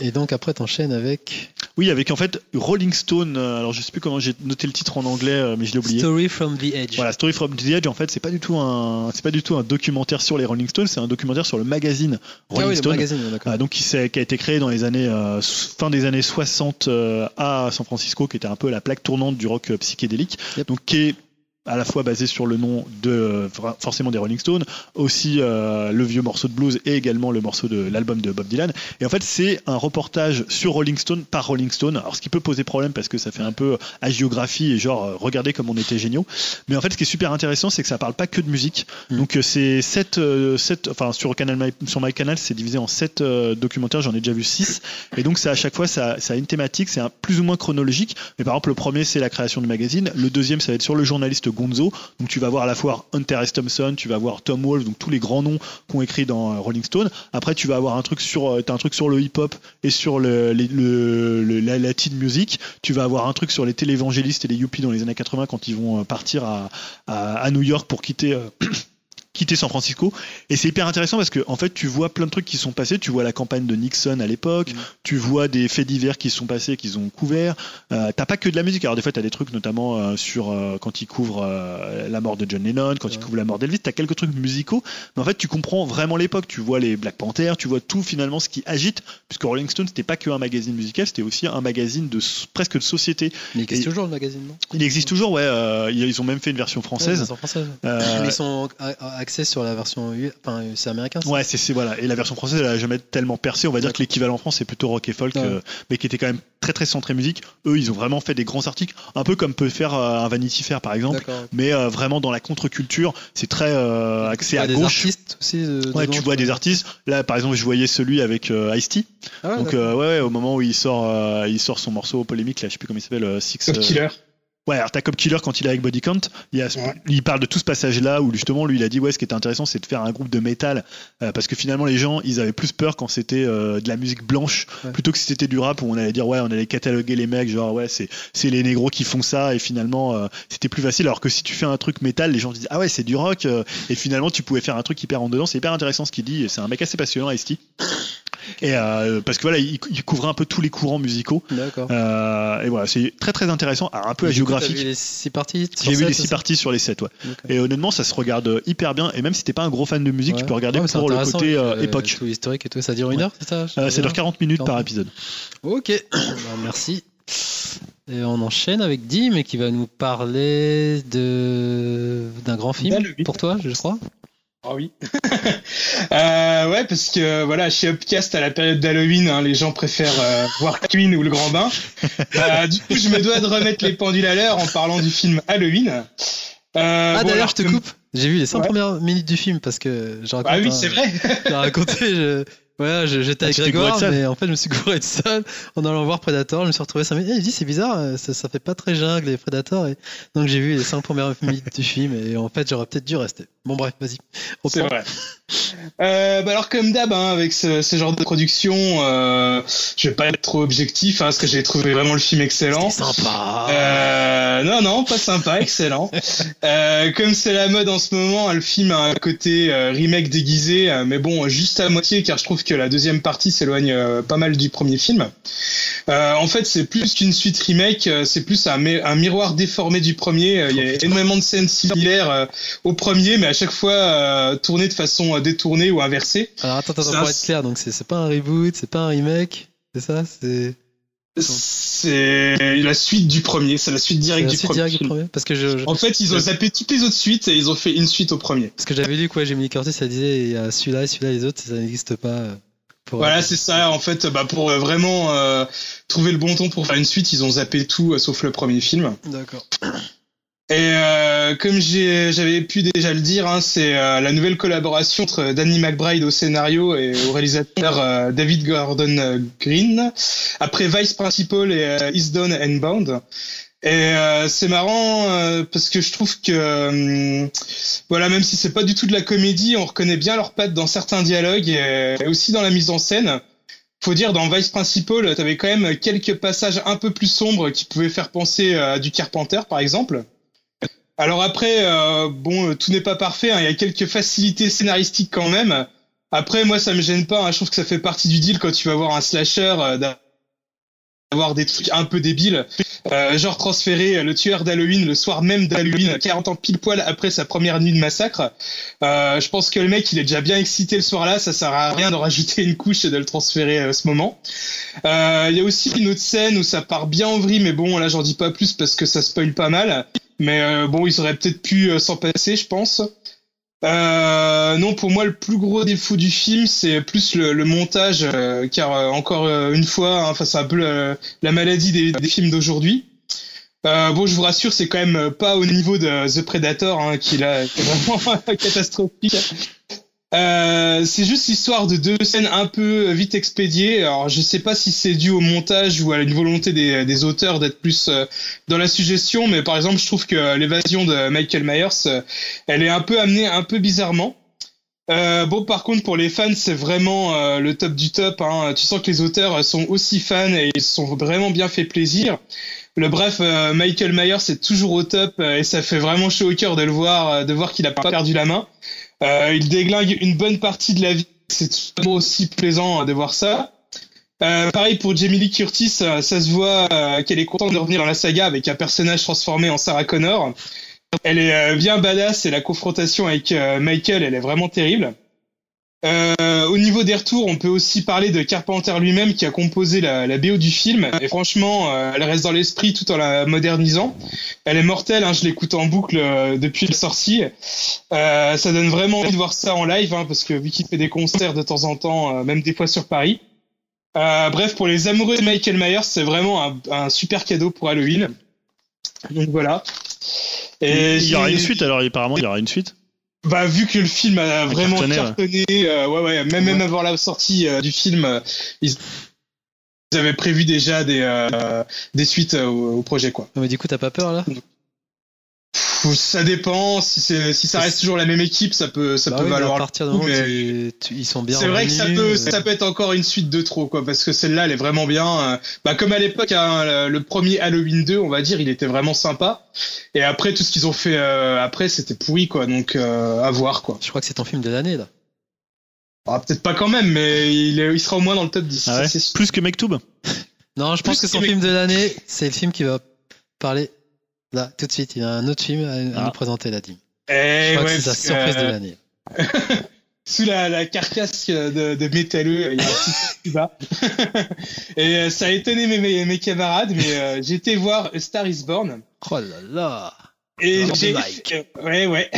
Et donc après, t'enchaînes avec Oui, avec en fait Rolling Stone. euh, alors je sais plus comment j'ai noté le titre en anglais, euh, mais je l'ai oublié. Story from the Edge. Voilà, Story from the Edge. En fait, c'est pas du tout un, c'est pas du tout un documentaire sur les Rolling Stones, c'est un documentaire sur le magazine Ah Rolling oui, le magazine, d'accord. Ah, donc qui, s'est- qui a été créé dans les années euh, fin des années 60 euh, à San Francisco, qui était un peu la plaque tournante du rock psychédélique, Yep. donc qui est à la fois basé sur le nom de euh, forcément des Rolling Stones, aussi euh, le vieux morceau de blues et également le morceau de l'album de Bob Dylan. Et en fait, c'est un reportage sur Rolling Stone par Rolling Stone. Alors, ce qui peut poser problème parce que ça fait un peu agiographie et genre euh, regardez comme on était géniaux. Mais en fait, ce qui est super intéressant, c'est que ça parle pas que de musique. Mm. Donc, c'est sept, euh, sept- enfin sur canal My- sur MyCanal, c'est divisé en sept euh, documentaires. J'en ai déjà vu six. Et donc, ça à chaque fois, ça, ça a une thématique. C'est un plus ou moins chronologique. Mais par exemple, le premier, c'est la création du magazine. Le deuxième, ça va être sur le journaliste Gonzo. Donc, tu vas voir à la fois Hunter S. Thompson, tu vas voir Tom Wolfe, donc tous les grands noms qu'on écrit dans euh, Rolling Stone. Après, tu vas avoir un truc sur, euh, un truc sur le hip-hop et sur la latin music. Tu vas avoir un truc sur les télévangélistes et les yuppies dans les années 80 quand ils vont euh, partir à, New York pour quitter. quitter San Francisco. Et c'est hyper intéressant parce que en fait tu vois plein de trucs qui sont passés. Tu vois la campagne de Nixon à l'époque. Mm. tu vois des faits divers qui sont passés qu'ils ont couverts. Euh, t'as pas que de la musique. Alors des fois t'as des trucs notamment euh, sur euh, quand ils couvrent euh, la mort de John Lennon quand ils couvrent la mort d'Elvis t'as quelques trucs musicaux. Mais en fait tu comprends vraiment l'époque. Tu vois les Black Panthers. Tu vois tout finalement ce qui agite. Puisque Rolling Stone c'était pas que un magazine musical. C'était aussi un magazine de presque de société. Mais il existe Et- toujours le magazine, non? il existe toujours ouais ils ont même fait une version Ouais, française. Version française. Ils sont axés sur la version. U- Enfin, c'est américain. ça Ouais, c'est voilà. Et la version française, elle a jamais tellement percé. On va dire que l'équivalent en France, c'est plutôt rock et folk, Ouais. euh, mais qui était quand même très très centré musique. Eux, ils ont vraiment fait des grands articles, un peu comme peut faire euh, un Vanity Fair par exemple, mais euh, vraiment dans la contre-culture. C'est très euh, axé à des gauche. artistes aussi. de- Ouais, tu vois des artistes. Là, par exemple, je voyais celui avec euh, Ice-T. Ah ouais, Donc, euh, ouais, ouais, au moment où il sort, euh, il sort son morceau polémique, là, je sais plus comment il s'appelle, euh, Six. Euh, Killer. Ouais, alors t'as Cop Killer quand il est avec Body Count, il, y a ce- Ouais. il parle de tout ce passage-là où justement lui il a dit ouais ce qui était intéressant c'est de faire un groupe de métal euh, parce que finalement les gens ils avaient plus peur quand c'était euh, de la musique blanche Ouais. plutôt que si c'était du rap où on allait dire ouais on allait cataloguer les mecs genre ouais c'est c'est les négros qui font ça et finalement euh, c'était plus facile alors que si tu fais un truc métal les gens disent ah ouais c'est du rock euh, et finalement tu pouvais faire un truc hyper en dedans c'est hyper intéressant ce qu'il dit et c'est un mec assez passionnant Ice-T et euh, parce que voilà il, il couvrait un peu tous les courants musicaux D'accord. euh, et voilà c'est très très intéressant alors un peu t'as géographique vu les six parties sur j'ai vu sept les six parties sur les 7 ouais. Et honnêtement, ça se regarde hyper bien. Et même si t'es pas un gros fan de musique, tu peux regarder Ouais, pour le côté euh, époque. Tout historique et tout. Ça dure une Ouais. heure, c'est ça Euh, ça dure 40 minutes par 40. épisode. Ok, Ben, merci. Et on enchaîne avec Dim qui va nous parler de d'un grand film D'Halloween. pour toi, je crois. Ah oui. Euh, ouais, parce que voilà, chez Upcast, à la période d'Halloween, hein, les gens préfèrent euh, voir Queen ou Le Grand Bain. Euh, du coup, je me dois de remettre les pendules à l'heure en parlant du film Halloween. Euh, ah bon, d'ailleurs, je te coupe. J'ai vu les 5 Ouais. premières minutes du film parce que je raconte. Ah oui, c'est vrai. J'ai raconté. Je... Je- j'étais avec Grégoire, mais en fait, je me suis gouré de salle en allant voir Predator. Je me suis retrouvé 5 minutes. Et il dit, c'est bizarre, ça, ça fait pas très jungle les Predators. Et... Donc j'ai vu les 5 premières minutes du film et en fait, j'aurais peut-être dû rester. Bon, bref, vas-y. C'est vrai. Euh, bah alors comme d'hab, hein, avec ce, ce genre de production, euh, je vais pas être trop objectif, hein, parce que j'ai trouvé vraiment le film excellent. Sympa. Euh, non, non, pas sympa, excellent. Euh, comme c'est la mode en ce moment, le film a un côté euh, remake déguisé, euh, mais bon, juste à moitié, car je trouve que la deuxième partie s'éloigne euh, pas mal du premier film. Euh, en fait, c'est plus qu'une suite remake, euh, c'est plus un, mi- un miroir déformé du premier. Euh, Il y a énormément de scènes similaires euh, au premier, mais à chaque fois euh, tournées de façon euh, détournée ou inversée. Alors attends, attends, pour un- être clair, donc c'est pas un reboot, c'est pas un remake, c'est ça C'est C'est la suite du premier, c'est la suite directe du suite directe du premier Parce que je, je- En fait, ils ont zappé toutes les autres suites et ils ont fait une suite au premier. parce que j'avais lu quoi, Jamie Curtis, ça disait il y a celui-là et celui-là, les autres, ça n'existe pas. euh, Pour Voilà, c'est ça. En fait, bah, pour euh, vraiment euh, trouver le bon ton pour faire une suite, ils ont zappé tout euh, sauf le premier film. D'accord. Et euh, comme j'avais pu déjà le dire, hein, c'est euh, la nouvelle collaboration entre Danny McBride au scénario et au réalisateur euh, David Gordon euh, Green. Après Vice Principal et euh, Is Done and Bound. Et c'est marrant parce que je trouve que euh, voilà, même si c'est pas du tout de la comédie, on reconnaît bien leurs pattes dans certains dialogues et, et aussi dans la mise en scène. Faut dire dans Vice Principal, t'avais quand même quelques passages un peu plus sombres qui pouvaient faire penser à du Carpenter par exemple. Alors après, euh, bon, tout n'est pas parfait. hein, Il y a quelques facilités scénaristiques quand même. Après, moi, ça me gêne pas. hein, je trouve que ça fait partie du deal quand tu vas voir un slasher, euh, d'avoir des trucs un peu débiles. Euh, genre transférer le tueur d'Halloween le soir même d'Halloween, 40 ans pile poil après sa première nuit de massacre. Euh, je pense que le mec, il est déjà bien excité le soir-là. Ça sert à rien de rajouter une couche et de le transférer à ce moment. Euh, Il y a aussi une autre scène où ça part bien en vrille, mais bon, là, j'en dis pas plus parce que ça spoil pas mal. Mais euh, bon, ils auraient peut-être pu euh, s'en passer, je pense. Euh, non, pour moi, le plus gros défaut du film, c'est plus le, montage, euh, car encore une fois, hein, c'est un peu la, la maladie des, films d'aujourd'hui. Bon, je vous rassure, c'est quand même pas au niveau de The Predator, hein, qui est vraiment catastrophique. Euh, c'est juste l'histoire de deux scènes un peu vite expédiées. Alors, je sais pas si c'est dû au montage ou à une volonté des, auteurs d'être plus euh, dans la suggestion, mais par exemple, je trouve que l'évasion de Michael Myers, euh, elle est un peu amenée un peu bizarrement. Euh, bon, par contre, pour les fans, c'est vraiment euh, le top du top. Hein. Tu sens que les auteurs sont aussi fans et ils se sont vraiment bien fait plaisir. Le bref, euh, Michael Myers c'est toujours au top euh, et ça fait vraiment chaud au cœur de le voir, euh, de voir qu'il a pas perdu la main. Euh, il déglingue une bonne partie de la vie. C'est toujours aussi plaisant euh, de voir ça. Euh, pareil pour Jamie Lee Curtis, euh, ça se voit qu'elle est contente de revenir dans la saga avec un personnage transformé en Sarah Connor. Elle est bien badass et la confrontation avec Michael, elle est vraiment terrible. Euh, au niveau des retours, on peut aussi parler de Carpenter lui-même qui a composé la, la BO du film. Et franchement, euh, elle reste dans l'esprit tout en la modernisant. Elle est mortelle, hein, je l'écoute en boucle euh, depuis la sortie. Euh, ça donne vraiment envie de voir ça en live, hein, parce que vu qu'il fait des concerts de temps en temps, euh, même des fois sur Paris. Euh, bref, pour les amoureux de Michael Myers, c'est vraiment un, un super cadeau pour Halloween. Donc voilà. Et il y aura une suite alors, apparemment, il y aura une suite. Bah vu que le film a vraiment cartonné, cartonné, euh, ouais ouais, même même avant la sortie euh, du film, euh, ils, ils avaient prévu déjà des euh, des suites euh, au, projet quoi. Mais du coup, t'as pas peur là? Ça dépend si c'est si ça reste toujours la même équipe, ça peut ça Bah peut oui, valoir. à partir du moment où mais tu- tu- ils sont bien C'est vrai que ça peut euh, ça peut être encore une suite de trop quoi parce que celle-là elle est vraiment bien. euh, Bah comme à l'époque hein, le, premier Halloween 2, on va dire, il était vraiment sympa. Et après tout ce qu'ils ont fait euh, après c'était pourri quoi donc euh, à voir quoi. Je crois que c'est ton film de l'année là. Ah, peut-être pas quand même, mais il, est, il sera au moins dans le top 10. Ah ouais. Plus que Mektoub Non, je pense que son que- film de l'année, c'est le film qui va parler là tout de suite. Il y a un autre film à, à Ah. nous présenter là, Dim. Eh Je crois ouais, que c'est sa surprise de euh, l'année. Sous la, la carcasse de, de métalleux, il y a un petit. Et euh, ça a étonné mes, mes, mes camarades, mais euh, été voir A Star Is Born. Oh là là Et j'ai, ouais, ouais.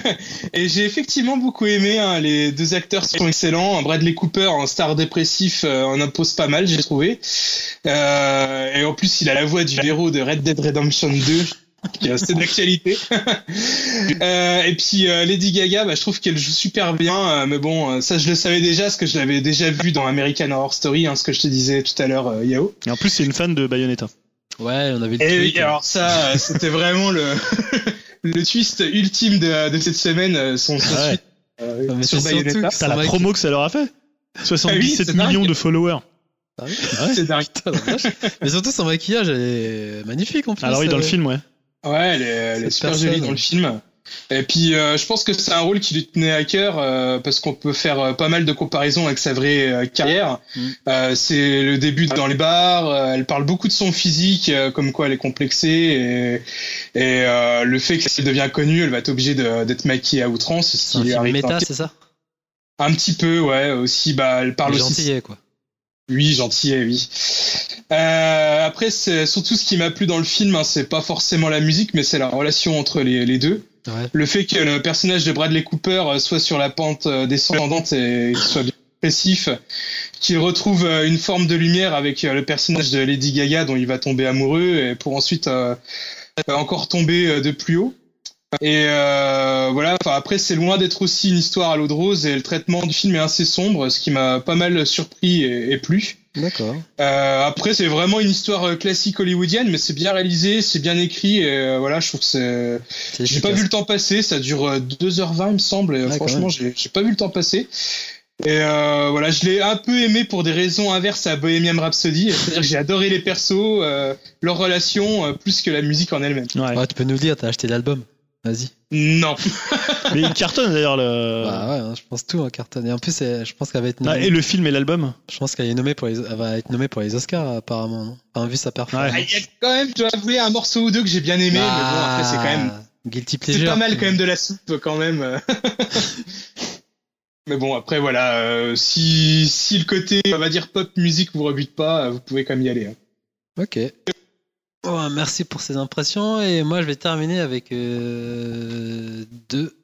et j'ai effectivement beaucoup aimé. hein, les deux acteurs sont excellents. Bradley Cooper, en star dépressif, euh, en impose pas mal, j'ai trouvé. Euh, et en plus, il a la voix du héros de Red Dead Redemption 2, qui est assez d'actualité. euh, et puis euh, Lady Gaga, bah, je trouve qu'elle joue super bien. euh, mais bon, euh, ça, je le savais déjà, parce que je l'avais déjà vu dans American Horror Story, hein, ce que je te disais tout à l'heure, euh, Yao. Et en plus, c'est une fan de Bayonetta. Ouais, on avait le Et tweet. oui, alors ça, euh, c'était vraiment le, le twist ultime de, de cette semaine, euh, son, son Ah ouais. tweet, euh, mais sur Bayonetta. que T'as la promo que ça leur a fait 77 c'est millions dingue. de followers. Ah oui C'est dingue. Mais surtout son maquillage, elle est magnifique en plus. Alors oui, dans le euh. film, ouais. Ouais, elle est, elle est super jolie dans le film. Et puis, euh, je pense que c'est un rôle qui lui tenait à cœur euh, parce qu'on peut faire euh, pas mal de comparaisons avec sa vraie carrière. Mm. C'est le début dans les bars. elle parle beaucoup de son physique, comme quoi elle est complexée et, et le fait qu'elle devient connue, elle va être obligée d'être maquillée à outrance. ce C'est qui un méta, c'est ça? Un petit peu, ouais. Aussi, bah, elle parle aussi. aussi Gentillet, quoi. Oui, gentillet, oui. Euh, après, c'est surtout ce qui m'a plu dans le film, hein, c'est pas forcément la musique, mais c'est la relation entre les, les deux. Le fait que le personnage de Bradley Cooper euh, soit sur la pente euh, descendante et qu'il soit bien dépressif, qu'il retrouve euh, une forme de lumière avec le personnage de Lady Gaga dont il va tomber amoureux et pour ensuite encore tomber de plus haut. Et voilà, enfin après c'est loin d'être aussi une histoire à l'eau de rose et le traitement du film est assez sombre, ce qui m'a pas mal surpris et plu. D'accord. Euh, après, c'est vraiment une histoire euh, classique hollywoodienne, mais c'est bien réalisé, c'est bien écrit, et euh, voilà, je trouve que c'est. C'est J'ai pas vu le temps passer, ça dure euh, 2h20, il me semble, et euh, Ouais, franchement, j'ai pas vu le temps passer. Et euh, voilà, je l'ai un peu aimé pour des raisons inverses à Bohemian Rhapsody, c'est-à-dire que j'ai adoré les persos, euh, leurs relations, euh, plus que la musique en elle-même. Ouais. Ouais, tu peux nous le dire, t'as acheté l'album. Vas-y. Non. Mais il cartonne d'ailleurs le. Bah ouais, hein, je pense tout en carton. Et en plus, c'est- je pense qu'elle va être Ah, nommée. et le film et l'album Je pense qu'elle est nommée pour les, elle va être nommée pour les Oscars apparemment, non? Enfin, vu sa performance. Ah, Il y a quand même, je dois avouer, un morceau ou deux que j'ai bien aimé, mais bon, après, c'est quand même. Ah, guilty C'est pleasure. pas mal quand même de la soupe quand même. Mais bon, après voilà, euh, si, si le côté, on va dire pop musique vous rebute pas, vous pouvez quand même y aller. hein. Ok. Bon, merci pour ces impressions. Et moi, je vais terminer avec euh, deux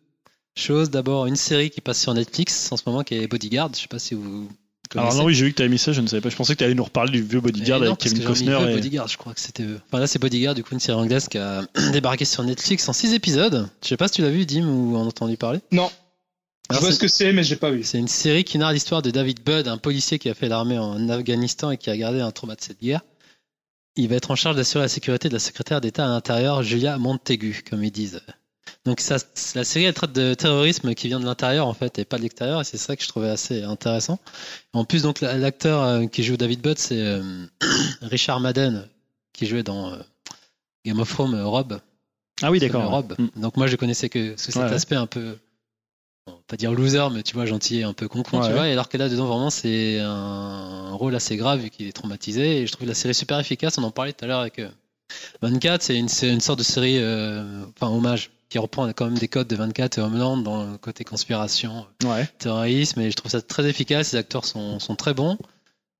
choses. D'abord, une série qui passe sur Netflix en ce moment qui est Bodyguard. Je sais pas si vous connaissez. Alors non, oui, j'ai vu que t'avais mis ça, je ne savais pas. Je pensais que t'allais nous reparler du vieux Bodyguard non, avec parce Kevin Costner. Et... Bodyguard, je crois que c'était eux. Enfin là, c'est Bodyguard, du coup, une série anglaise qui a débarqué sur Netflix en 6 épisodes. Je sais pas si tu l'as vu, Dim, ou en entendu parler. Non, je Alors, vois c'est- ce que c'est, mais j'ai pas vu. C'est une série qui narre l'histoire de David Budd, un policier qui a fait l'armée en Afghanistan et qui a gardé un trauma de cette guerre. Il va être en charge d'assurer la sécurité de la secrétaire d'État à l'intérieur, Julia Montaigu, comme ils disent. Donc ça, la série elle traite de terrorisme qui vient de l'intérieur en fait et pas de l'extérieur et c'est ça que je trouvais assez intéressant. En plus donc la- l'acteur euh, qui joue David Budd c'est euh, Richard Madden qui jouait dans euh, Game of Thrones euh, Rob. Ah oui, d'accord. Rob. Mm. Donc moi je connaissais que cet Ouais. aspect un peu, pas dire loser, mais tu vois gentil et un peu con con, Ouais. tu vois. Et alors que là dedans vraiment c'est un rôle assez grave vu qu'il est traumatisé. Et je trouve la série super efficace. On en parlait tout à l'heure avec euh, 24. C'est une, c'est une sorte de série, euh, enfin hommage, qui reprend quand même des codes de 24 et Homeland dans le côté conspiration, Ouais. terrorisme. Et je trouve ça très efficace. Les acteurs sont, sont très bons.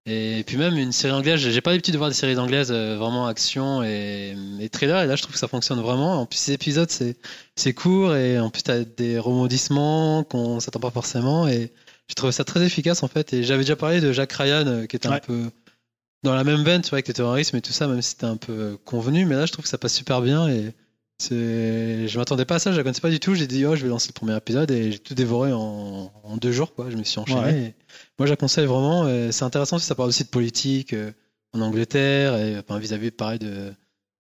Et puis même une série anglaise, j'ai pas l'habitude de voir des séries anglaises euh, vraiment action et, et thriller, et là je trouve que ça fonctionne vraiment. En plus, ces épisodes, c'est court et en plus, t'as des rebondissements qu'on s'attend pas forcément. Et j'ai trouvé ça très efficace en fait. Et j'avais déjà parlé de Jack Ryan euh, qui était un peu dans la même veine, tu vois, avec le terrorisme et tout ça, même si c'était un peu euh, convenu. Mais là, je trouve que ça passe super bien et je m'attendais pas à ça, je la connaissais pas du tout. J'ai dit, oh, je vais lancer le premier épisode et j'ai tout dévoré en, en deux jours, quoi. Je me suis enchaîné. Ouais. moi, je la conseille vraiment. C'est intéressant parce que ça parle aussi de politique euh, en Angleterre et enfin, vis-à-vis, pareil, de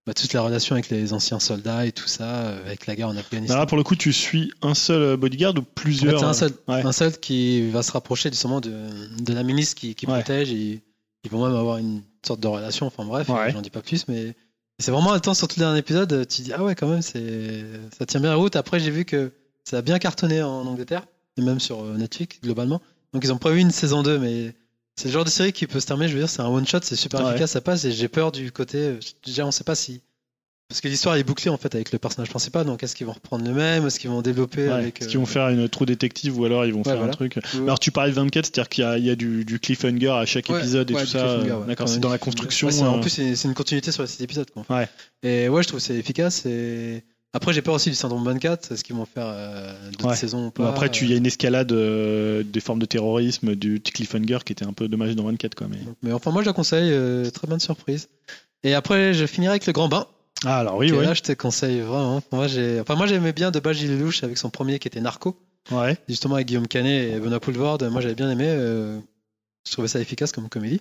bah, toute la relation avec les anciens soldats et tout ça, euh, avec la guerre en Afghanistan. Alors là, pour le coup, tu suis un seul euh, bodyguard ou En fait, plusieurs un seul, euh, ouais. un seul qui va se rapprocher justement de, de la milice qui, qui Ouais. protège. Et, ils vont même avoir une sorte de relation. Enfin bref, j'en dis pas plus, mais c'est vraiment temps sur tout le dernier épisode. Tu dis ah ouais quand même, c'est ça tient bien la route. Après j'ai vu que ça a bien cartonné en Angleterre et même sur euh, Netflix globalement. Donc ils ont prévu une saison 2, mais c'est le genre de série qui peut se terminer. Je veux dire, c'est un one shot, c'est super Ouais. efficace, ça passe. Et j'ai peur du côté. euh, Déjà, on sait pas si parce que l'histoire est bouclée en fait avec le personnage principal. Donc est-ce qu'ils vont reprendre le même? Est-ce qu'ils vont développer Ouais. avec Est-ce euh, qu'ils vont faire une trou détective ou alors ils vont faire voilà. un truc ou- Alors tu parlais de 24, c'est-à-dire qu'il y a, il y a du, du cliffhanger à chaque épisode et tout ça. euh, ouais, D'accord, c'est dans la construction. En euh, plus, c'est une continuité sur les sept épisodes. Quoi. Ouais. Et ouais, je trouve que c'est efficace. Et après, j'ai peur aussi du syndrome 24. Est-ce qu'ils vont faire euh, d'autres Ouais. saisons ou bon, pas? après, il y a une escalade euh, des formes de terrorisme, du cliffhanger qui était un peu dommage dans 24. Quoi, mais... Mais enfin, moi, je la conseille. euh, très bonne surprise. Et après, je finirai avec le grand bain. Ah, alors oui, Et oui. Là, je te conseille vraiment. Moi, j'ai, enfin, moi, j'aimais bien de base Gilles Lelouch avec son premier qui était Narco, Ouais. justement avec Guillaume Canet et Benoît Poulvord. Moi, j'avais bien aimé. euh, je trouvais ça efficace comme comédie.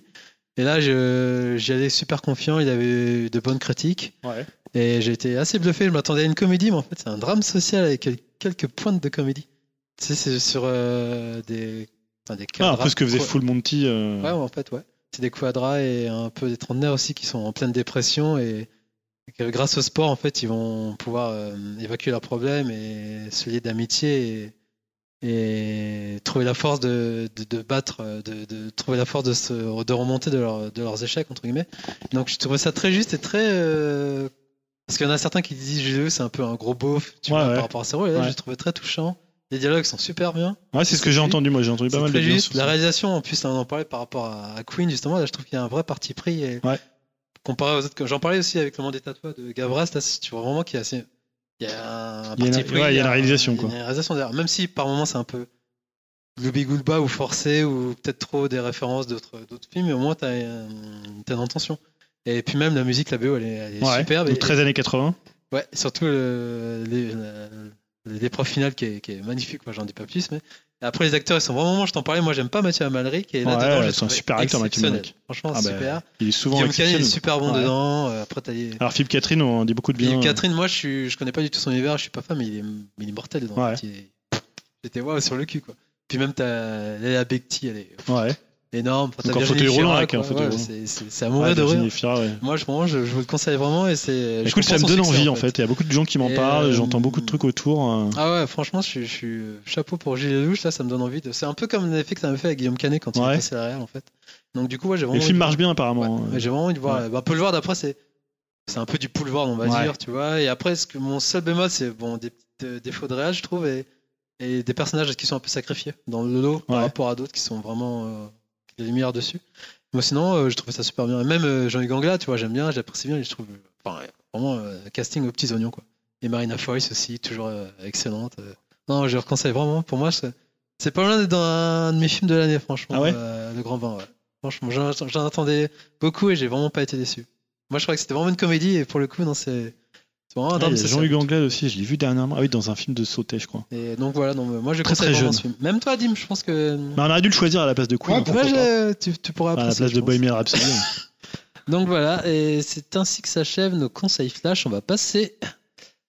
Et là, je, j'y allais super confiant. Il avait eu de bonnes critiques. ouais. Et j'ai été assez bluffé. Je m'attendais à une comédie, mais en fait, c'est un drame social avec quel- quelques pointes de comédie. Tu sais, c'est sur euh, des, enfin, des Ah, un peu ce que faisait Full Monty. euh, Ouais, ouais, en fait, ouais. C'est des quadras et un peu des trentenaires aussi qui sont en pleine dépression et que grâce au sport, en fait, ils vont pouvoir euh, évacuer leurs problèmes et se lier d'amitié et, et trouver la force de, de, de battre, euh, de, de trouver la force de, se, de remonter de, leur- de leurs échecs, entre guillemets. Donc, je trouvais ça très juste et très. euh, Parce qu'il y en a certains qui disent Jules, c'est un peu un gros beauf, tu Ouais, vois, ouais. par rapport à rôles. Et là, Ouais. je le trouvais très touchant. Les dialogues sont super bien. Ouais, c'est ce que j'ai entendu. Moi, j'ai entendu pas mal de juste. La ça. réalisation, en plus, là, on en parlait par rapport à à Queen, justement. Là, je trouve qu'il y a un vrai parti pris. Et Ouais. Comparé aux autres. J'en parlais aussi avec le monde des tatouages de Gavras. Là, tu vois vraiment qu'il y a, assez- il y a un Il y a parti une- pris. ouais, il y a une réalisation, il y a quoi. une réalisation derrière. Même si par moments c'est un peu gloubi-goulba ou forcé ou peut-être trop des références d'autres films, mais au moins t'as euh, t'as une intention. Et puis même la musique, la BO, elle est, elle est Ouais. superbe. Donc Et- 13 années 80. Ouais, surtout le- les- la, l'épreuve finale qui est, qui est magnifique, moi j'en dis pas plus, mais après les acteurs ils sont vraiment, je t'en parlais, moi j'aime pas Mathieu Amalric et là Ouais, dedans c'est un super acteur, Mathieu. Amalric. Franchement Ah bah, super. Il est souvent Guillaume Canet est super bon Ouais. dedans. euh, Après t'as les- Alors Philippe Catherine, on dit beaucoup de bien. Philippe Catherine, moi je suis, je connais pas du tout son univers, je suis pas fan, mais il est, il est mortel dedans. Ouais. J'étais waouh sur le cul quoi. Puis même t'as Léa Becti, elle est Ouais. Énorme. Enfin, Donc Virginie fauteuil roulant, avec un fauteuil roulant. c'est- à mourir de rire. Fira, ouais. Moi, je, vraiment, je, je vous le conseille vraiment et c'est. Écoute, ça me donne succès, envie en fait. Il y a beaucoup de gens qui m'en parlent. euh, J'entends beaucoup de trucs autour. euh. Ah ouais, franchement, je suis, je suis chapeau pour Gilles Lelouch, là, ça me donne envie de. C'est un peu comme l'effet que ça me fait avec Guillaume Canet quand il Ouais. est passé à la en fait. Donc, du coup, ouais, j'ai vraiment. le film de- marche bien apparemment. j'ai vraiment envie de voir. Bah, Boulevard, d'après, c'est. C'est un peu du boulevard, on va dire, tu vois. Et après, ce que mon seul bémol, c'est bon, des petits euh, défauts de réal, je trouve, et, et des personnages qui sont un peu sacrifiés dans le lot par rapport à d'autres qui sont vraiment les lumières dessus. Moi, sinon, euh, je trouvais ça super bien. Et même euh, Jean-Hugues Angla, tu vois, j'aime bien, j'apprécie bien, je trouve. Enfin, vraiment, euh, casting aux petits oignons, quoi. Et Marina Foïs aussi, toujours excellente. Non, je le conseille vraiment. Pour moi, c'est pas loin d'être dans un de mes films de l'année, franchement. Ah ouais euh, Le Grand Bain, ouais. Franchement, j'en j'en attendais beaucoup et j'ai vraiment pas été déçu. Moi, je crois que c'était vraiment une comédie et pour le coup, non, c'est un Ah. Jean-Hugues Anglade aussi. Je l'ai vu dernièrement. Ah oui, dans un film de sauté, je crois. Et donc voilà, moi je Très, très jeune. ce film. Même toi, Dim, je pense que. Mais on aurait dû le choisir à la place de Queen. Ouais, pourquoi je- tu, tu pourras à la place de. Bohemian Rhapsody. Donc voilà, et c'est ainsi que s'achèvent nos conseils flash. On va passer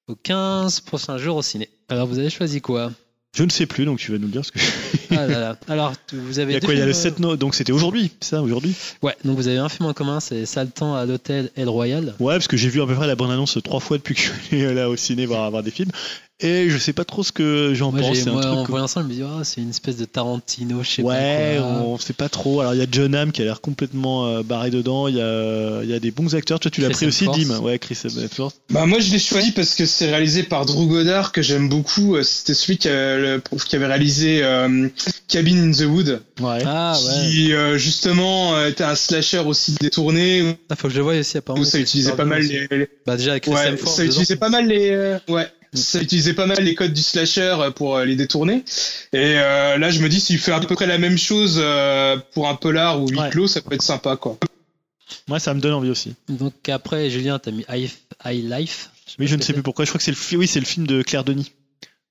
aux 15 prochains jours au ciné. Alors, vous avez choisi quoi? Je ne sais plus, donc tu vas nous le dire. Parce que... Ah là là. Alors, vous avez. Il y a quoi Il y a le films, 7 no... Donc c'était aujourd'hui, ça, aujourd'hui? Ouais, donc vous avez un film en commun, c'est Saltan à l'hôtel El Royal. Ouais, parce que j'ai vu à peu près la bande-annonce trois fois depuis que je suis allé là au ciné voir, voir des films. Et je sais pas trop ce que j'en pense. C'est un moi, en truc. voyant ça, je me dis, ah, c'est une espèce de Tarantino, je sais Ouais, pas quoi. on sait pas trop. Alors il y a John Hamm qui a l'air complètement euh, barré dedans. Il y a, il y a des bons acteurs. Toi, tu l'as pris aussi. Dim. Ouais, Chris Hemsworth. Bah moi je l'ai choisi parce que c'est réalisé par Drew Goddard que j'aime beaucoup. Euh, C'était celui qui, a- le- qui avait réalisé euh, Cabin in the Wood, Ouais. Ah ouais. qui euh, justement euh, était un slasher aussi détourné Ah, faut que je le voie aussi, apparemment. où ça utilisait pas mal les, les- Bah, déjà avec Chris ouais, ça utilisait pas mal les euh, ouais ça utilisait pas mal les codes du slasher euh, pour euh, les détourner et euh, là je me dis s'il fait à peu près la même chose pour un polar ou huis Ouais. clos ça peut être sympa quoi Moi, ça me donne envie aussi. Donc après, Julien, t'as mis High, High Life. Oui, je ne sais plus pourquoi. Je crois que c'est le, oui, c'est le film de Claire Denis.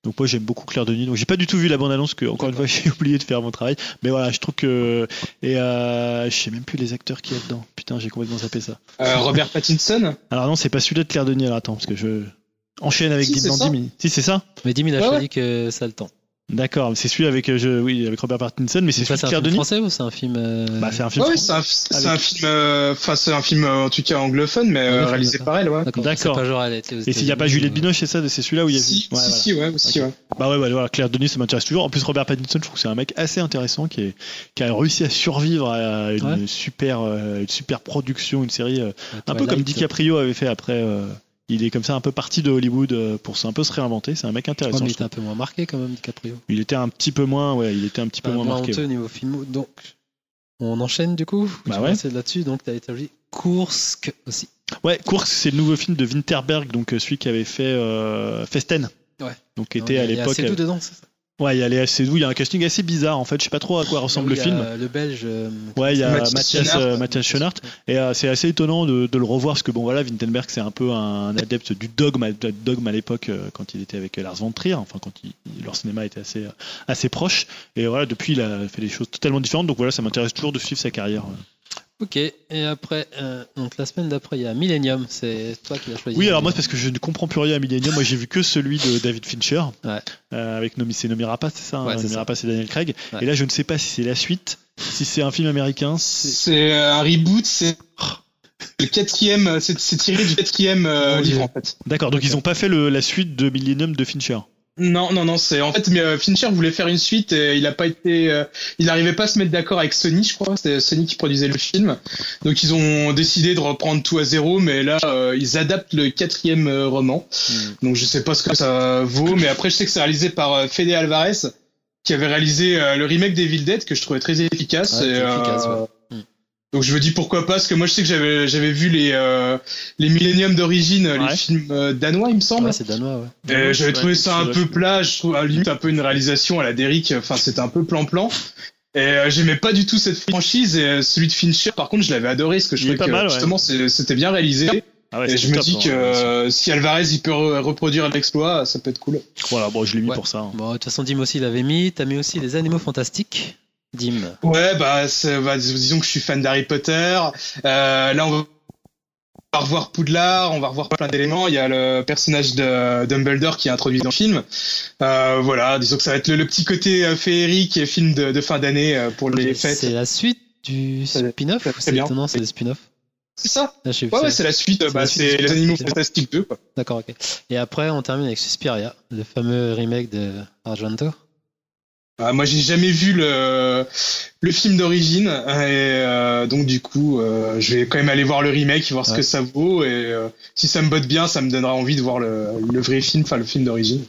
Donc moi j'aime beaucoup Claire Denis. Donc j'ai pas du tout vu la bande annonce que encore une fois j'ai oublié de faire mon travail. Mais voilà, je trouve que et euh, je sais même plus les acteurs qui y a dedans. Putain, j'ai complètement zappé ça. Euh, Robert Pattinson? Alors non, c'est pas celui-là de Claire Denis. Alors attends, parce que je enchaîne avec Si, Dim c'est dans ça. 10 minutes. Si c'est ça. Mais Dim, il a Ouais, choisi que ça a le temps. D'accord, mais c'est celui avec euh, je, oui avec Robert Pattinson, mais c'est Donc ça, celui c'est de un Claire film Denis. français ou c'est un film. euh, Bah c'est un film. ouais, c'est un, c'est Avec- un film euh, enfin c'est un film en tout cas anglophone mais euh, réalisé par elle ouais D'accord. C'est Et s'il n'y a pas Juliette ou- Binoche, c'est ça, c'est celui-là où il y a. si, Ouais, si, voilà. si, ouais, aussi, ouais. Bah ouais, ouais, voilà, Claire Denis, ça m'intéresse toujours. En plus, Robert Pattinson, je trouve que c'est un mec assez intéressant qui, est, qui a réussi à survivre à une, Ouais. super, euh, une super production, une série. euh, un peu comme DiCaprio avait fait après. Il est comme ça un peu parti de Hollywood euh, pour un peu se réinventer. C'est un mec intéressant. il était un peu moins marqué quand même, DiCaprio. Il était un petit peu moins, ouais, il était un petit peu moins marqué. honteux ouais. niveau film. Donc, on enchaîne du coup. Bah Tu ouais. C'est là-dessus. Donc, t'as établi Kursk aussi. Ouais, Kursk, c'est le nouveau film de Winterberg, donc euh, celui qui avait fait euh, Festen. Ouais. Donc était à il y a l'époque. dedans, c'est ça Ouais, il y a les assez doux. Il y a un casting assez bizarre en fait. Je sais pas trop à quoi ressemble Oui, le film. Le belge. euh, Ouais, il y a Mathias euh, Mathias. Et euh, c'est assez étonnant de, de le revoir parce que bon voilà, Winterberg c'est un peu un adepte du dogme, à- du dogme à l'époque euh, quand il était avec Lars von Trier, enfin quand il- leur cinéma était assez assez proche. Et voilà, depuis il a fait des choses totalement différentes. Donc voilà, ça m'intéresse toujours de suivre sa carrière. Ok, et après, euh, donc la semaine d'après, il y a Millennium, c'est toi qui l'as choisi. Oui, alors moi c'est parce que je ne comprends plus rien à Millennium. Moi j'ai vu que celui de David Fincher Ouais. euh, avec Nomi, c'est Nomi Rapace, c'est ça. Ouais, hein, c'est Nomi ça. Rapace et Daniel Craig. Ouais. Et là je ne sais pas si c'est la suite, si c'est un film américain. c'est- c'est euh, un reboot c'est le quatrième c'est tiré du quatrième euh, Mon livre en fait D'accord, donc ils n'ont pas fait le- la suite de Millennium de Fincher. Non, non, non, c'est en fait mais, euh, Fincher voulait faire une suite et il a pas été, euh, il n'arrivait pas à se mettre d'accord avec Sony, je crois. C'était Sony qui produisait le film, donc ils ont décidé de reprendre tout à zéro. Mais là, euh, ils adaptent le quatrième roman, Hmm. donc je sais pas ce que ça vaut. Mais après, je sais que c'est réalisé par Fede Alvarez, qui avait réalisé le remake d'Evil Dead que je trouvais très efficace. Ouais, et, c'est efficace, ouais. Donc je me dis pourquoi pas, parce que moi je sais que j'avais j'avais vu les euh, les Millennium d'origine, Ouais. les films euh, danois, il me semble. Ouais, c'est danois, ouais. Euh, J'avais trouvé ça un peu plat, je trouve à la limite un peu une réalisation à la Derrick, enfin c'était un peu plan-plan. Et euh, j'aimais pas du tout cette franchise et euh, celui de Fincher par contre je l'avais adoré parce que je trouvais pas que mal, justement c'était bien réalisé Ah ouais, Et je me top, dis hein, que euh, si Alvarez il peut re- reproduire l'exploit, ça peut être cool. Voilà, bon, je l'ai mis Ouais. pour ça. hein. Bon, de toute façon, Dim aussi l'avait mis. T'as mis aussi les animaux fantastiques. Dim. Ouais, bah, bah, dis- disons que je suis fan d'Harry Potter. Euh, là, on va revoir Poudlard, on va revoir plein d'éléments. Il y a le personnage de Dumbledore qui est introduit dans le film. Euh, voilà, disons que ça va être le, le petit côté euh, féerique et film de, de fin d'année euh, pour les fêtes. C'est la suite du spin-off c'est c'est bien. non, c'est le spin-off? C'est ça Là, Ouais, ouais, c'est- la suite. c'est Bah, c'est les Animaux Fantastique. Fantastiques 2. Quoi. D'accord, ok. Et après, on termine avec Suspiria, le fameux remake de Argento. Ah, moi, j'ai jamais vu le, le film d'origine. Et euh, donc, du coup, euh, je vais quand même aller voir le remake, voir ce que ça vaut. Et euh, si ça me botte bien, ça me donnera envie de voir le, le vrai film, enfin le film d'origine.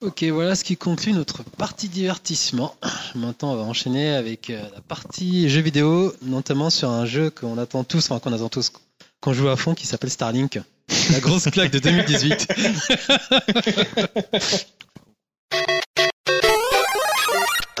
Ok, voilà ce qui conclut notre partie divertissement. Maintenant, on va enchaîner avec la partie jeux vidéo, notamment sur un jeu qu'on attend tous, enfin qu'on attend tous, qu'on joue à fond, qui s'appelle Starlink. La grosse claque de 2018.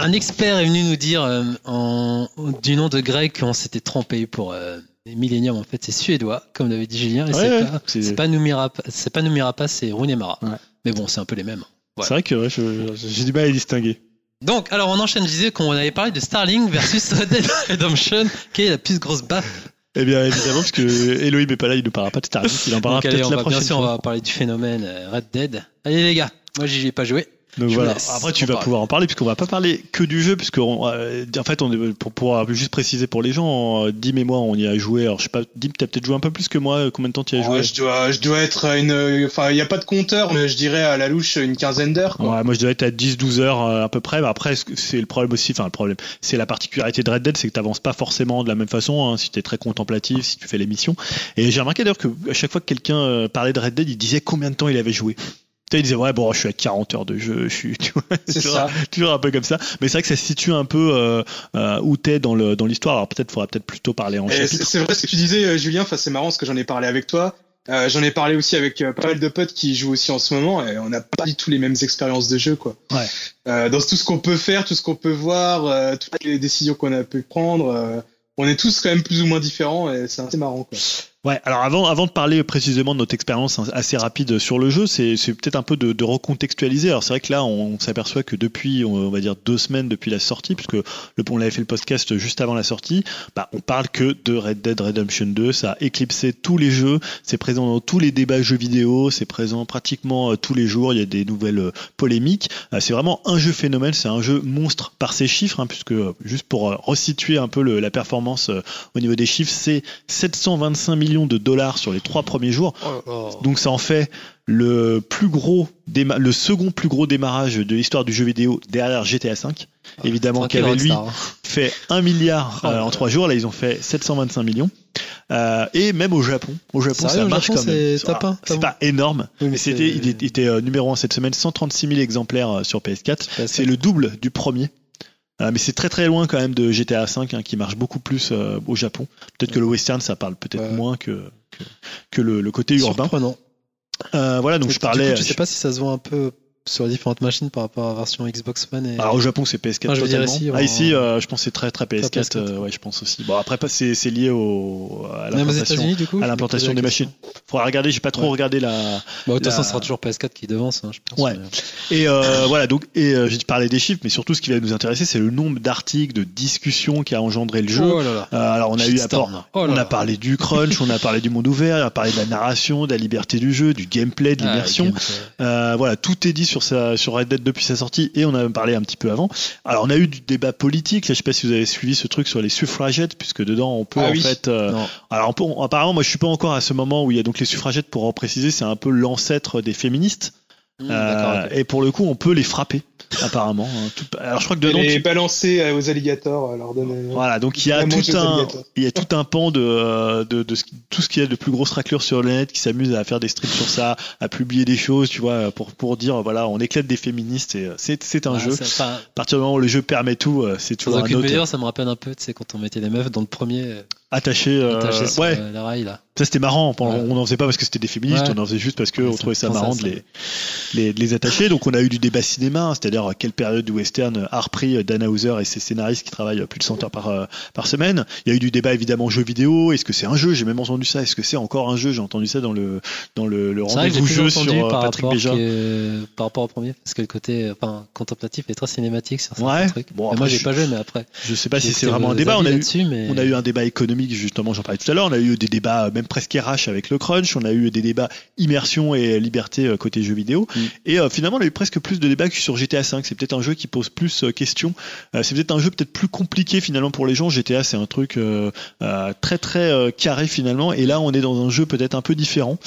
Un expert est venu nous dire euh, en- du nom de Greg qu'on s'était trompé pour euh, les Millennium. En fait, c'est suédois, comme l'avait dit Julien, et Ouais, c'est ouais, pas, c'est- c'est pas Numirapa, c'est pas Numirapa, c'est Runemara. Ouais. Mais bon, c'est un peu les mêmes. C'est vrai que ouais, je- je- j'ai du mal à les distinguer. Donc, alors on enchaîne, je disais qu'on avait parlé de Starlink versus Red Dead Redemption, qui est la plus grosse baffe? Eh bien, évidemment, parce que Elohim est pas là, il ne parlera pas de Starlink, il en parlera Donc, allez, peut-être on la va, bien prochaine on va parler du phénomène euh, Red Dead. Allez les gars, moi j'y ai pas joué. Donc Je voilà. Après, tu vas pouvoir en parler puisqu'on va pas parler que du jeu, puisque on, euh, en fait, on est, pour pouvoir juste préciser pour les gens, euh, Dim et moi, on y a joué. Alors, je sais pas, Dim, t'as peut-être joué un peu plus que moi. Combien de temps tu y as joué Ouais, je dois, je dois être à une, enfin, il n'y a pas de compteur, mais je dirais à la louche une quinzaine d'heures. Ouais, moi je dois être à 10-12 heures euh, à peu près. Mais après, c'est le problème aussi, enfin le problème, c'est la particularité de Red Dead, c'est que tu n'avances pas forcément de la même façon, hein, si tu es très contemplatif, si tu fais les missions. Et j'ai remarqué d'ailleurs que à chaque fois que quelqu'un euh, parlait de Red Dead, il disait combien de temps il avait joué. Tu sais, il disait ouais bon je suis à 40 heures de jeu, je suis tu vois, toujours, ça. toujours un peu comme ça. Mais c'est vrai que ça se situe un peu euh, euh, où t'es dans le dans l'histoire. Alors peut-être faudra peut-être plutôt parler en Et c'est chapitre. c'est vrai ce que tu disais, euh, Julien. Enfin, c'est marrant parce que j'en ai parlé avec toi. Euh, j'en ai parlé aussi avec euh, pas mal de potes qui jouent aussi en ce moment et on n'a pas du tout les mêmes expériences de jeu, quoi. Ouais. Euh, dans tout ce qu'on peut faire, tout ce qu'on peut voir, euh, toutes les décisions qu'on a pu prendre, euh, on est tous quand même plus ou moins différents et c'est assez marrant, quoi. Ouais, alors avant, avant de parler précisément de notre expérience assez rapide sur le jeu, c'est peut-être un peu de, de recontextualiser. Alors c'est vrai que là, on, s'aperçoit que depuis, on, va dire deux semaines depuis la sortie, puisque le, on l'avait fait le podcast juste avant la sortie, bah, on parle que de Red Dead Redemption 2. Ça a éclipsé tous les jeux, c'est présent dans tous les débats jeux vidéo, c'est présent pratiquement euh, tous les jours. Il y a des nouvelles euh, polémiques. Euh, c'est vraiment un jeu phénomène, c'est un jeu monstre par ses chiffres, hein, puisque juste pour resituer un peu le- la performance au niveau des chiffres, c'est 725 millions de dollars sur les trois premiers jours. Donc ça en fait le plus gros déma- le second plus gros démarrage de l'histoire du jeu vidéo derrière GTA V. Évidemment Tranquille, qu'avait lui hein. fait 1 milliard Oh euh, en là. trois jours, là ils ont fait 725 millions. Euh, et même au Japon, au Japon ça marche Japon, quand même. c'est top pas énorme, Oui, mais mais c'était il était euh, numéro 1 cette semaine, 136 000 exemplaires sur PS4. PS4. C'est le double du premier. Euh, mais c'est très très loin quand même de GTA V hein, qui marche beaucoup plus euh, au Japon. Peut-être que le western ça parle peut-être Ouais. moins que, que, que le, le côté urbain. Surprenant. Euh, voilà, donc je coup, parlais. je sais pas si ça se voit un peu sur les différentes machines par rapport à la version Xbox One et. Alors au Japon c'est PS4 Ah, je totalement. ici, ah ici euh, je pense c'est très très PS4, PS4. euh, ouais je pense aussi. Bon après c'est c'est lié au à l'implantation du coup. à des machines. Faudra regarder, j'ai pas trop Ouais. regardé la Bah, de toute La- façon, ce sera toujours PS4 qui devance, hein, je pense. Ouais. mais- et euh, voilà donc et j'ai parlé des chiffres mais surtout ce qui va nous intéresser c'est le nombre d'articles, de discussions qui a engendré le jeu. Oh là là. Alors on a eu apport- Oh on a parlé du crunch, on a parlé du monde ouvert, on a parlé de la narration, de la liberté du jeu, du gameplay, de Ah, l'immersion. voilà, tout est dit sur, sa, sur Red Dead depuis sa sortie et on a parlé un petit peu avant. Alors on a eu du débat politique, là, je sais pas si vous avez suivi ce truc sur les suffragettes, puisque dedans on peut Ah en oui. fait... euh, alors on peut- on- apparemment moi je suis pas encore à ce moment où il y a donc les suffragettes, pour en préciser, c'est un peu l'ancêtre des féministes. Mmh, Euh. Et pour le coup on peut les frapper, apparemment. hein. Tout- alors je crois que dedans... Et les tu- balancer euh, aux alligators, euh, leur donner. Voilà, donc il y a tout un, il y a tout un pan de, euh, de, de ce qui- tout ce qu'il y a de plus grosse raclure sur le net qui s'amuse à faire des streams sur ça, à publier des choses, tu vois, pour, pour dire voilà, on éclate des féministes et euh, c'est, c'est un Ah, jeu. À partir du moment où le jeu permet tout, euh, c'est toujours un autre. ça me rappelle un peu, tu sais, quand on mettait les meufs dans le premier. Euh, attachés. euh, Attaché sur ouais, euh, la rail là. ça c'était marrant. On Ouais. on n'en faisait pas parce que c'était des féministes, Ouais. on en faisait juste parce qu'on trouvait ça marrant de les, les, de les attacher. Donc on a eu du débat cinéma, hein, c'est-à-dire à quelle période du western a repris Dan Hauser et ses scénaristes qui travaillent plus de 100 heures par, euh, par semaine. Il y a eu du débat évidemment jeux vidéo. Est-ce que c'est un jeu? J'ai même entendu ça. Est-ce que c'est encore un jeu? J'ai entendu ça dans le, dans le, le rendez-vous jeu sur euh, par Patrick Béja. que- par rapport au premier, parce que le côté euh, enfin, contemplatif est très cinématique sur certains Ouais. trucs. Bon, après, moi j'ai pas joué, mais après. Je sais pas si c'est vraiment un débat. On a eu, On a eu un débat économique, justement, j'en parlais tout à l'heure. On a eu des débats euh, même presque RH avec le crunch. On a eu des débats immersion et liberté euh, côté jeux vidéo. Mm. Et euh, finalement, on a eu presque plus de débats que sur GTA V. C'est peut-être un jeu qui pose plus euh, questions. Euh, c'est peut-être un jeu peut-être plus compliqué finalement pour les gens. GTA, c'est un truc euh, euh, très très euh, carré finalement. Et là, on est dans un jeu peut-être un peu différent.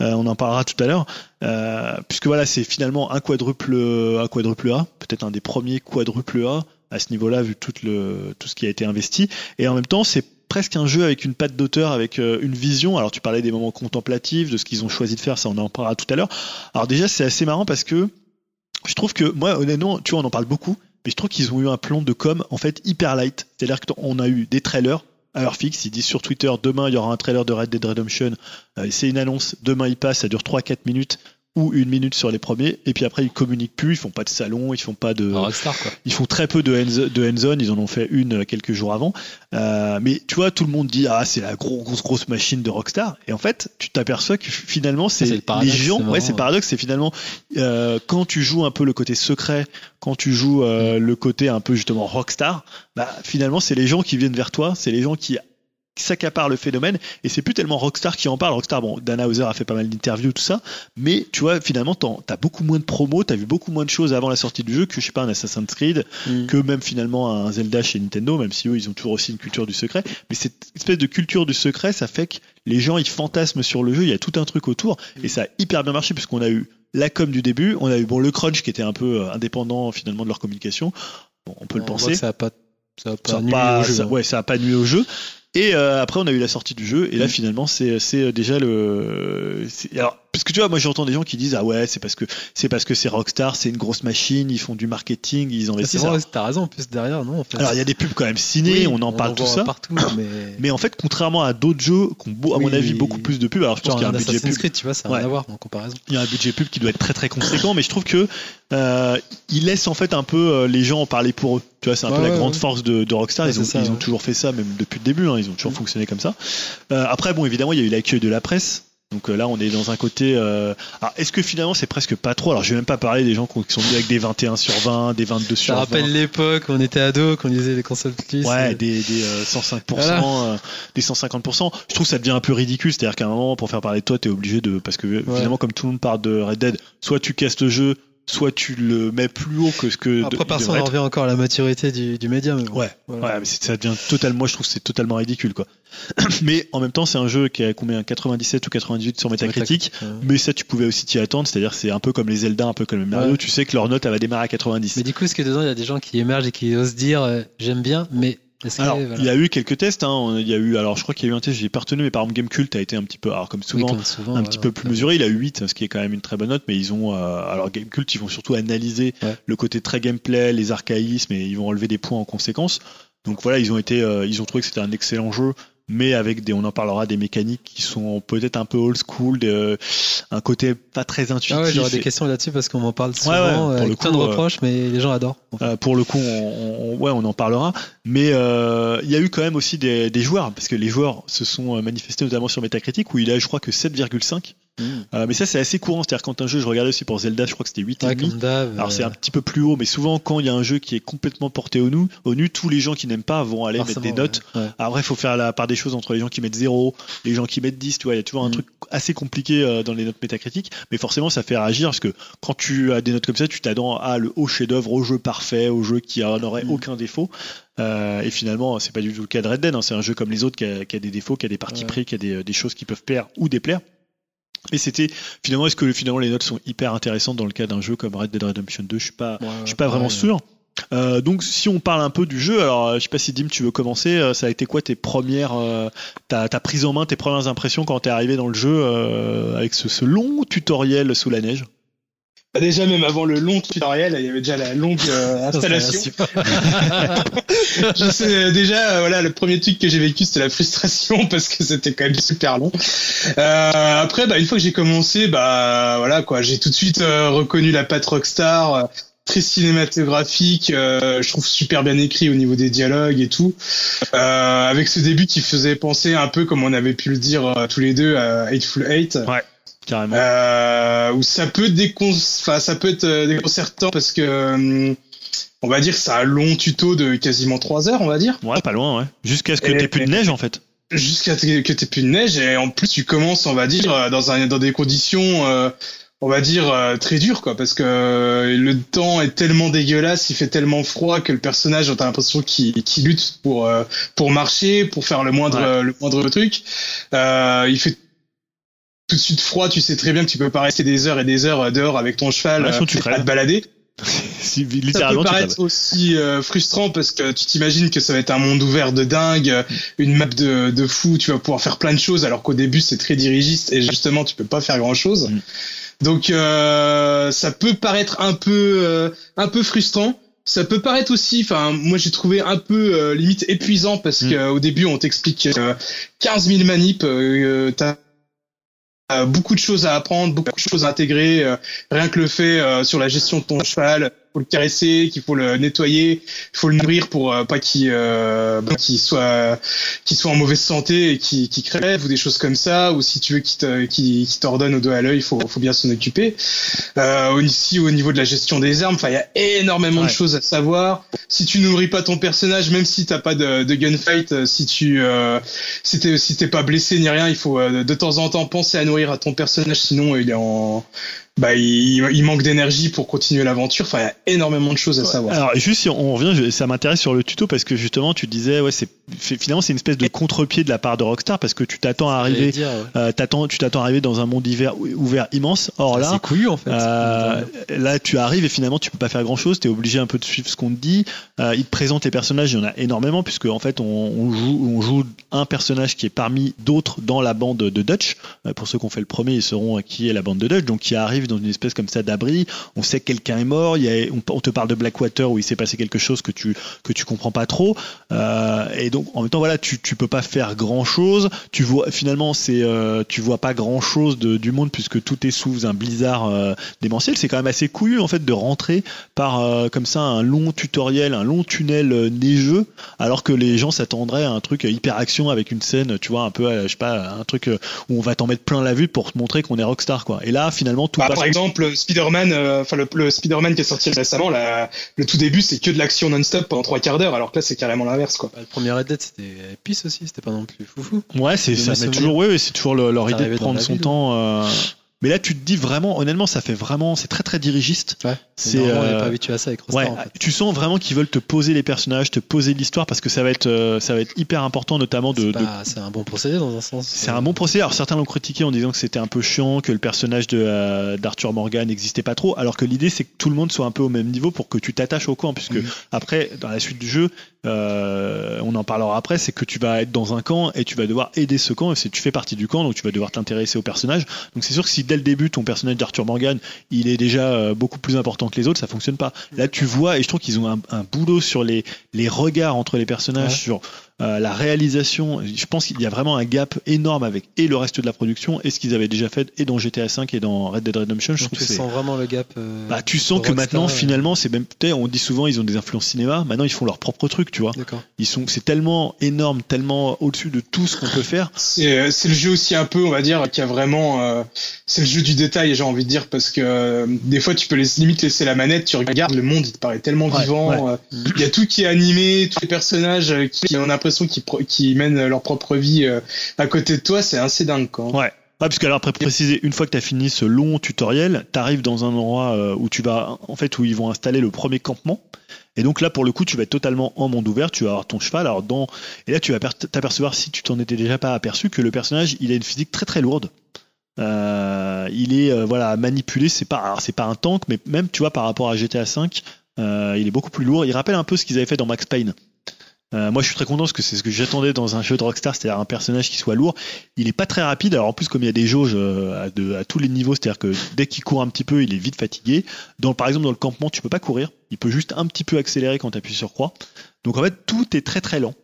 Euh, on en parlera tout à l'heure. Euh, puisque voilà, c'est finalement un quadruple, un quadruple A, peut-être un des premiers quadruple A à ce niveau-là, vu tout, le, tout ce qui a été investi. Et en même temps, c'est presque un jeu avec une patte d'auteur, avec euh, une vision. Alors, tu parlais des moments contemplatifs, de ce qu'ils ont choisi de faire, ça, on en parlera tout à l'heure. Alors, déjà, c'est assez marrant parce que je trouve que, moi, honnêtement, tu vois, on en parle beaucoup, mais je trouve qu'ils ont eu un plan de com, en fait, hyper light. C'est-à-dire qu'on a eu des trailers à heure fixe. Ils disent sur Twitter, demain, il y aura un trailer de Red Dead Redemption. Euh, c'est une annonce. Demain, il passe, ça dure 3-4 minutes ou une minute sur les premiers. Et puis après, ils communiquent plus, ils font pas de salon, ils font pas de. un Rockstar quoi. Ils font très peu de hands- de hands-on, ils en ont fait une euh, quelques jours avant. Euh, mais tu vois, tout le monde dit ah c'est la grosse grosse grosse machine de Rockstar. Et en fait, tu t'aperçois que finalement c'est le les gens. Ouais, c'est paradoxe, c'est finalement euh, quand tu joues un peu le côté secret, quand tu joues euh, le côté un peu justement Rockstar, bah finalement c'est les gens qui viennent vers toi, c'est les gens qui s'accaparent le phénomène et c'est plus tellement Rockstar qui en parle. Rockstar, bon, Dana Hauser a fait pas mal d'interviews, tout ça, mais tu vois, finalement, t'as beaucoup moins de promos, t'as vu beaucoup moins de choses avant la sortie du jeu que, je sais pas, un Assassin's Creed, Mm. que même finalement un Zelda chez Nintendo, même si eux, ils ont toujours aussi une culture du secret. Mais cette espèce de culture du secret, ça fait que les gens, ils fantasment sur le jeu, il y a tout un truc autour, et ça a hyper bien marché, puisqu'on a eu la com du début, on a eu bon, le crunch qui était un peu euh, indépendant finalement de leur communication, bon, on peut le voit penser. que Ça a pas, ça a pas Ça a pas- jeu, ça- hein. ouais, ça a pas nuit au jeu. Et euh, après, on a eu la sortie du jeu, et là, Mm. finalement, c'est c'est déjà le. Alors, parce que tu vois, moi, j'entends des gens qui disent ah ouais, c'est parce que c'est parce que c'est Rockstar, c'est une grosse machine, ils font du marketing, ils Ah, investissent. Alors, t'as raison, en plus derrière, non en fait. alors, il y a des pubs quand même ciné, Oui, on en parle tout ça. partout, mais. Mais en fait, contrairement à d'autres jeux qui ont, à mon avis, beaucoup plus de pubs, alors je pense qu'il y a un budget Assassin's pub. Creed, tu vois, ça n'a Ouais. rien à voir en comparaison. Il y a un budget pub qui doit être très très conséquent, mais je trouve que euh, il laisse en fait un peu euh, les gens en parler pour eux. Tu vois, c'est un Ouais, peu la grande force de, de Rockstar. Ils ont, c'est ça, ils ont ouais. toujours fait ça, même depuis le début. hein, ils ont toujours fonctionné comme ça. Euh, après, bon, évidemment, il y a eu l'accueil de la presse. Donc euh, là, on est dans un côté. euh, Alors, est-ce que finalement, c'est presque pas trop? Alors, je vais même pas parler des gens qui sont venus avec des 21 sur 20, des 22 sur Ça 20. rappelle l'époque on était ado, qu'on lisait les consoles plus. Ouais, des, des euh, 105%, Voilà. euh, des 150%. Je trouve que ça devient un peu ridicule. C'est-à-dire qu'à un moment, pour faire parler de toi, t'es obligé de. Parce que finalement, comme tout le monde parle de Red Dead, soit tu casses le jeu, soit tu le mets plus haut que ce que. Après, de- par il ça, on devrait en revient encore à la maturité du, du bon. Ouais, Voilà. ouais, mais ça devient totalement. Moi, je trouve que c'est totalement ridicule, quoi. mais en même temps, c'est un jeu qui a combien 97 ou 98 sur Metacritic. Ouais. Mais ça, tu pouvais aussi t'y attendre. C'est-à-dire, c'est un peu comme les Zelda, un peu comme les Mario. Ouais. Tu sais que leur note, elle va démarrer à 90. Mais du coup, est-ce que dedans, il y a des gens qui émergent et qui osent dire euh, j'aime bien, mais Alors, voilà. il y a eu quelques tests. Hein. Il y a eu, alors, je crois qu'il y a eu un test, j'ai pas retenu, mais par exemple, Gamecult a été un petit peu, alors comme Oui, souvent, comme souvent, un ouais, petit ouais. peu plus mesuré. Il a eu 8, ce qui est quand même une très bonne note, mais ils ont, euh, alors Gamecult, ils vont surtout analyser le côté très gameplay, les archaïsmes, et ils vont relever des points en conséquence. Donc voilà, ils ont été, euh, ils ont trouvé que c'était un excellent jeu, mais avec des, on en parlera, des mécaniques qui sont peut-être un peu old school, euh, un côté pas très intuitif. Ah ouais, j'aurais des questions là-dessus parce qu'on m'en parle ouais, souvent pour euh, le avec plein coup, de euh, reproches, mais les gens adorent. en fait. Euh, pour le coup, on, on- ouais, on en parlera. Mais euh, il y a eu quand même aussi des, des joueurs, parce que les joueurs se sont manifestés notamment sur Metacritic, où il a, je crois, que 7,5. Euh, mais ça, c'est assez courant. C'est-à-dire, quand un jeu, je regardais aussi pour Zelda, je crois que c'était 8,5. Ouais, comme d'hab. Alors, c'est un petit peu plus haut, mais souvent, quand il y a un jeu qui est complètement porté au nu, au nu tous les gens qui n'aiment pas vont aller mettre des notes. ouais, ouais. Après, il faut faire la part des choses entre les gens qui mettent 0, les gens qui mettent 10, tu vois, il y a toujours un Mm. truc assez compliqué euh, dans les notes métacritiques, mais forcément, ça fait réagir parce que quand tu as des notes comme ça, tu t'attends à le haut chef-d'œuvre, au jeu parfait, au jeu qui n'aurait Mm. aucun défaut. Euh, et finalement, c'est pas du tout le cas de Red Dead, hein, c'est un jeu comme les autres qui a, qui a des défauts, qui a des parties pris, qui a des, des choses qui peuvent plaire ou déplaire. Et c'était finalement, est-ce que finalement les notes sont hyper intéressantes dans le cas d'un jeu comme Red Dead Redemption 2 Je suis pas, Ouais, je suis pas vraiment ouais. sûr. Euh, donc si on parle un peu du jeu, alors euh, je sais pas si Dim tu veux commencer, euh, ça a été quoi tes premières, euh, ta, ta prise en main, tes premières impressions quand t'es arrivé dans le jeu euh, avec ce, ce long tutoriel sous la neige? Déjà, même avant le long tutoriel, il y avait déjà la longue euh, installation. je sais, déjà, euh, voilà, le premier truc que j'ai vécu, c'était la frustration parce que c'était quand même super long. Euh, après, bah, une fois que j'ai commencé, bah, voilà, quoi, j'ai tout de suite euh, reconnu la patte Rockstar. euh, Très cinématographique, euh, je trouve super bien écrit au niveau des dialogues et tout. Euh, avec ce début qui faisait penser un peu comme on avait pu le dire euh, tous les deux à Hateful Eight. Carrément. Euh, où ça peut décon... enfin, ça peut être euh, déconcertant parce que euh, on va dire c'est un long tuto de quasiment 3 heures, on va dire, Ouais, pas loin, ouais. Jusqu'à ce que t'aies plus de neige, en fait. jusqu'à t- que t'aies plus de neige et en plus tu commences, on va dire, euh, dans un dans des conditions euh, on va dire euh, très dures quoi parce que euh, le temps est tellement dégueulasse, il fait tellement froid que le personnage t'as l'impression qu'il qu'il lutte pour euh, pour marcher, pour faire le moindre Ouais. le moindre truc. Euh, il fait tout de suite froid, tu sais très bien que tu peux pas rester des heures et des heures euh, dehors avec ton cheval Ouais, euh, tu à crèves. te balader. Si, Ça peut paraître aussi euh, frustrant parce que tu t'imagines que ça va être un monde ouvert de dingue, euh, une map de, de fou, tu vas pouvoir faire plein de choses alors qu'au début c'est très dirigiste et justement tu peux pas faire grand chose. Mm. Donc euh, ça peut paraître un peu euh, un peu frustrant. Ça peut paraître aussi, enfin moi j'ai trouvé un peu euh, limite épuisant parce Mm. qu'au début on t'explique euh, 15 000 manips, euh, t'as euh, beaucoup de choses à apprendre, beaucoup de choses à intégrer. euh, rien que le fait euh, sur la gestion de ton cheval, faut le caresser, qu'il faut le nettoyer, il faut le nourrir pour euh, pas qu'il euh, bah, soit qu'il soit en mauvaise santé et qu'il crève ou des choses comme ça. Ou si tu veux qu'il t'ordonne au doigt à l'œil, il faut, faut bien s'en occuper. Euh, aussi au niveau de la gestion des armes, enfin il y a énormément Ouais. de choses à savoir. Si tu nourris pas ton personnage, même si t'as pas de, de gunfight, euh, si tu euh, si t'es si pas blessé ni rien, il faut euh, de temps en temps penser à nourrir à ton personnage, sinon il est en bah il, il manque d'énergie pour continuer l'aventure. Enfin, il y a énormément de choses à savoir. Alors juste si on revient, ça m'intéresse sur le tuto parce que justement tu disais ouais c'est finalement c'est une espèce de contre-pied de la part de Rockstar parce que tu t'attends à arriver, dire, ouais. euh, t'attends, tu t'attends à arriver dans un monde ouvert immense. Or là, c'est couillu en fait. euh, là, tu arrives et finalement, tu peux pas faire grand chose. Tu es obligé un peu de suivre ce qu'on te dit. Euh, il te présente les personnages, il y en a énormément, puisque en fait, on, on joue, on joue un personnage qui est parmi d'autres dans la bande de Dutch. Euh, pour ceux qui ont fait le premier, ils sauront qui est la bande de Dutch. Donc, qui arrive dans une espèce comme ça d'abri. On sait que quelqu'un est mort. Il y a, on, on te parle de Blackwater où il s'est passé quelque chose que tu que tu comprends pas trop. Et donc, en même temps, voilà, tu tu peux pas faire grand chose. Tu vois, finalement, c'est euh, tu vois pas grand chose de, du monde puisque tout est sous un blizzard euh, démentiel. C'est quand même assez couillu en fait de rentrer par euh, comme ça un long tutoriel, un long tunnel euh, neigeux, alors que les gens s'attendraient à un truc hyper action avec une scène, tu vois, un peu, euh, je sais pas, un truc où on va t'en mettre plein la vue pour te montrer qu'on est rockstar quoi. Et là, finalement, tout Bah, passe. par exemple, Spider-Man, euh, enfin le, le Spider-Man qui est sorti récemment, la- le tout début, c'est que de l'action non-stop pendant trois quarts d'heure, alors que là, c'est carrément l'inverse, quoi. Bah, le premier Red Dead c'était épice aussi, c'était pas non plus foufou. Ouais, c'est ça souvenirs. toujours, ouais, c'est toujours le- leur idée de prendre son temps. euh, Mais là, tu te dis vraiment, honnêtement, ça fait vraiment, c'est très très dirigiste. Ouais. C'est, euh, pas habitué à ça avec Rockstar Ouais, en fait. tu sens vraiment qu'ils veulent te poser les personnages, te poser l'histoire parce que ça va être, euh, ça va être hyper important, notamment de. C'est de- pas- C'est un bon procédé dans un sens. C'est un bon procédé. Alors certains l'ont critiqué en disant que c'était un peu chiant, que le personnage de euh, d'Arthur Morgan n'existait pas trop, alors que l'idée c'est que tout le monde soit un peu au même niveau pour que tu t'attaches au camp, puisque Mhm. après dans la suite du jeu, euh, on en parlera après, c'est que tu vas être dans un camp et tu vas devoir aider ce camp. Et tu fais partie du camp, donc tu vas devoir t'intéresser au personnage. Donc c'est sûr que si dès le début ton personnage d'Arthur Morgan il est déjà euh, beaucoup plus important que les autres, ça fonctionne pas. Là tu vois et je trouve qu'ils ont un, un boulot sur les les regards entre les personnages, Ouais. sur euh, la réalisation, je pense qu'il y a vraiment un gap énorme avec et le reste de la production et ce qu'ils avaient déjà fait et dans GTA V et dans Red Dead Redemption. Je Donc, trouve tu que sens vraiment le gap. euh, bah, tu sens que Rockstar, maintenant euh, finalement c'est même tu sais, on dit souvent ils ont des influences cinéma maintenant ils font leur propre truc tu vois D'accord. ils sont c'est tellement énorme tellement au-dessus de tout ce qu'on peut faire C'est c'est le jeu aussi un peu, on va dire, qui a vraiment, euh, c'est le jeu du détail, j'ai envie de dire, parce que euh, des fois tu peux les, limite laisser la manette, tu regardes le monde, il te paraît tellement Ouais, vivant. ouais. euh, Il y a tout qui est animé, tous les personnages qui, qui ont l'impression pro- qu'ils mènent leur propre vie euh, à côté de toi, c'est assez dingue, quoi. Ouais. Ouais, parce que alors préciser, une fois que tu as fini ce long tutoriel, tu arrives dans un endroit euh, où tu vas, en fait, où ils vont installer le premier campement. Et donc là, pour le coup, tu vas être totalement en monde ouvert, tu vas avoir ton cheval. Alors dans, et là, tu vas per- t'apercevoir, si tu t'en étais déjà pas aperçu, que le personnage, il a une physique très très lourde. Euh, il est voilà manipulé, c'est pas, c'est pas un tank, mais même tu vois par rapport à GTA V, euh, il est beaucoup plus lourd. Il rappelle un peu ce qu'ils avaient fait dans Max Payne. Euh, moi, je suis très content parce que c'est ce que j'attendais dans un jeu de Rockstar, c'est-à-dire un personnage qui soit lourd. Il est pas très rapide. Alors en plus, comme il y a des jauges euh, à, de- à tous les niveaux, c'est-à-dire que dès qu'il court un petit peu, il est vite fatigué. Dans, par exemple, dans le campement, tu peux pas courir. Il peut juste un petit peu accélérer quand tu appuies sur croix. Donc en fait, tout est très très lent.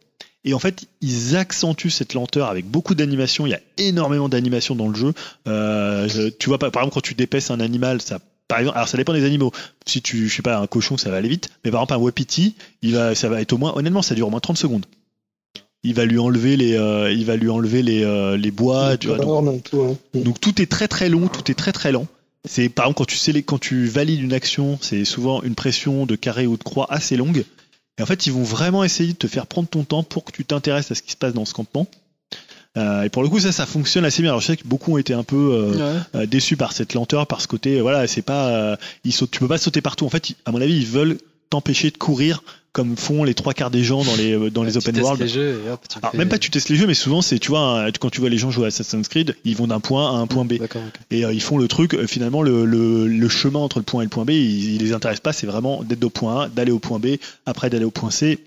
Et en fait, ils accentuent cette lenteur avec beaucoup d'animation. Il y a énormément d'animation dans le jeu. Euh, tu vois, par exemple, quand tu dépèces un animal, ça, par exemple, alors ça dépend des animaux. Si tu, je sais pas, un cochon, ça va aller vite. Mais par exemple, un wapiti, il va, ça va être au moins, honnêtement, ça dure au moins 30 secondes. Il va lui enlever les, euh, il va lui enlever les, euh, les bois, tu vois. donc- tout, hein. donc tout est très très long, tout est très très lent. C'est par exemple quand tu sais quand tu valides une action, c'est souvent une pression de carré ou de croix assez longue. Et en fait, ils vont vraiment essayer de te faire prendre ton temps pour que tu t'intéresses à ce qui se passe dans ce campement. Euh, et pour le coup, ça, ça fonctionne assez bien. Alors, je sais que beaucoup ont été un peu euh, Ouais. euh, déçus par cette lenteur, par ce côté. Voilà, c'est pas, ils sautent, tu peux pas sauter partout. En fait, ils- à mon avis, ils veulent t'empêcher de courir comme font les trois quarts des gens dans les dans les Tu open testes world. les jeux et hop, tu Alors, fais- même pas tu testes les jeux, mais souvent c'est tu vois quand tu vois les gens jouer à Assassin's Creed, ils vont d'un point à un point B. Ok. Et euh, ils font le truc, euh, finalement, le, le, le chemin entre le point A et le point B, il, il les intéresse pas, c'est vraiment d'être au point A, d'aller au point B, après d'aller au point C.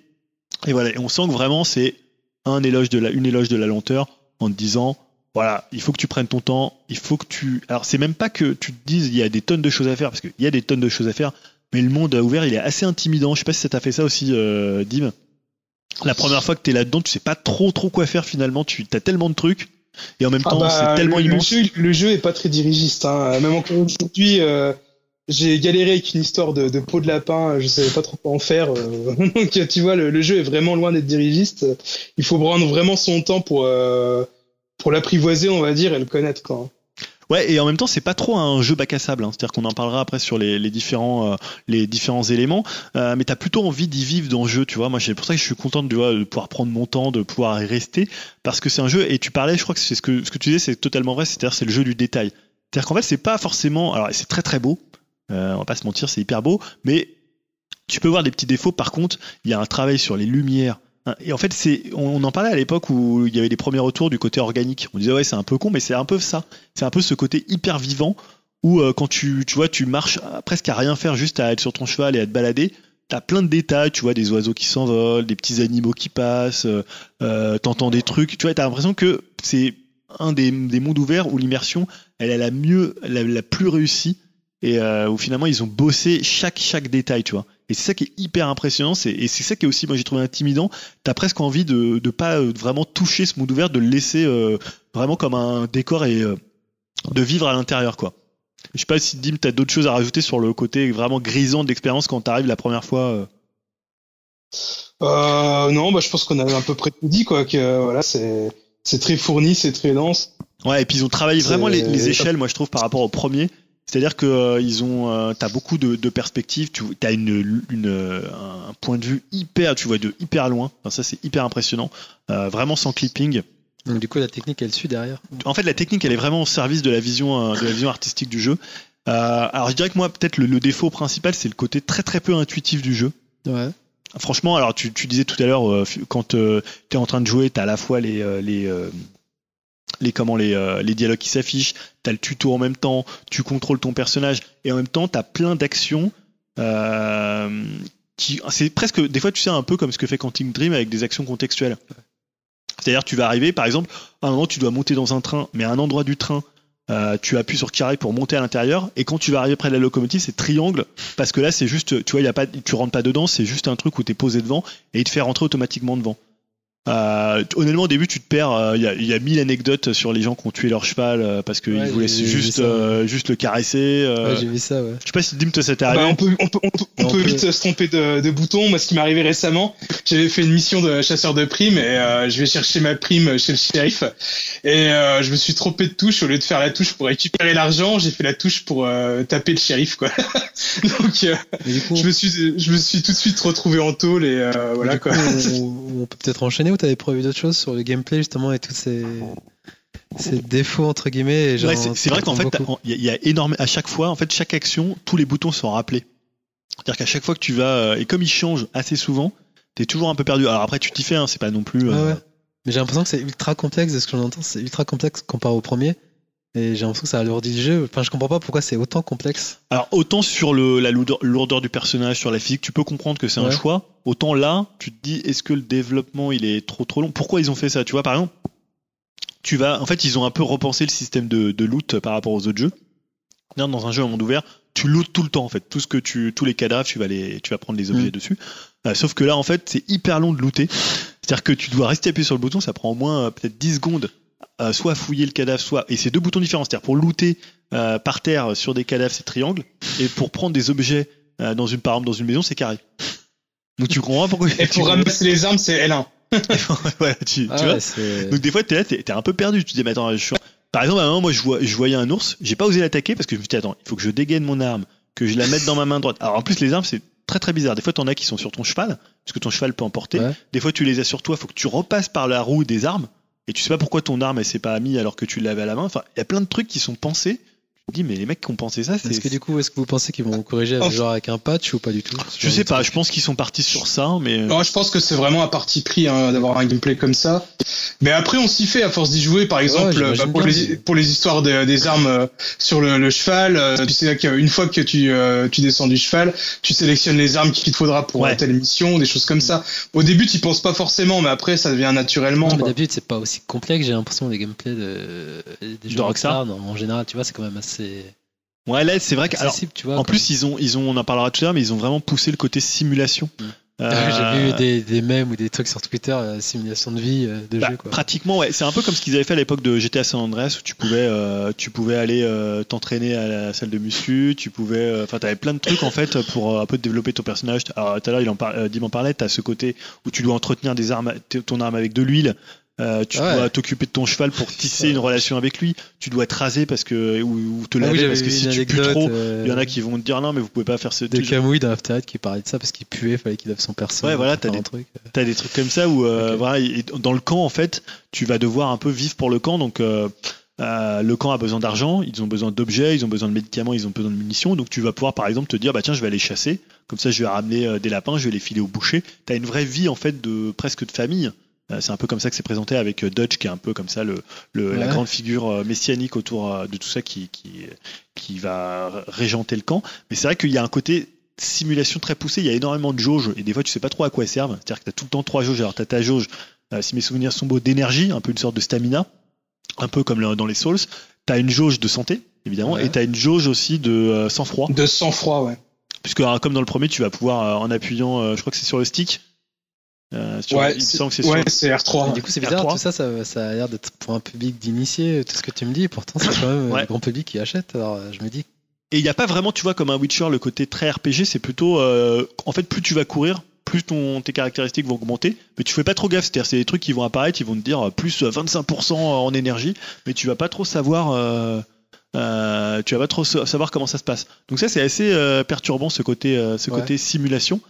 Et voilà, et on sent que vraiment c'est un éloge de la, une éloge de la lenteur en te disant, voilà, il faut que tu prennes ton temps, il faut que tu. Alors c'est même pas que tu te dises il y a des tonnes de choses à faire, parce qu'il y a des tonnes de choses à faire, mais le monde ouvert il est assez intimidant. Je sais pas si ça t'a fait ça aussi, euh, Dim. La première fois que t'es là-dedans, tu sais pas trop trop quoi faire finalement, tu as tellement de trucs. Et en même Ah temps, bah, c'est tellement le, immense. Le jeu, le jeu est pas très dirigiste. Hein. Même encore aujourd'hui, euh, j'ai galéré avec une histoire de, de peau de lapin. Je savais pas trop quoi en faire. euh. Donc tu vois, le, jeu est vraiment loin d'être dirigiste. Il faut prendre vraiment son temps pour euh, pour l'apprivoiser, on va dire, et le connaître. Ouais, et en même temps, c'est pas trop un jeu bac à sable. hein. C'est-à-dire qu'on en parlera après sur les, différents, euh, les différents éléments. Euh, mais t'as plutôt envie d'y vivre dans le jeu, tu vois. Moi, c'est pour ça que je suis content vois, de pouvoir prendre mon temps, de pouvoir y rester. Parce que c'est un jeu, et tu parlais, je crois que c'est ce que, ce que tu disais, c'est totalement vrai. C'est-à-dire, c'est le jeu du détail. C'est-à-dire qu'en fait, c'est pas forcément. Alors, c'est très très beau. Euh, on va pas se mentir, c'est hyper beau. Mais tu peux voir des petits défauts. Par contre, il y a un travail sur les lumières. Hein, Et en fait, c'est, on en parlait à l'époque où il y avait des premiers retours du côté organique. On disait ouais, c'est un peu con, mais c'est un peu ça. C'est un peu ce côté hyper vivant où euh, quand tu, tu vois, tu marches presque à rien faire, juste à être sur ton cheval et à te balader. T'as plein de détails, tu vois, des oiseaux qui s'envolent, des petits animaux qui passent, euh, euh, t'entends des trucs. Tu vois, t'as l'impression que c'est un des, des mondes ouverts où l'immersion, elle est la mieux, plus réussie et euh, où finalement ils ont bossé chaque chaque détail, tu vois. Et c'est ça qui est hyper impressionnant, c'est- et c'est ça qui est aussi, moi j'ai trouvé intimidant. T'as presque envie de de pas euh, vraiment toucher ce monde ouvert, de le laisser euh, vraiment comme un décor et euh, de vivre à l'intérieur, quoi. Je sais pas si Dim, t'as d'autres choses à rajouter sur le côté vraiment grisant de l'expérience quand t'arrives la première fois. euh. Euh, non, bah, je pense qu'on a à peu près tout dit, quoi. Que voilà, c'est c'est très fourni, c'est très dense. Ouais, et puis ils ont travaillé vraiment les échelles, moi je trouve, par rapport au premier. C'est-à-dire que euh, ils ont, euh, t'as beaucoup de, de perspectives, tu as une, une, euh, un point de vue hyper, tu vois de hyper loin. Enfin, ça c'est hyper impressionnant, Euh, vraiment sans clipping. Donc du coup, la technique, elle suit derrière. En fait, la technique, elle est vraiment au service de la vision, de la vision artistique du jeu. Alors, je dirais que moi, peut-être le, le défaut principal, c'est le côté très très peu intuitif du jeu. Ouais. Franchement, alors tu, tu disais tout à l'heure, quand tu es en train de jouer, tu as à la fois les, les, les, comment, les, euh, les dialogues qui s'affichent, tu as le tuto en même temps, tu contrôles ton personnage, et en même temps, tu as plein d'actions. euh, qui c'est presque, des fois, tu sais, un peu comme ce que fait Quantic Dream avec des actions contextuelles. C'est-à-dire, tu vas arriver, par exemple, à un moment, tu dois monter dans un train, mais à un endroit du train, euh, tu appuies sur carré pour monter à l'intérieur, et quand tu vas arriver près de la locomotive, c'est triangle, parce que là, c'est juste, tu vois, y a pas, tu rentres pas dedans, c'est juste un truc où tu es posé devant, et il te fait rentrer automatiquement devant. Euh, honnêtement, au début, tu te perds. Il y, a, y a mille anecdotes sur les gens qui ont tué leur cheval euh, parce qu'ils Ouais, voulaient juste, ça. euh, juste le caresser. euh. Ouais, j'ai vu ça, ouais. je sais pas si Dim, toi, ça t'est Bah, arrivé. on peut, on peut, on peut, on vite se tromper de, de bouton. Moi, ce qui m'est arrivé récemment, j'avais fait une mission de chasseur de primes et euh, je vais chercher ma prime chez le shérif et euh, je me suis trompé de touche au lieu de faire la touche pour récupérer l'argent, j'ai fait la touche pour euh, taper le shérif, quoi. Donc, euh, coup, je me suis, je me suis tout de suite retrouvé en tôle et euh, voilà coup, quoi. on, on peut peut-être enchaîner ou t'avais prévu d'autres choses sur le gameplay justement et tous ces, ces défauts entre guillemets. Ouais, c'est vrai qu'en fait, il y, y a énorme, à chaque fois, en fait, chaque action, tous les boutons sont rappelés. C'est-à-dire qu'à chaque fois que tu vas, euh, et comme ils changent assez souvent, t'es toujours un peu perdu. Alors après, tu t'y fais, hein, c'est pas non plus. Euh, ouais. Mais j'ai l'impression que c'est ultra complexe, de ce que j'en entends, c'est ultra complexe comparé au premier. Et j'ai l'impression que ça alourdit le jeu. Enfin, je comprends pas pourquoi c'est autant complexe. Alors autant sur le, la lourdeur, lourdeur du personnage, sur la physique, tu peux comprendre que c'est un choix. Autant là, tu te dis, est-ce que le développement il est trop trop long? Pourquoi ils ont fait ça? Tu vois, par exemple, tu vas, en fait, ils ont un peu repensé le système de, de loot par rapport aux autres jeux. Dans un jeu en monde ouvert, tu lootes tout le temps en fait. Tout ce que tu, tous les cadavres, tu vas les, tu vas prendre les objets Mm. dessus. Euh, sauf que là, en fait, c'est hyper long de looter. C'est-à-dire que tu dois rester appuyé sur le bouton, ça prend au moins euh, peut-être 10 secondes. Euh, soit fouiller le cadavre, soit et c'est deux boutons différents. C'est-à-dire pour looter euh, par terre sur des cadavres, c'est triangle, et pour prendre des objets euh, dans une par exemple dans une maison, c'est carré. Donc tu comprends pourquoi Et tu pour ramasser les armes, c'est L1. voilà, tu, Ah tu vois ouais, donc des fois, t'es là, t'es t'es un peu perdu. Tu te dis, mais attends, je suis... par exemple, à un moment, moi, je, vois, je voyais un ours, j'ai pas osé l'attaquer parce que je me suis dit, attends, il faut que je dégaine mon arme, que je la mette dans ma main droite. Alors en plus, les armes, c'est très très bizarre. Des fois, t'en as qui sont sur ton cheval, parce que ton cheval peut emporter. Ouais. Des fois, tu les as sur toi, faut que tu repasses par la roue des armes, et tu sais pas pourquoi ton arme, elle s'est pas mise alors que tu l'avais à la main. Enfin, il y a plein de trucs qui sont pensés. Dis, mais les mecs qui ont pensé ça, c'est. Est-ce que du coup, est-ce que vous pensez qu'ils vont corriger avec, Enfin- genre avec un patch ou pas du tout Je sais pas, je pense qu'ils sont partis sur ça, mais. Non, je pense que c'est vraiment un parti pris hein, d'avoir un gameplay comme ça. Mais après, on s'y fait à force d'y jouer. Par exemple, bah, pour, les, mais- pour les histoires de- des armes euh, sur le, le cheval, euh, tu sais qu'une fois que tu, euh, tu descends du cheval, tu sélectionnes les armes qu'il te faudra pour Ouais. euh, telle mission, des choses comme ça. Au début, tu penses pas forcément, mais après, ça devient naturellement. Non, mais d'habitude, c'est pas aussi complexe, j'ai l'impression, les gameplays de, des jeux De Rockstar. non, en général, tu vois, c'est quand même assez Ouais, là, c'est vrai que. Alors, accessible, tu vois. en plus, ils ont, ils ont, on en parlera tout à l'heure, mais ils ont vraiment poussé le côté simulation. Mm. Euh, j'ai vu des, des mèmes ou des trucs sur Twitter, euh, simulation de vie euh, de Bah, jeu, quoi. pratiquement, ouais. C'est un peu comme ce qu'ils avaient fait à l'époque de GTA San Andreas où tu pouvais, tu pouvais aller t'entraîner à la salle de muscu, tu pouvais, enfin, t'avais plein de trucs en fait pour un peu développer ton personnage. Alors tout à l'heure, il en par- Dim en parlait. T'as ce côté où tu dois entretenir des armes, ton arme avec de l'huile. Euh, tu Ouais. dois t'occuper de ton cheval pour tisser une relation avec lui. Tu dois te raser parce que ou, ou te Ah laver oui, parce que si tu pues trop, euh, il y en a qui vont te dire non mais vous pouvez pas faire ce. de Camouille dans After qui parlait de ça parce qu'il puait, fallait qu'il lave son perso. Ouais, voilà, t'as des- un truc. T'as des trucs comme ça où euh, Ok. voilà, et dans le camp en fait, tu vas devoir un peu vivre pour le camp. Donc euh, euh, le camp a besoin d'argent, ils ont besoin d'objets, ils ont besoin de médicaments, ils ont besoin de munitions. Donc tu vas pouvoir par exemple te dire bah tiens je vais aller chasser, comme ça je vais ramener euh, des lapins, je vais les filer au boucher. T'as une vraie vie en fait de presque de famille. Euh, c'est un peu comme ça que c'est présenté avec euh, Dutch qui est un peu comme ça le, le- la grande figure euh, messianique autour de tout ça qui, qui, qui va régenter le camp. Mais c'est vrai qu'il y a un côté simulation très poussé, il y a énormément de jauges et des fois tu sais pas trop à quoi elles servent. C'est-à-dire que tu as tout le temps trois jauges. Alors tu as ta jauge, euh, si mes souvenirs sont beaux, d'énergie, un peu une sorte de stamina, un peu comme le- dans les Souls. Tu as une jauge de santé, évidemment, Ouais. et tu as une jauge aussi de euh, sang-froid. De sang-froid, ouais. Puisque comme dans le premier, tu vas pouvoir, euh, en appuyant, je crois que c'est sur le stick. Euh, sur- Ouais, il me c'est semble que c'est ouais, sur c'est Et R3. du coup, c'est bizarre, R3. tout ça, ça, ça a l'air d'être pour un public d'initiés, tout ce que tu me dis, et pourtant, c'est quand même Ouais. le grand public qui achète. Alors, euh, je me dis, Et il n'y a pas vraiment, tu vois, comme un Witcher, le côté très RPG, c'est plutôt, euh, en fait, plus tu vas courir, plus ton, tes caractéristiques vont augmenter, mais tu fais pas trop gaffe. C'est-à-dire, c'est des trucs qui vont apparaître, ils vont te dire euh, plus 25% en énergie, mais tu vas pas trop savoir, euh, euh, tu vas pas trop sa- savoir comment ça se passe. Donc ça, c'est assez euh, perturbant ce côté, euh, ce Ouais. côté simulation.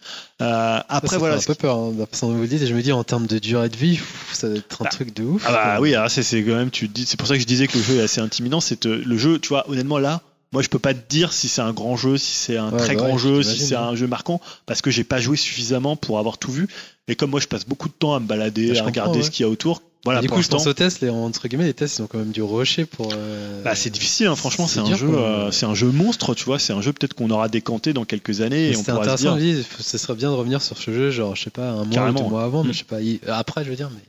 Euh, ça, après, ça voilà. fait un peu peur, hein, vous le dites, et je me dis, en termes de durée de vie, pff, ça doit être un Bah, truc de ouf. Ah bah quoi. oui, alors c'est quand même, tu te dis, c'est pour ça que je disais que le jeu est assez intimidant. C'est euh, le jeu, tu vois, honnêtement là, moi je peux pas te dire si c'est un grand jeu, si c'est un Ouais, très bah grand ouais, jeu, si c'est ouais. un jeu marquant, parce que j'ai pas joué suffisamment pour avoir tout vu. Et comme moi je passe beaucoup de temps à me balader, Bah, à regarder ce qu'il y a autour, voilà, du coup, je pense aux tests, les, entre guillemets, les tests, ils ont quand même dû rusher pour. euh, Bah, c'est difficile, hein, franchement, c'est c'est un jeu, euh, c'est un jeu monstre, tu vois. C'est un jeu peut-être qu'on aura décanté dans quelques années et on se intéressant, dire. ce serait bien de revenir sur ce jeu, genre, je sais pas, un mois Carrément. ou deux mois avant, Mm. mais je sais pas, il- après, je veux dire, mais.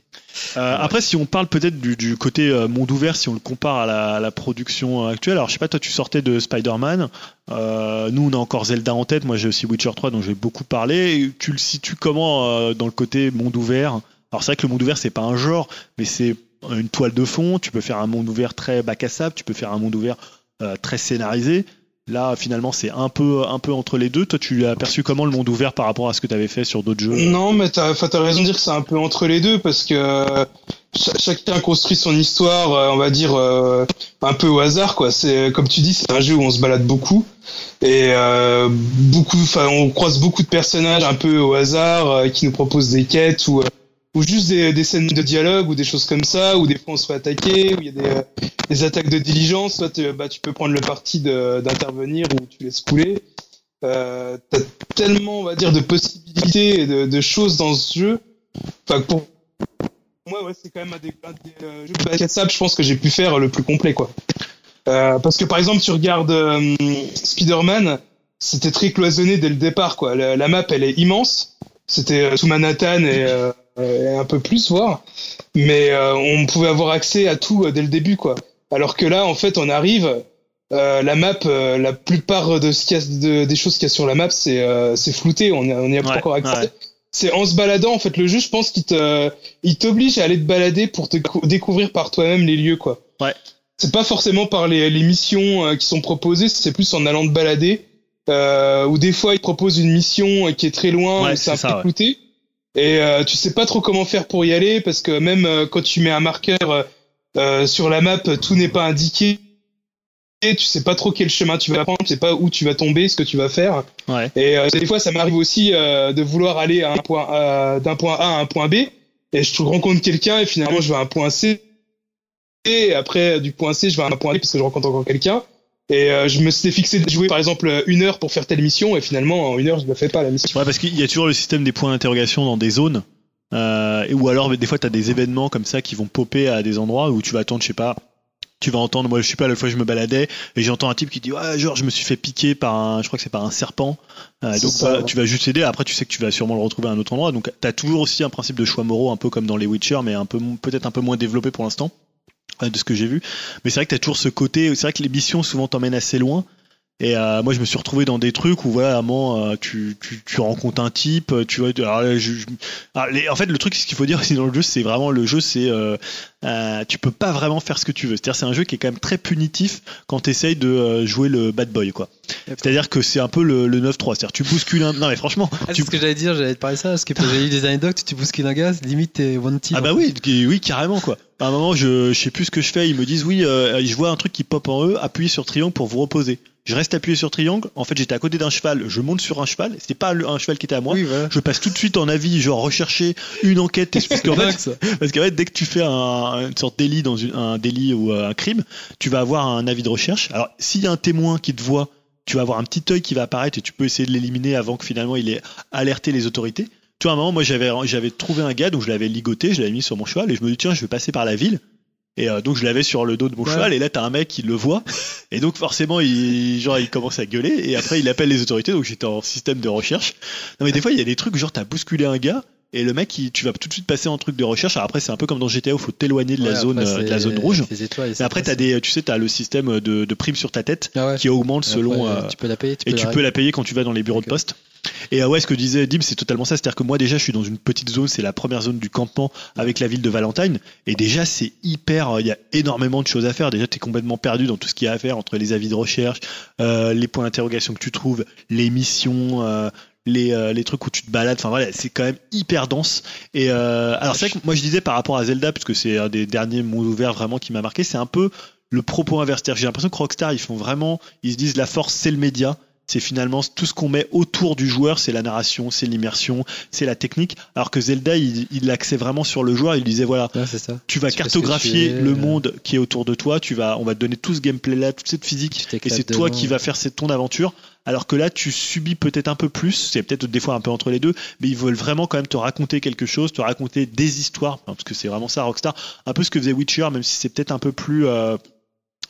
Euh, Après, si on parle peut-être du, du côté euh, monde ouvert, si on le compare à la, à la production euh, actuelle, alors je sais pas, toi tu sortais de Spider-Man, euh, nous on a encore Zelda en tête, moi j'ai aussi Witcher 3 dont j'ai beaucoup parlé, tu le situes comment euh, dans le côté monde ouvert Alors c'est vrai que le monde ouvert c'est pas un genre, mais c'est une toile de fond, tu peux faire un monde ouvert très bac à sable, tu peux faire un monde ouvert euh, très scénarisé. Là, finalement, c'est un peu, un peu entre les deux. Toi, tu l'as perçu comment le monde ouvert par rapport à ce que tu avais fait sur d'autres jeux? Non, mais t'as t'as raison de dire que c'est un peu entre les deux parce que cha- chacun construit son histoire, euh, on va dire euh, un peu au hasard quoi. Comme tu dis, c'est un jeu où on se balade beaucoup et beaucoup, on croise beaucoup de personnages un peu au hasard qui nous proposent des quêtes ou ou juste des, des scènes de dialogue ou des choses comme ça, ou des fois on se fait attaquer, où il y a des, euh, des attaques de diligence, soit bah, tu peux prendre le parti d'intervenir ou tu laisses couler. Euh, T'as tellement, on va dire, de possibilités et de, de choses dans ce jeu. Enfin, pour moi, ouais, c'est quand même un des, un des euh, jeux de sable, je pense que j'ai pu faire le plus complet, quoi. Euh, parce que par exemple, tu regardes euh, Spider-Man, c'était très cloisonné dès le départ, quoi. La, la map, elle est immense. C'était euh, sous Manhattan et un peu plus, voire. Mais euh, on pouvait avoir accès à tout euh, dès le début, quoi. Alors que là, en fait, on arrive, euh, la map, euh, la plupart de ce y a, de- des choses qu'il y a sur la map, c'est euh, c'est flouté, on n'y a pas Ouais, encore accès. ouais. C'est en se baladant, en fait, le jeu, je pense qu'il te, il t'oblige à aller te balader pour te cou- découvrir par toi-même les lieux, quoi. Ouais. C'est pas forcément par les, les missions euh, qui sont proposées, c'est plus en allant te balader. Euh, ou des fois, ils proposent une mission euh, qui est très loin, Ouais, c'est un peu flouté. Et euh, tu sais pas trop comment faire pour y aller, parce que même euh, quand tu mets un marqueur euh, euh, sur la map, tout n'est pas indiqué. Et tu sais pas trop quel chemin tu vas prendre, tu sais pas où tu vas tomber, ce que tu vas faire. Ouais. Et euh, des fois, ça m'arrive aussi euh, de vouloir aller à un point euh, d'un point A à un point B, et je rencontre quelqu'un et finalement je vais à un point C. Et après du point C, je vais à un point D parce que je rencontre encore quelqu'un. Et euh, je me suis fixé de jouer par exemple une heure pour faire telle mission, et finalement en une heure je ne fais pas la mission. Ouais, parce qu'il y a toujours le système des points d'interrogation dans des zones. Euh, et- ou alors, des fois, tu as des événements comme ça qui vont popper à des endroits où tu vas attendre, je sais pas. Tu vas entendre, moi je sais pas, la fois je me baladais et j'entends un type qui dit Ouais, genre, je me suis fait piquer par un, je crois que c'est par un serpent. Euh, donc, ça, bah, ouais. tu vas juste aider. Après, tu sais que tu vas sûrement le retrouver à un autre endroit. Donc, tu as toujours aussi un principe de choix moraux, un peu comme dans les Witcher, mais un peu, peut-être un peu moins développé pour l'instant, de ce que j'ai vu. Mais c'est vrai que tu as toujours ce côté, c'est vrai que les missions souvent t'emmènent assez loin. Et euh, moi, je me suis retrouvé dans des trucs où, voilà, à un moment, euh, tu, tu, tu rencontres un type, euh, tu vois. Alors, là, je- je- alors, les- en fait, le truc, ce qu'il faut dire aussi dans le jeu, c'est vraiment le jeu, c'est euh, tu peux pas vraiment faire ce que tu veux. C'est-à-dire, c'est un jeu qui est quand même très punitif quand tu essayes de jouer le bad boy, quoi. C'est-à-dire que c'est un peu le, le 9-3. C'est-à-dire, tu bouscules un. Non, mais franchement, Ah, c'est tu ce que j'allais dire, j'allais te parler ça, parce que j'ai eu des anecdotes, tu bouscules un gars, limite t'es one team. Ah bah oui, oui carrément quoi. À un moment, je, je sais plus ce que je fais. Ils me disent oui, euh, je vois un truc qui pop en eux. Appuyez sur triangle pour vous reposer. Je reste appuyé sur triangle. En fait, j'étais à côté d'un cheval. Je monte sur un cheval. C'était pas le- un cheval qui était à moi. Oui, voilà. Je passe tout de suite en avis, genre rechercher une enquête. Parce qu'en fait, parce qu'en fait, dès que tu fais un, une sorte de délit dans une- un délit ou euh, un crime, tu vas avoir un avis de recherche. Alors, s'il y a un témoin qui te voit, tu vas avoir un petit œil qui va apparaître et tu peux essayer de l'éliminer avant que finalement il ait alerté les autorités. Tu vois, à un moment, moi, j'avais, j'avais trouvé un gars, donc je l'avais ligoté, je l'avais mis sur mon cheval et je me dis, tiens, je vais passer par la ville. Et euh, donc je l'avais sur le dos de mon Ouais. cheval et là t'as un mec qui le voit et donc forcément il genre il commence à gueuler et après il appelle les autorités donc j'étais en système de recherche. Non mais des fois il y a des trucs genre t'as bousculé un gars et le mec il- tu vas tout de suite passer en truc de recherche. Alors après c'est un peu comme dans GTA où faut t'éloigner de la Ouais, zone de la zone rouge. étoiles, et Mais après t'as des tu sais t'as le système de, de prime sur ta tête Ah ouais. qui augmente Et selon après, euh, tu peux la payer, tu et peux tu la peux la payer quand tu vas dans les bureaux de poste. Et euh, ouais, ce que disait Dim, c'est totalement ça. C'est-à-dire que moi, déjà, je suis dans une petite zone, c'est la première zone du campement avec la ville de Valentine. Et déjà, c'est hyper. euh, Il y a énormément de choses à faire. Déjà, tu es complètement perdu dans tout ce qu'il y a à faire entre les avis de recherche, euh, les points d'interrogation que tu trouves, les missions. euh, les, euh, les trucs où tu te balades, enfin voilà, c'est quand même hyper dense. Et euh, alors c'est vrai que moi je disais par rapport à Zelda, parce que c'est un des derniers mondes ouverts vraiment qui m'a marqué, c'est un peu le propos inverse. J'ai l'impression que Rockstar, ils font vraiment, ils se disent la force c'est le média, c'est finalement tout ce qu'on met autour du joueur, c'est la narration, c'est l'immersion, c'est la technique. Alors que Zelda, il, il l'axait vraiment sur le joueur, il disait voilà, Ouais, c'est ça. tu vas cartographier tu es, le euh, monde qui est autour de toi, tu vas, on va te donner tout ce gameplay là, toute cette physique, et c'est toi qui vas faire cette ton aventure. Alors que là, tu subis peut-être un peu plus, c'est peut-être des fois un peu entre les deux, mais ils veulent vraiment quand même te raconter quelque chose, te raconter des histoires, parce que c'est vraiment ça Rockstar, un peu ce que faisait Witcher, même si c'est peut-être un peu plus euh,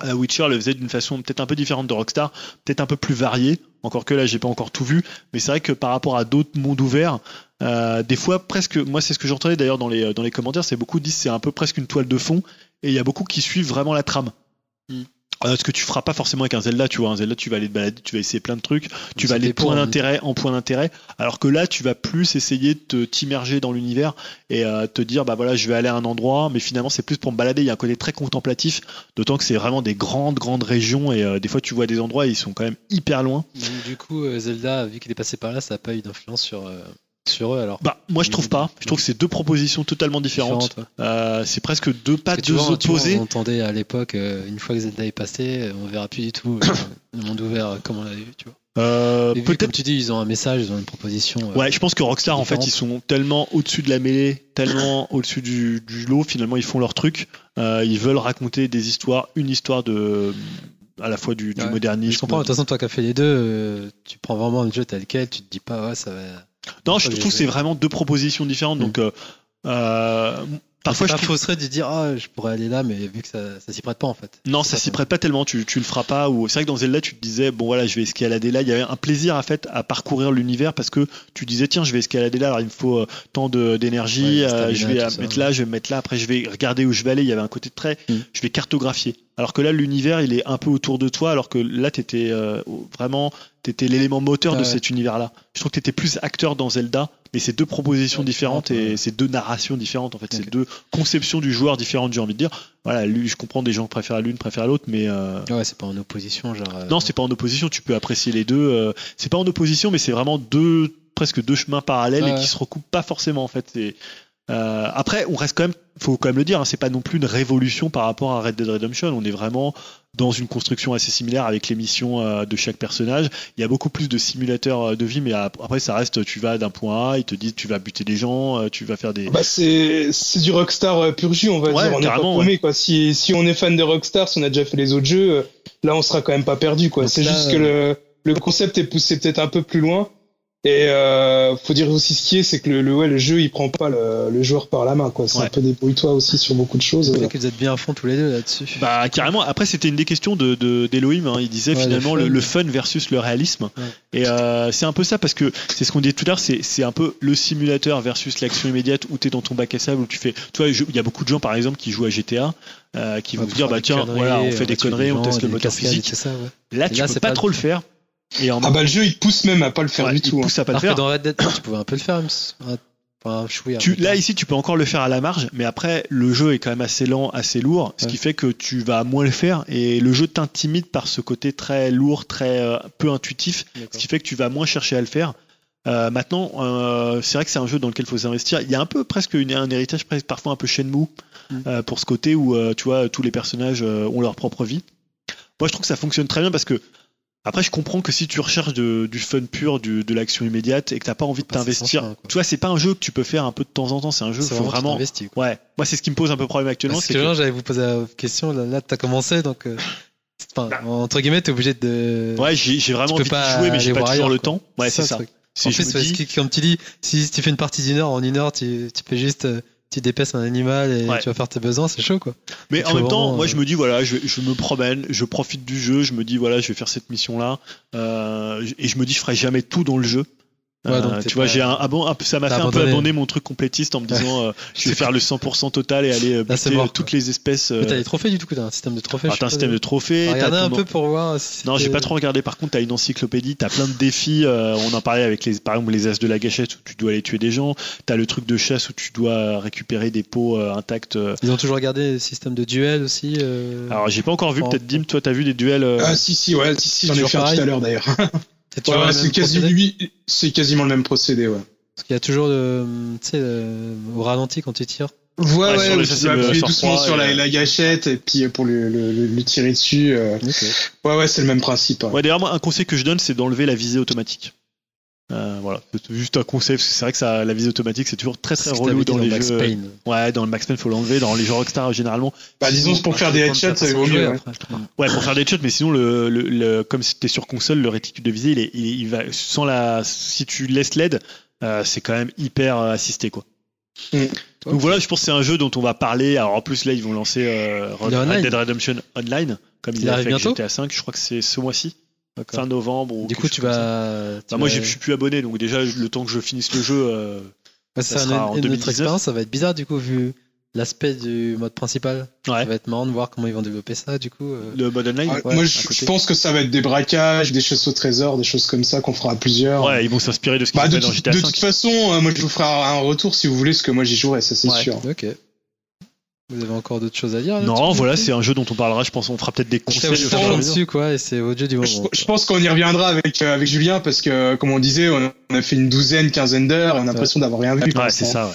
Witcher le faisait d'une façon peut-être un peu différente de Rockstar, peut-être un peu plus variée. Encore que là, j'ai pas encore tout vu, mais c'est vrai que par rapport à d'autres mondes ouverts, euh, des fois presque, moi c'est ce que j'entendais d'ailleurs dans les dans les commentaires, c'est beaucoup disent c'est un peu presque une toile de fond, et il y a beaucoup qui suivent vraiment la trame. Euh, ce que tu feras pas forcément avec un Zelda, tu vois, un Zelda tu vas aller te balader, tu vas essayer plein de trucs, tu vas aller pour, point hein. d'intérêt en point d'intérêt, alors que là tu vas plus essayer de te- t'immerger dans l'univers et euh, te dire bah voilà je vais aller à un endroit, mais finalement c'est plus pour me balader. Il y a un côté très contemplatif, d'autant que c'est vraiment des grandes grandes régions et euh, des fois tu vois des endroits ils sont quand même hyper loin. Donc, du coup, euh, Zelda, vu qu'il est passé par là, ça n'a pas eu d'influence sur, euh, sur eux alors. Bah moi je trouve pas. Je trouve que c'est deux propositions totalement différentes. Différente, ouais. Euh, c'est presque deux pas deux vois, opposés. on entendait à l'époque, euh, une fois que Zelda est passé, euh, on verra plus du tout euh, le monde ouvert comme on l'avait vu, tu vois. Euh, Peut-être tu dis, ils ont un message, ils ont une proposition. euh, Ouais, je pense que Rockstar, en fait, ils sont tellement au-dessus de la mêlée, tellement au-dessus du, du lot, finalement, ils font leur truc. Euh, ils veulent raconter des histoires, une histoire de à la fois du, du Ouais. modernisme. Je comprends, de toute façon, toi qui as fait les deux, tu prends vraiment le jeu tel quel, tu te dis pas, ouais, ça va. Non, je trouve que c'est vraiment deux propositions différentes. Mm. Donc, euh, euh, parfois je fausserait de dire ah je pourrais aller là mais vu que ça, ça s'y prête pas en fait. Non, ça s'y prête pas tellement, tu, tu le feras pas. Ou... C'est vrai que dans Zelda, tu te disais, bon voilà, je vais escalader là. Il y avait un plaisir à, fait, à parcours l'univers parce que tu disais, tiens, je vais escalader là, alors il me faut euh, tant d'énergie, Ouais, euh, je vais euh, ça, mettre ouais. là, je vais me mettre là, après je vais regarder où je vais aller. Il y avait un côté très, Mm. je vais cartographier. Alors que là, l'univers, il est un peu autour de toi, alors que là, t'étais euh, vraiment, t'étais l'élément moteur Ah de ouais. cet univers-là. Je trouve que t'étais plus acteur dans Zelda, mais c'est deux propositions différentes et c'est deux narrations différentes en fait. C'est Ok. deux conceptions du joueur différentes, j'ai envie de dire. Voilà, lui, je comprends des gens qui préfèrent l'une, préfèrent l'autre, mais euh, Ouais c'est pas en opposition genre. euh, non, c'est pas en opposition. Tu peux apprécier les deux. euh, c'est pas en opposition, mais c'est vraiment deux, presque deux chemins parallèles et qui se recoupent pas forcément en fait. C'est, euh, après, on reste quand même, faut quand même le dire, hein, c'est pas non plus une révolution par rapport à Red Dead Redemption. On est vraiment dans une construction assez similaire avec les missions euh, de chaque personnage. Il y a beaucoup plus de simulateurs euh, de vie, mais ap- après ça reste, tu vas d'un point A, ils te disent tu vas buter des gens, euh, tu vas faire des. Bah c'est du Rockstar pur jus, on va Ouais, dire. On est pas paumé, quoi. Si si on est fan de Rockstar, si on a déjà fait les autres jeux, là on sera quand même pas perdu quoi. C'est juste que le le concept est poussé peut-être un peu plus loin. Et euh, faut dire aussi ce qui est, c'est que le, le, ouais, le jeu il prend pas le, le joueur par la main quoi. C'est Ouais. un peu débrouille-toi aussi sur beaucoup de choses. C'est que vous êtes bien à fond tous les deux là-dessus. Bah carrément. Après c'était une des questions de de- d'Elohim. hein. Il disait Ouais, finalement le fun. le fun versus le réalisme. Ouais. Et euh, c'est un peu ça parce que c'est ce qu'on disait tout à l'heure. C'est c'est un peu le simulateur versus l'action immédiate où t'es dans ton bac à sable où tu fais. Tu vois, il y a beaucoup de gens par exemple qui jouent à GTA. euh, qui vont pour dire bah tiens voilà on fait va des conneries on gens, teste le moteur physique c'est ça, ouais. là Et tu là, peux c'est pas pas trop le faire et en Ah bah le jeu il pousse même à pas le faire ouais, du il tout. hein. pousse à pas le faire. dans Red Dead, tu pouvais un peu le faire, enfin, Tu, là ici tu peux encore le faire à la marge mais après le jeu est quand même assez lent assez lourd ce qui fait que tu vas moins le faire et le jeu t'intimide par ce côté très lourd très euh, peu intuitif ce qui fait que tu vas moins chercher à le faire. Euh, maintenant euh, c'est vrai que c'est un jeu dans lequel il faut s'investir. Il y a un peu presque une- un héritage presque parfois un peu Shenmue Mm. euh, pour ce côté où euh, tu vois tous les personnages euh, ont leur propre vie. Moi je trouve que ça fonctionne très bien parce que après, je comprends que si tu recherches de- du fun pur, du- de l'action immédiate et que t'as pas envie de Bah, t'investir, tu vois, c'est pas un jeu que tu peux faire un peu de temps en temps. C'est un jeu, C'est faut vraiment, vraiment. investi. Quoi. Ouais, moi c'est ce qui me pose un peu problème actuellement, Parce que, que j'allais vous poser la question, là, là t'as commencé, donc, euh, enfin, entre guillemets, t'es obligé de. ouais, j'ai vraiment envie peux de pas jouer, mais j'ai pas toujours le quoi. temps. Ouais, c'est ça. Si En je plus, dis- que, comme tu dis, si tu fais une partie d'une heure, en une heure, tu, tu fais juste, euh, tu dépèces un animal et Ouais. tu vas faire tes besoins, c'est chaud, quoi. Mais en même temps, vraiment, moi euh, je me dis voilà, je, je me promène, je profite du jeu, je me dis voilà, je vais faire cette mission là, et je me dis je ferai jamais tout dans le jeu. Ouais, Euh, donc t'es tu vois, pas- j'ai un, ah bon, un peu- ça m'a fait un peu abandonner mon truc complétiste en me disant euh, je vais faire le 100% total et aller euh, Là, buter mort, toutes quoi. les espèces. euh, Mais t'as les trophées, du coup, t'as un système de trophées. je t'as un système de trophées. Regardez t'as un peu pour voir si Non, j'ai pas trop regardé. Par contre, t'as une encyclopédie, t'as plein de défis. euh, on en parlait avec les, par exemple, les as de la gâchette où tu dois aller tuer des gens. T'as le truc de chasse où tu dois récupérer des pots euh, intacts. euh. Ils ont toujours gardé le système de duel aussi. euh, Alors, j'ai pas encore vu. Peut-être Dim, toi, t'as vu des duels. euh, Ah si si ouais si si j'en ai fait tout à l'heure d'ailleurs. c'est Ouais, ouais, quasi lui quasiment le même procédé ouais. Parce qu'il y a toujours le, tu sais, le- au ralenti quand tu tires. Ouais, Ouais, ouais, tu dois appuyer sur doucement sur la, la gâchette et puis pour le, le, le- lui tirer dessus. euh. Ouais, ouais, c'est le même principe. ouais. Ouais, d'ailleurs, moi, un conseil que je donne, c'est d'enlever la visée automatique. Euh, voilà, c'est juste un conseil, parce que c'est vrai que ça, la visée automatique, c'est toujours très très relou dit dans les Max jeux. Payne. Ouais, dans le Max Payne, faut l'enlever. Dans les jeux Rockstar, généralement. Bah, disons, pour faire des headshots, ça vaut mieux. ouais. Ouais, pour faire des shots, mais sinon, le, le, le- comme c'était sur console, le réticule de visée, il, est, il, il va sans la, si tu laisses l'aide, euh, c'est quand même hyper euh, assisté, quoi. Mm. Donc voilà, je pense que c'est un jeu dont on va parler. Alors en plus, là, ils vont lancer euh, Red. Dead Redemption Online, comme Il ils l'ont arrive fait avec bientôt GTA 5. Je crois que c'est ce mois-ci. Fin novembre. Ou Du coup, tu vas. tu Bah, moi, vas- je je suis plus abonné, donc déjà, le temps que je finisse le jeu. euh, ça ça sera en une autre 2019. expérience, ça va être bizarre du coup vu l'aspect du mode principal. Ouais. Ça va être marrant de voir comment ils vont développer ça du coup. euh. le mode online. Ouais, Moi, je, pense que ça va être des braquages, des chasses au trésor, des choses comme ça qu'on fera à plusieurs. Ouais, ils vont s'inspirer de ce qu'ils Bah, fait dans GTA de 5. toute façon, euh, moi, je vous ferai un retour si vous voulez, ce que moi j'y jouerai, ça c'est Ouais. sûr. Ok. Vous avez encore d'autres choses à dire Non, voilà, c'est un jeu dont on parlera. Je pense qu'on fera peut-être des conseils. dessus quoi et c'est jeu du Je, moment. je pense qu'on y reviendra avec, euh, avec Julien parce que, comme on disait, on a, on a fait une douzaine, quinzaine d'heures et on a l'impression d'avoir rien vu. Ouais, c'est ça. ouais.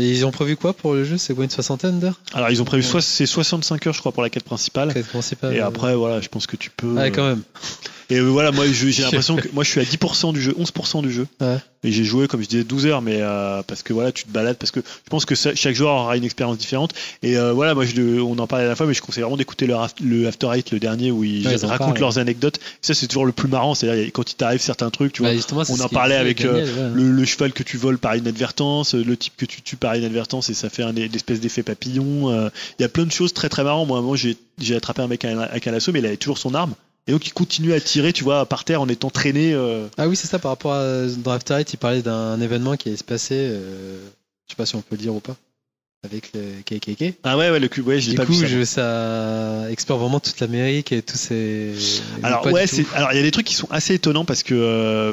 Et ils ont prévu quoi pour le jeu? C'est quoi une soixantaine d'heures? Alors, ils ont prévu soit c'est 65 heures, je crois, pour la quête principale. Quête principale, Et euh, après, voilà, je pense que tu peux. Ouais, euh, quand même. Et euh, voilà, moi j'ai l'impression que moi je suis à 10% du jeu, 11% du jeu. Ouais. Et j'ai joué, comme je disais, 12 heures, mais euh, parce que voilà, tu te balades, parce que je pense que ça- chaque joueur aura une expérience différente. Et euh, voilà, moi je, on en parlait à la fois, mais je conseille vraiment d'écouter le, Af- le After Eight, le dernier, où ils Ouais, ils en racontent leurs anecdotes. Et ça, c'est toujours le plus marrant, c'est-à-dire quand il t'arrive certains trucs, tu vois. Bah, c'est on en parlait avec, euh, le, le cheval que tu voles par inadvertance, le type que tu tues par inadvertance et ça fait un, une espèce d'effet papillon. euh, Il y a plein de choses très très marrantes. Moi, moi j'ai j'ai attrapé un mec avec un, avec un lasso, mais il avait toujours son arme. Et donc il continue à tirer, tu vois, par terre en étant traîné. euh, Ah oui, c'est ça, par rapport à dans After Eight, il parlait d'un événement qui allait se passer, euh, je sais pas si on peut le dire ou pas, avec le KKK. Ah ouais, ouais, le cube, ouais, je l'ai Du pas coup, vu. ça, explore vraiment toute l'Amérique et tous ces. Alors pas ouais, c'est alors il y a des trucs qui sont assez étonnants parce que euh, euh,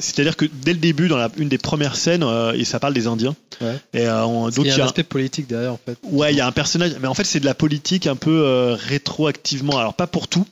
c'est-à-dire que dès le début dans la, une des premières scènes euh, et ça parle des Indiens. Ouais. Et on- donc y il y a un aspect politique derrière en fait. Ouais, il y a un personnage, mais en fait c'est de la politique un peu rétroactivement. Alors pas pour tout,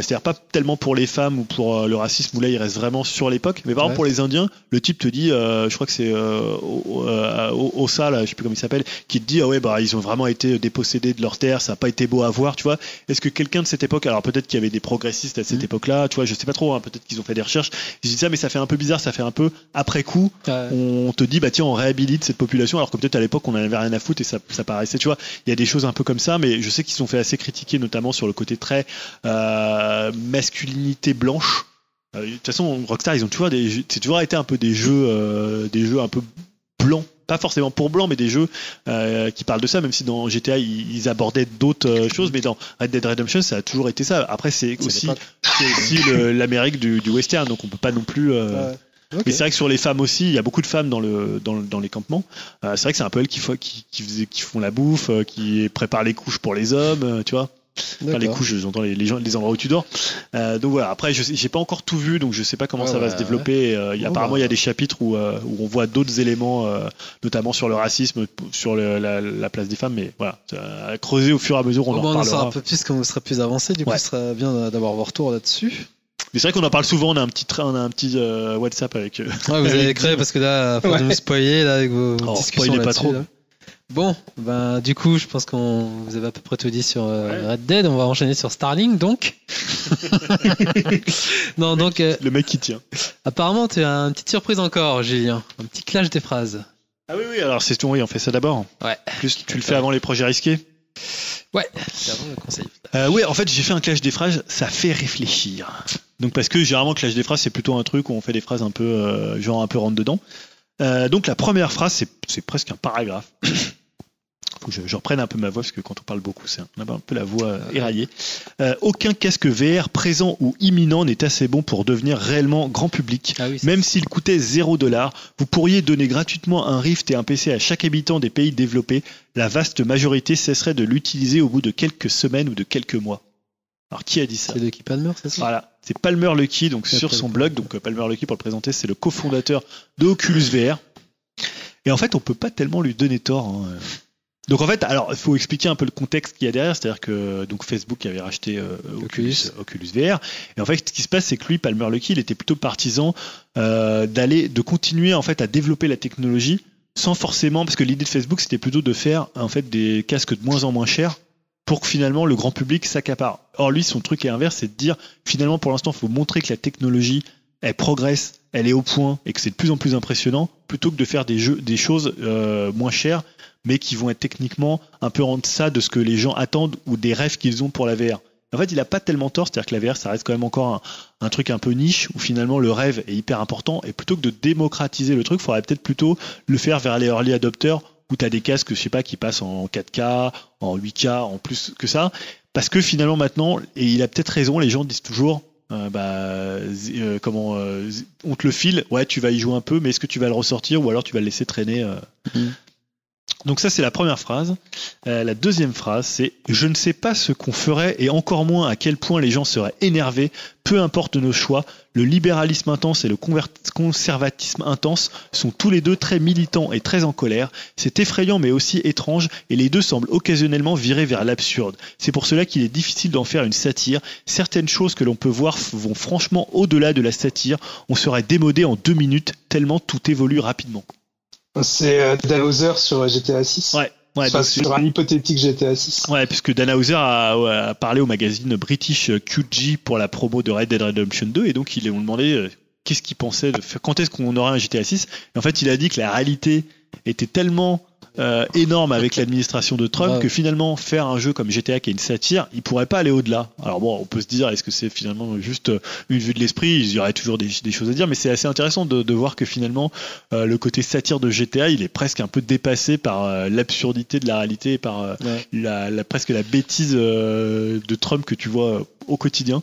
c'est-à-dire pas tellement pour les femmes ou pour euh, le racisme où là il reste vraiment sur l'époque, mais par Ouais. exemple pour les Indiens, le type te dit, euh, je crois que c'est euh, au- euh, Ossa là, je sais plus comment il s'appelle, qui te dit ah ouais bah ils ont vraiment été dépossédés de leurs terres, ça a pas été beau à voir, tu vois. Est-ce que quelqu'un de cette époque, alors peut-être qu'il y avait des progressistes à cette Mhm. époque-là, tu vois, je sais pas trop, hein, peut-être qu'ils ont fait des recherches. Je dis ça, mais ça fait un peu bizarre, ça fait un peu après coup on te dit bah tiens on réhabilite cette population alors que peut-être à l'époque on en avait rien à foutre et ça, ça paraissait tu vois il y a des choses un peu comme ça mais je sais qu'ils sont fait assez critiquer notamment sur le côté très euh, masculinité blanche Euh, de toute façon Rockstar ils ont toujours des c'est toujours été un peu des jeux euh, des jeux un peu blancs pas forcément pour blanc mais des jeux euh, qui parlent de ça même si dans GTA ils, ils abordaient d'autres euh, choses mais dans Red Dead Redemption ça a toujours été ça après c'est aussi l'Amérique du, du western donc on peut pas non plus euh, Ouais. Mais c'est vrai que sur les femmes aussi, il y a beaucoup de femmes dans, le, dans, le- dans les campements. C'est vrai que c'est un peu elles qui, font- qui, qui, font la bouffe, qui préparent les couches pour les hommes, tu vois. Enfin, les couches, j'entends les, les, gens, les endroits où tu dors. Euh, donc voilà, après, je j'ai pas encore tout vu, donc je sais pas comment Ouais, ça va bah, se développer. Euh, il y a, apparemment, bah. il y a des chapitres où, euh, où on voit d'autres éléments, notamment sur le racisme, sur le- la, la place des femmes, mais voilà, a creuser au fur et à mesure, on Au en moins, on en saura un peu plus quand vous serez plus avancé. Du coup, ce serait bien d'avoir vos retours là-dessus. Mais c'est vrai qu'on en parle souvent, on a un petit, on a un petit WhatsApp avec. Ouais, vous avez créé parce que là, faut nous spoiler là, avec vos Oh, discussions spoilez pas trop. là. Bon, ben du coup, je pense qu'on vous avez à peu près tout dit sur euh, Ouais. Red Dead. On va enchaîner sur Starlink, donc. non, donc euh, le mec qui tient. apparemment, tu as une petite surprise encore, Julien. Un petit clash des phrases. Ah oui, oui, alors c'est tout, oui, on fait ça d'abord. Ouais. Plus, tu le fais avant les projets risqués Ouais. C'est avant le conseil. euh, Oui, en fait, j'ai fait un clash des phrases, ça fait réfléchir. Donc, parce que généralement, clash des phrases, c'est plutôt un truc où on fait des phrases un peu, genre un peu rentre dedans. Donc, la première phrase, c'est presque un paragraphe. Que je, je reprenne un peu ma voix, parce que quand on parle beaucoup, c'est un, peu la voix euh, éraillée. Euh, aucun casque VR présent ou imminent n'est assez bon pour devenir réellement grand public. Ah oui. Même s'il coûtait 0 dollar, vous pourriez donner gratuitement un Rift et un PC à chaque habitant des pays développés. La vaste majorité cesserait de l'utiliser au bout de quelques semaines ou de quelques mois. Alors qui a dit ça? C'est de qui Palmer, c'est ça? Voilà, c'est Palmer Lucky, donc sur son blog. Donc euh, Palmer Lucky, pour le présenter, c'est le cofondateur de Oculus VR. Et en fait, on peut pas tellement lui donner tort. hein. Donc en fait, alors il faut expliquer un peu le contexte qu'il y a derrière, c'est-à-dire que donc Facebook avait racheté euh, Oculus, Oculus. VR, et en fait ce qui se passe, c'est que lui, Palmer Lucky, il était plutôt partisan euh, d'aller, de continuer en fait à développer la technologie sans forcément, parce que l'idée de Facebook, c'était plutôt de faire en fait des casques de moins en moins chers pour que finalement le grand public s'accapare. Or lui, son truc est inverse, c'est de dire finalement pour l'instant, il faut montrer que la technologie elle progresse, elle est au point et que c'est de plus en plus impressionnant, plutôt que de faire des jeux, des choses euh, moins chères, mais qui vont être techniquement un peu en deçà de ce que les gens attendent ou des rêves qu'ils ont pour la VR. En fait, il a pas tellement tort, c'est-à-dire que la VR, ça reste quand même encore un, un truc un peu niche où finalement le rêve est hyper important et plutôt que de démocratiser le truc, il faudrait peut-être plutôt le faire vers les early adopters où tu as des casques, je sais pas, qui passent en 4K, en 8K, en plus que ça. Parce que finalement maintenant, et il a peut-être raison, les gens disent toujours, euh, bah, euh, comment, euh, on te le file, ouais, tu vas y jouer un peu, mais est-ce que tu vas le ressortir ou alors tu vas le laisser traîner euh. Donc ça c'est la première phrase. Euh, la deuxième phrase c'est je ne sais pas ce qu'on ferait et encore moins à quel point les gens seraient énervés. Peu importe nos choix, le libéralisme intense et le conservatisme intense sont tous les deux très militants et très en colère. C'est effrayant mais aussi étrange et les deux semblent occasionnellement virer vers l'absurde. C'est pour cela qu'il est difficile d'en faire une satire. Certaines choses que l'on peut voir vont franchement au-delà de la satire. On serait démodé en deux minutes tellement tout évolue rapidement. C'est euh, Dalhouser sur GTA 6. Ouais. Ouais, Enfin, donc c'est- sur un hypothétique GTA 6. Ouais, puisque Dan Hauser a, a parlé au magazine British QG pour la promo de Red Dead Redemption 2 et donc ils lui ont demandé euh, qu'est-ce qu'il pensait de faire, quand est-ce qu'on aurait un GTA 6 et en fait il a dit que la réalité était tellement euh, énorme avec l'administration de Trump Ouais. que finalement faire un jeu comme GTA qui est une satire, il pourrait pas aller au-delà. Alors bon, on peut se dire est-ce que c'est finalement juste euh, une vue de l'esprit, il y aurait toujours des, des choses à dire, mais c'est assez intéressant de, de voir que finalement euh, le côté satire de GTA, il est presque un peu dépassé par euh, l'absurdité de la réalité et par euh, Ouais. la, la- presque la bêtise euh, de Trump que tu vois au quotidien.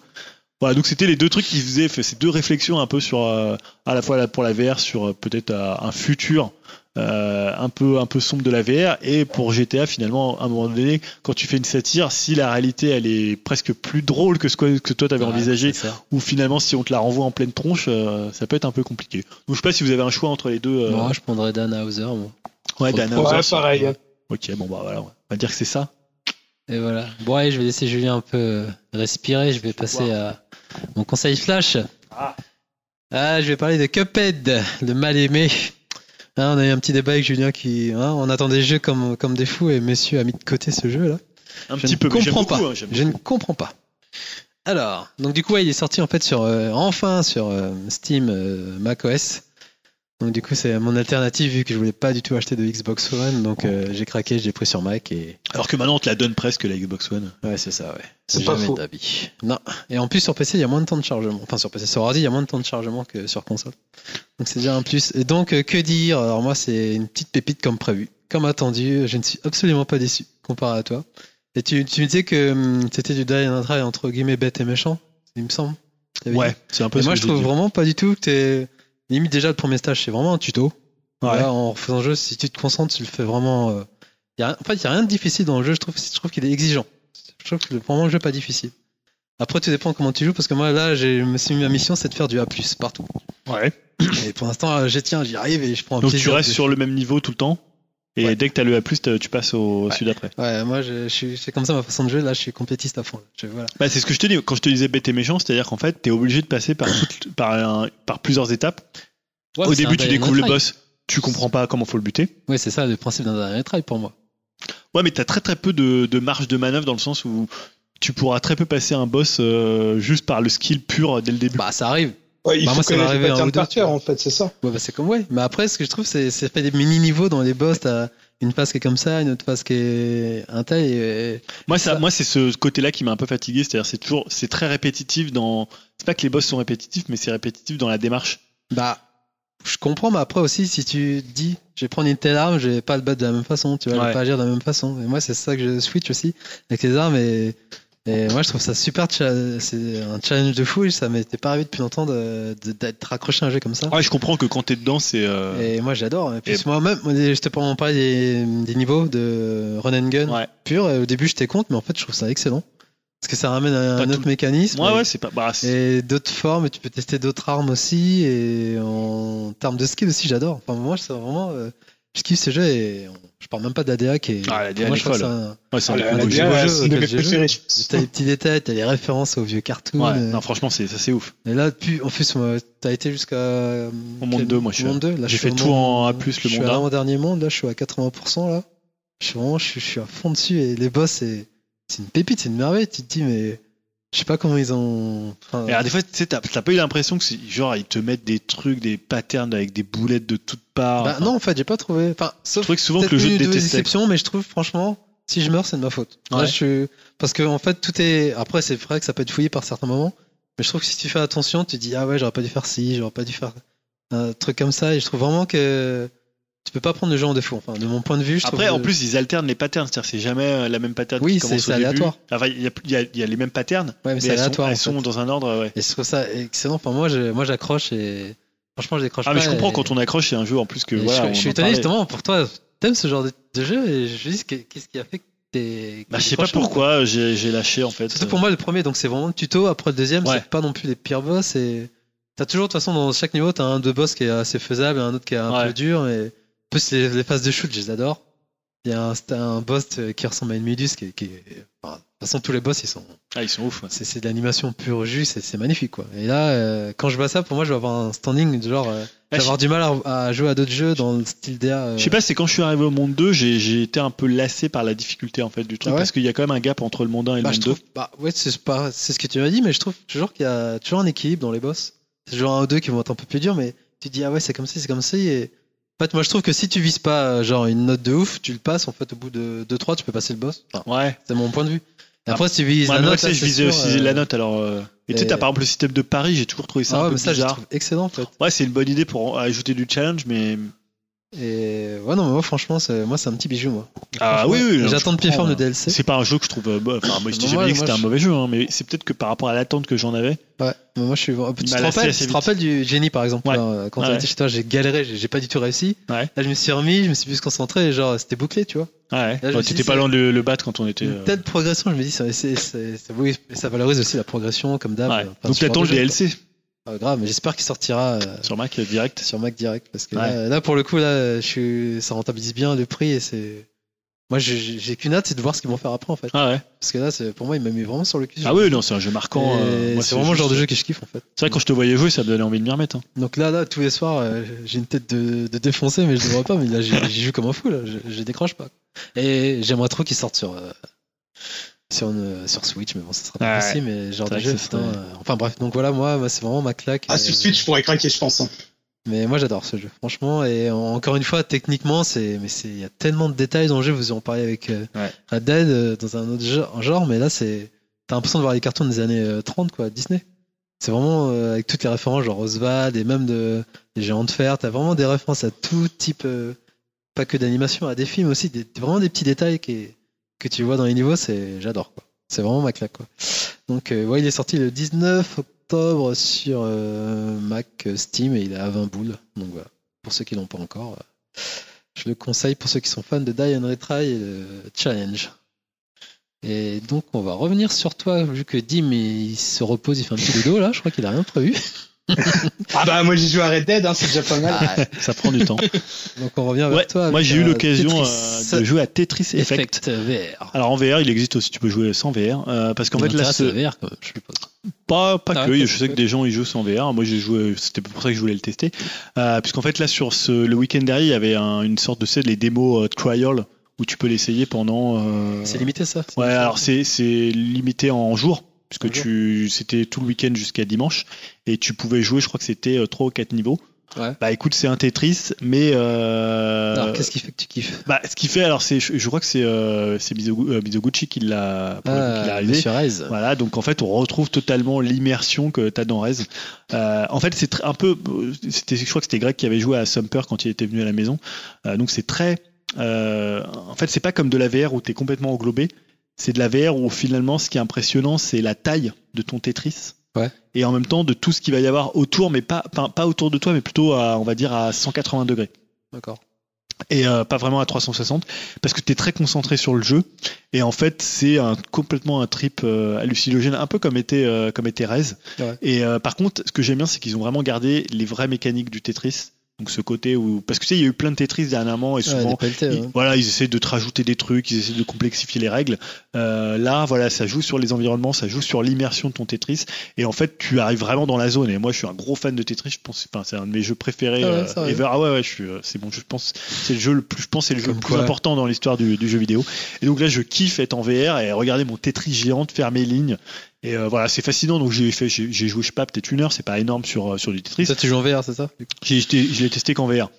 Voilà, donc c'était les deux trucs qui faisaient ces deux réflexions un peu sur euh, à la fois pour la VR sur peut-être un futur euh, un peu un peu sombre de la VR et pour GTA finalement à un moment donné quand tu fais une satire si la réalité elle est presque plus drôle que ce que, que toi t'avais Ouais, envisagé ou finalement si on te la renvoie en pleine tronche euh, ça peut être un peu compliqué. Donc je sais pas si vous avez un choix entre les deux. euh, Moi, je prendrais Dan Hauser. moi. ouais, Dan Hauser, Ouais, pareil. Ok, bon bah voilà, on va dire que c'est ça. Et voilà. Bon, allez, je vais laisser Julien un peu respirer. Je vais passer à mon conseil flash. Ah. Ah, je vais parler de Cuphead, le mal aimé. Hein, on a eu un petit débat avec Julien qui, hein, on attend des jeux comme, comme des fous et monsieur a mis de côté ce jeu là. Un Je petit ne peu, comprends beaucoup, pas. hein, Je ne comprends pas. Alors, donc du coup, ouais, il est sorti en fait sur, euh, enfin sur euh, Steam, euh, macOS. Donc du coup, c'est mon alternative vu que je voulais pas du tout acheter de Xbox One, donc euh, j'ai craqué, j'ai pris sur Mac et Alors que maintenant on te la donne presque la Xbox One. ouais, c'est ça, ouais. C'est pas Jamais faux. d'avis. Non. Et en plus sur PC, il y a moins de temps de chargement. Enfin sur PC, sur ordi, il y a moins de temps de chargement que sur console. Donc c'est déjà un plus. Et donc euh, que dire? Alors moi, c'est une petite pépite comme prévu, comme attendu. Je ne suis absolument pas déçu comparé à toi. Et tu, tu me disais que hum, c'était du die and try entre guillemets bête et méchant, il me semble. Ouais, c'est un peu et ce moi, que je trouve dit. vraiment pas du tout que t'es. Limite, déjà, le premier stage, c'est vraiment un tuto. Ouais. Là, en faisant le jeu, si tu te concentres, tu le fais vraiment. euh, y a... En fait, il n'y a rien de difficile dans le jeu. Je trouve, je trouve qu'il est exigeant. Je trouve que le- vraiment le jeu pas difficile. Après, tout dépend comment tu joues, parce que moi, là, j'ai- je me suis mis ma mission, c'est de faire du A, partout. Ouais. Et pour l'instant, euh, j'y tiens, j'y arrive et je prends un Donc tu restes sur le même niveau tout le temps? Et Ouais. dès que tu as le A, tu passes au Ouais. sud après. Ouais, moi, je, je suis... c'est comme ça ma façon de jouer. Là, je suis compétiste à fond. là. Je- voilà. Bah, c'est ce que je te dis. Quand je te disais bête et méchant, c'est-à-dire qu'en fait, tu es obligé de passer par, toutes- par, un- par plusieurs étapes. Ouais, Au début, tu découvres le boss, tu comprends pas comment faut le buter. Ouais, c'est ça le principe d'un dernier try pour moi. Ouais, mais tu as très très peu de, de marge de manœuvre dans le sens où tu pourras très peu passer un boss euh, juste par le skill pur dès le début. Bah, ça arrive. Ouais, il Bah, faut moi, ça connaître arrivé les un patterns ou deux, par cœur, en fait, c'est ça. Ouais, bah c'est comme ouais. Mais après, ce que je trouve, c'est c'est fait des mini-niveaux dans les boss. T'as une phase qui est comme ça, une autre phase qui est un tel. Et... Moi, ça, ça- moi, c'est ce côté-là qui m'a un peu fatigué. C'est-à-dire, c'est toujours, c'est très répétitif dans. C'est pas que les boss sont répétitifs, mais c'est répétitif dans la démarche. Bah, je comprends, mais après aussi, si tu dis, je vais prendre une telle arme, je vais pas le battre de la même façon, tu vois, je Ouais. vais pas agir de la même façon. Et moi, c'est ça que je switch aussi avec les armes. Et, et moi, je trouve ça super. C'est un challenge de fou. Et ça m'était pas arrivé depuis longtemps d'être raccroché à un jeu comme ça. Ouais, je comprends que quand t'es dedans, c'est. euh, Et moi, j'adore. Et puis, Et- moi-même, moi, je te parlais parler des, des niveaux de run and gun Ouais. pur. Au début, j'étais contre, mais en fait, je trouve ça excellent. Parce que ça ramène à un tout- autre mécanisme. Ouais, et- ouais, c'est pas. Bah, et d'autres formes, et tu peux tester d'autres armes aussi. Et en termes de skill aussi, j'adore. Enfin, moi, c'est vraiment. euh, je kiffe ce jeu et on- je parle même pas de la DA qui est. Ah, la DA, moi, je trouve ça ouais, c'est Ah, un la- des jeux. T'as les petits détails, t'as les références aux vieux cartoons. Ouais, euh, non, franchement, c'est ça, c'est ouf. Et là, depuis, en plus, moi, t'as été jusqu'à. Au monde quel- 2, moi, je suis au monde 2. Là, j'ai fait suis tout en A+, le Je suis monde à un. l'avant-dernier monde, là, je suis à 80%, là. Je suis vraiment, je suis, je suis à fond dessus, et les boss, c'est, c'est une pépite, c'est une merveille. Tu te dis, mais je sais pas comment ils ont. enfin, alors, des fois, tu sais, t'as pas eu l'impression que c'est genre ils te mettent des trucs, des patterns avec des boulettes de toutes parts. bah, Enfin, non, en fait, j'ai pas trouvé. Enfin, Je sauf trouvais que souvent que le jeu détestait. exceptions, mais je trouve, franchement, si je meurs, c'est de ma faute. Là, Ouais. je suis... Parce que, en fait, tout est. Après, c'est vrai que ça peut être fouillé par certains moments, mais je trouve que si tu fais attention, tu dis, ah ouais, j'aurais pas dû faire ci, j'aurais pas dû faire un truc comme ça, et je trouve vraiment que tu peux pas prendre le jeu en défaut. Enfin, de mon point de vue, je Après, trouve en que- plus, ils alternent les patterns, c'est-à-dire c'est jamais euh, la même pattern Oui, qui c'est- aléatoire. Enfin, il y a, il y y a les mêmes patterns, Ouais, mais mais c'est elles, sont, elles sont dans un ordre, ouais. Et je trouve ça excellent. Enfin, moi, je- moi, j'accroche et franchement, je décroche Ah, pas. mais je comprends et- quand on accroche, c'est un jeu en plus que voilà. je, je suis étonné justement pour toi. T'aimes ce genre de, de jeu et je me dis qu'est- qu'est-ce qui a fait que t'es. Bah, je sais pas pourquoi j'ai lâché en fait. Surtout pour moi, le premier, donc c'est vraiment le tuto. Après le deuxième, Ouais. c'est pas non plus les pires boss. Et t'as toujours, de toute façon, dans chaque niveau, t'as un deux boss qui est assez faisable et un autre qui est un Ouais. peu dur. Et plus, les, les phases de shoot, je les adore. Il y a un, un boss euh, qui ressemble à une Méduse qui qui enfin, de toute façon, tous les boss, ils sont. Ah, ils sont ouf. ouais. C'est, de l'animation pure jus, c'est, magnifique quoi. Et là, euh, quand je vois ça, pour moi, je vais avoir un standing de genre. euh, je vais Ah, avoir du mal à, à jouer à d'autres jeux dans le style DA. euh, Je sais pas, c'est quand je suis arrivé au monde 2, j'ai été un peu lassé par la difficulté en fait du truc Ah ouais parce qu'il y a quand même un gap entre le monde 1 et le Bah, monde je 2. trouve, bah, ouais, c'est pas, c'est ce que tu m'as dit, mais je trouve toujours qu'il y a toujours un équilibre dans les boss. C'est toujours un ou deux qui vont être un peu plus durs, mais tu te dis, ah ouais, c'est comme ça, c'est comme ça, et en fait, moi, je trouve que si tu vises pas, euh, genre, une note de ouf, tu le passes, en fait, au bout de 2-3, tu peux passer le boss. Enfin, Ouais. c'est mon point de vue. Et après, si tu vises Ouais, la note, là, je visais aussi euh, la note alors. euh, Et tu sais, t'as par exemple le système de Paris, j'ai toujours trouvé ça Ah un ouais, peu mais ça, je bizarre. trouve excellent, en fait. Ouais, c'est une bonne idée pour ajouter du challenge, mais. Et ouais, non, mais moi, franchement, c'est, moi, c'est un petit bijou, moi. Ah oui, oui, J'attends je de pied ferme comprends, le DLC. C'est pas un jeu que je trouve. euh, bon, Enfin, moi, je t'ai Moi, jamais dit que moi, c'était un je- mauvais jeu, hein, mais c'est peut-être que par rapport à l'attente que j'en avais. Ouais, mais moi je suis. Tu te, lassé rappelles, assez tu te vite. rappelles du génie par exemple Ouais. là, Quand Ouais. on était chez toi, j'ai galéré, j'ai j'ai pas du tout réussi. Ouais. Là, je me suis remis, je me suis plus concentré et genre c'était bouclé, tu vois. Ouais, je me Bon, suis t'étais dit, pas c'est- loin de le, le battre quand on était. Une euh, telle progression, je me dis, ça, c'est- c'est- c'est- oui, ça valorise aussi la progression comme d'hab. ouais. Enfin, Donc ce genre t'attends de le jeu, DLC. Ah, grave, mais j'espère qu'il sortira euh, sur Mac direct. sur Mac direct parce que Ouais. là, là, pour le coup là, je suis, ça rentabilise bien le prix et c'est. Moi j'ai- qu'une hâte, c'est de voir ce qu'ils vont faire après en fait. Ah ouais. Parce que là, c'est- pour moi, il m'a mis vraiment sur le cul. Ah oui, non, c'est un jeu marquant. Euh, c'est vraiment le genre de jeu que je kiffe en fait. C'est vrai, quand je te voyais jouer, ça me donnait envie de m'y remettre. hein. Donc là, là, tous les soirs, euh, j'ai une tête de, de défoncer, mais je ne vois pas. Mais là, j'y joue comme un fou. Là, je, je décroche pas. Et j'aimerais trop qu'il sorte sur euh, sur, une- sur Switch, mais bon, ça sera pas possible. Mais genre de jeu, putain. euh, enfin bref, donc voilà, moi, moi, c'est vraiment ma claque. Ah, Et, sur Switch, je pourrais craquer, je pense. hein. Mais moi, j'adore ce jeu, franchement. Et en- encore une fois, techniquement, c'est mais c'est il y a tellement de détails dans le jeu. Vous en parlez avec euh, Ouais. Red Dead euh, dans un autre genre, genre, mais là, c'est t'as l'impression de voir les cartoons des années euh, 30, quoi, Disney. C'est vraiment euh, avec toutes les références, genre Oswald et même de des géants de fer. T'as vraiment des références à tout type, euh, pas que d'animation, à des films aussi. Des, vraiment des petits détails qui, que tu vois dans les niveaux. C'est j'adore, quoi. C'est vraiment ma claque, quoi. Donc, euh, ouais, il est sorti le 19 octobre sur euh, Mac, euh, Steam et il est à 20 boules. Donc voilà, pour ceux qui l'ont pas encore, euh, je le conseille pour ceux qui sont fans de Die and Retry et de Challenge. Et donc on va revenir sur toi, vu que Dim il se repose, il fait un petit dodo là, je crois qu'il a rien prévu. Ah bah, moi, j'ai joué à Red Dead, hein, c'est déjà pas mal. Ça prend du temps. Donc on revient vers Ouais, toi. moi j'ai eu euh, l'occasion Tetris euh, de jouer à Tetris Effect. Effect VR. Alors en VR, il existe aussi, tu peux jouer sans VR. euh, parce qu'en fait là, c'est VR je suppose. pas, pas Ah que, je sais que. des gens ils jouent sans VR. Moi j'ai joué, c'était pour ça que je voulais le tester. Euh, puisqu'en fait là, sur ce, le week-end dernier, il y avait un- une sorte de, c'est les démos euh, trial où tu peux l'essayer pendant. euh, C'est limité ça Ouais, limité. alors c'est c'est limité en jours, puisque En tu c'était tout le week-end jusqu'à dimanche, et tu pouvais jouer, je crois que c'était 3 ou 4 niveaux. Ouais. Bah écoute, c'est un Tetris, mais euh, Alors qu'est-ce qui fait que tu kiffes? bah, ce qui fait, alors c'est, je, je crois que c'est euh, c'est euh, Mizoguchi qui l'a Ah, réalisé. Rez. Voilà, donc en fait, on retrouve totalement l'immersion que tu as dans Rez. Euh, en fait, c'est un peu. C'était, je crois que c'était Greg qui avait joué à Sumper quand il était venu à la maison. Euh, donc c'est très. euh, en fait, c'est pas comme de la VR où tu es complètement englobé. C'est de la VR où finalement, ce qui est impressionnant, c'est la taille de ton Tetris. Ouais. Et en même temps, de tout ce qu'il va y avoir autour, mais pas, pas, pas autour de toi, mais plutôt à, on va dire, à 180 degrés D'accord. et euh, pas vraiment à 360 parce que tu es très concentré sur le jeu et en fait c'est un, complètement un trip euh, hallucinogène un peu comme était euh, comme était Rez Ouais. et par contre ce que j'aime bien c'est qu'ils ont vraiment gardé les vraies mécaniques du Tetris donc ce côté où parce que tu sais il y a eu plein de Tetris dernièrement et souvent des pelletés, ils, ouais. voilà, ils essaient de te rajouter des trucs, ils essaient de complexifier les règles. Euh, là, voilà, ça joue sur les environnements, ça joue sur l'immersion de ton Tetris. Et en fait, tu arrives vraiment dans la zone. Et moi, je suis un gros fan de Tetris. Je pense, enfin, c'est un de mes jeux préférés Ah ouais, euh, ever. Ah ouais, ouais, je suis, euh, c'est bon. Je pense, c'est le jeu le plus, je pense, c'est le jeu le plus quoi. important dans l'histoire du, du jeu vidéo. Et donc là, je kiffe être en VR et regarder mon Tetris géant faire mes lignes. Et euh, voilà, c'est fascinant. Donc j'ai fait, j'ai joué, je sais pas, peut-être une heure. C'est pas énorme sur euh, sur du Tetris. Toi tu joues en VR, c'est ça? Je l'ai testé qu'en VR.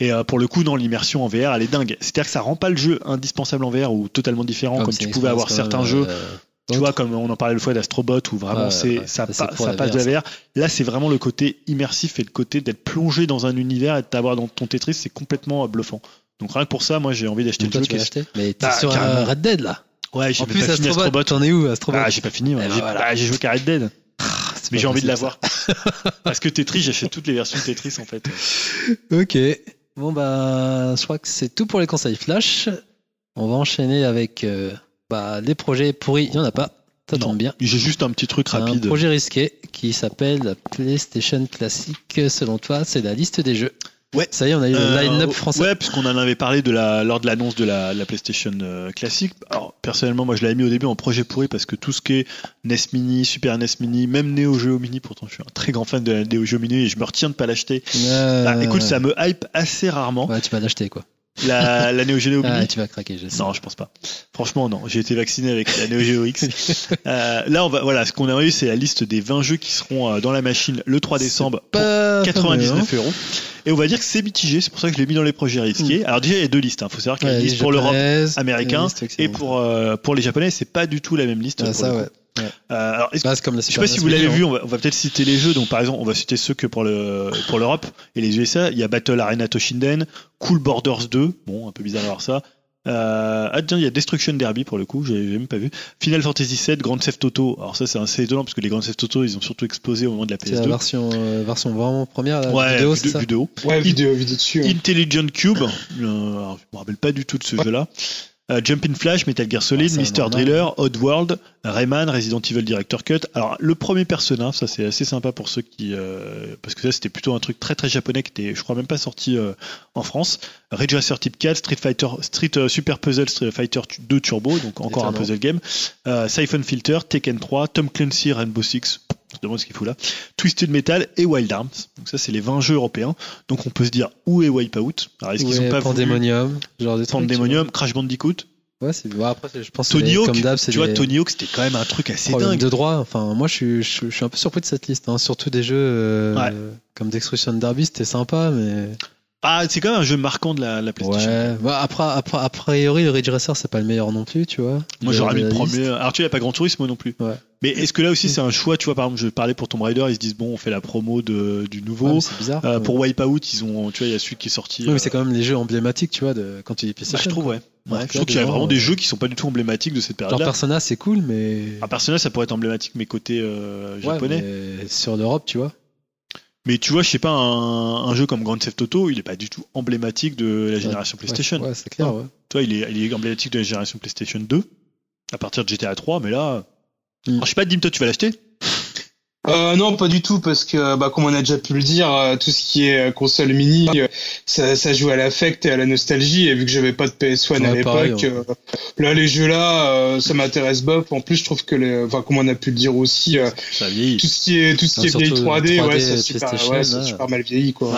Et euh, pour le coup, dans l'immersion en VR, elle est dingue. C'est-à-dire que ça rend pas le jeu indispensable en VR ou totalement différent comme, c'est tu pouvais avoir certains jeux. euh, Tu vois, comme on en parlait le fois d'Astrobot où vraiment Ouais, c'est ouais, ça, ça, pa- ça passe de la VR. Là, c'est vraiment le côté immersif et le côté d'être plongé dans un univers et de t'avoir dans ton Tetris, c'est complètement euh, bluffant. Donc rien que pour ça, moi j'ai envie d'acheter le jeu. tu est- acheté Mais t'es Bah, sur euh, Red Dead là. Ouais, j'ai plus pas fini Astrobot, Astrobot. t'en es où Astrobot Ah, j'ai pas fini. ouais. Ben J'ai voilà. bah, j'ai joué Red Dead. C'est Mais j'ai envie de l'avoir. Parce que Tetris, j'achète toutes les versions de Tetris en fait. Ok. Bon bah, je crois que c'est tout pour les conseils flash. On va enchaîner avec euh, bah, les projets pourris. Il y en a pas. Ça Non. tombe bien. J'ai juste un petit truc Un rapide. projet risqué qui s'appelle la PlayStation Classic. Selon toi, c'est la liste des jeux. Ouais. Ça y est, on a eu le Euh, line-up français. Ouais, puisqu'on en avait parlé de la, lors de l'annonce de la, la PlayStation euh, classique. Alors, personnellement, moi, je l'avais mis au début en projet pourri parce que tout ce qui est NES Mini, Super NES Mini, même Neo Geo Mini, pourtant, je suis un très grand fan de la Neo Geo Mini et je me retiens de pas l'acheter. Euh, Bah, écoute, ça me hype assez rarement. Ouais, tu vas l'acheter quoi. La, la Neo Geo Mini. Ah, tu vas craquer, je sais. Non, je pense pas. Franchement, non. J'ai été vacciné avec la Neo Geo X. Euh, là, on va, voilà, ce qu'on a eu, c'est la liste des 20 jeux qui seront euh, dans la machine le 3 décembre pour Pas 99 euros. Et on va dire que c'est mitigé, c'est pour ça que je l'ai mis dans les projets risqués. Alors déjà, il y a deux listes. Il faut savoir qu'il y a une liste pour l'Europe américain et pour, euh, pour les Japonais, c'est pas du tout la même liste. Ah, pour ça, le ouais. Euh, alors, est-ce que- Bah, c'est comme la je sais pas si vous l'avez vu, on va, on va peut-être citer les jeux. Donc, par exemple, on va citer ceux que pour le pour l'Europe et les USA. Il y a Battle Arena Toshinden, Cool Borders 2. Bon, un peu bizarre d'avoir ça. Euh, ah tiens, il y a Destruction Derby pour le coup, j'ai j'ai même pas vu. Final Fantasy VII, Grand Theft Auto. Alors ça, c'est assez étonnant parce que les Grand Theft Auto, ils ont surtout explosé au moment de la C'est la PS2. version, euh, version vraiment première, la Ouais, vidéo, c'est ça haut. Ouais, vidéo, vidéo dessus. hein. Intelligent Cube, euh, alors, je me rappelle pas du tout de ce jeu-là. Euh, Jumping Flash, Metal Gear Solid, Ah, normal. Driller, Oddworld, Rayman, Resident Evil Director Cut. Alors le premier Persona, ça c'est assez sympa pour ceux qui, euh, parce que ça c'était plutôt un truc très très japonais qui était, je crois même pas sorti euh, en France. Racer Type 4, Street Fighter, Street euh, Super Puzzle, Street Fighter 2 Turbo, donc encore un puzzle game. Siphon Filter, Tekken 3, Tom Clancy, Rainbow Six. Je me demande ce qu'il fout là. Twisted Metal et Wild Arms. Donc ça c'est les 20 jeux européens. Donc on peut se dire où est Wipeout Alors est-ce qu'ils Ouais, ont pas voulu Pandemonium, genre des trucs, Pandemonium, Crash Bandicoot. Ouais, c'est bon, après je pense que Tony Hawk. comme d'hab, c'est Tu vois, Tony Hawk, c'était quand même un truc assez dingue. de droit. Enfin, moi je suis, je, je suis un peu surpris de cette liste, hein. surtout des jeux euh, Ouais. comme Destruction Derby, c'était sympa, mais Ah, c'est quand même un jeu marquant de la, la PlayStation. ouais. Bah, après, après, a priori, le Ridge Racer c'est pas le meilleur non plus, tu vois. Moi, j'aurais mis le premier. Alors, tu vois, il n'y a pas Grand Tourisme non plus. Ouais. Mais est-ce que là aussi, c'est un choix Tu vois, par exemple, je parlais pour Tomb Raider, ils se disent, bon, on fait la promo de, du Ouais, nouveau. c'est bizarre. Euh, Ouais. pour Wipeout, ils ont, tu vois, il y a celui qui est sorti. Oui, mais c'est euh, quand même les jeux emblématiques, tu vois, de quand tu dis bah, PlayStation. je trouve, ouais. quoi. Ouais, je trouve qu'il y a vraiment des jeux qui sont pas du tout emblématiques de cette Genre période-là. Persona, c'est cool, mais Un personnage, ça pourrait être emblématique, mais côté euh, Ouais, japonais. mais sur l'Europe, tu vois. Mais tu vois, je sais pas, un, un jeu comme Grand Theft Auto, il est pas du tout emblématique de la génération PlayStation. Ouais, c'est clair. Ouais. Tu vois, il est, il est emblématique de la génération PlayStation 2 à partir de GTA 3, mais là. Mm. Alors, je sais pas, Dim, toi, tu vas l'acheter? Euh, non, pas du tout, parce que, bah, comme on a déjà pu le dire, euh, tout ce qui est euh, console mini, euh, ça, ça joue à l'affect et à la nostalgie. Et vu que j'avais pas de PS1 à Ouais, l'époque, euh, là, les jeux-là, euh, ça m'intéresse bof. En plus, je trouve que, les, enfin, comme on a pu le dire aussi, euh, Ça vieillit. tout ce qui est, tout ce qui est vieille surtout 3D, 3D, ouais, ça super, ouais, là. super mal vieilli, quoi.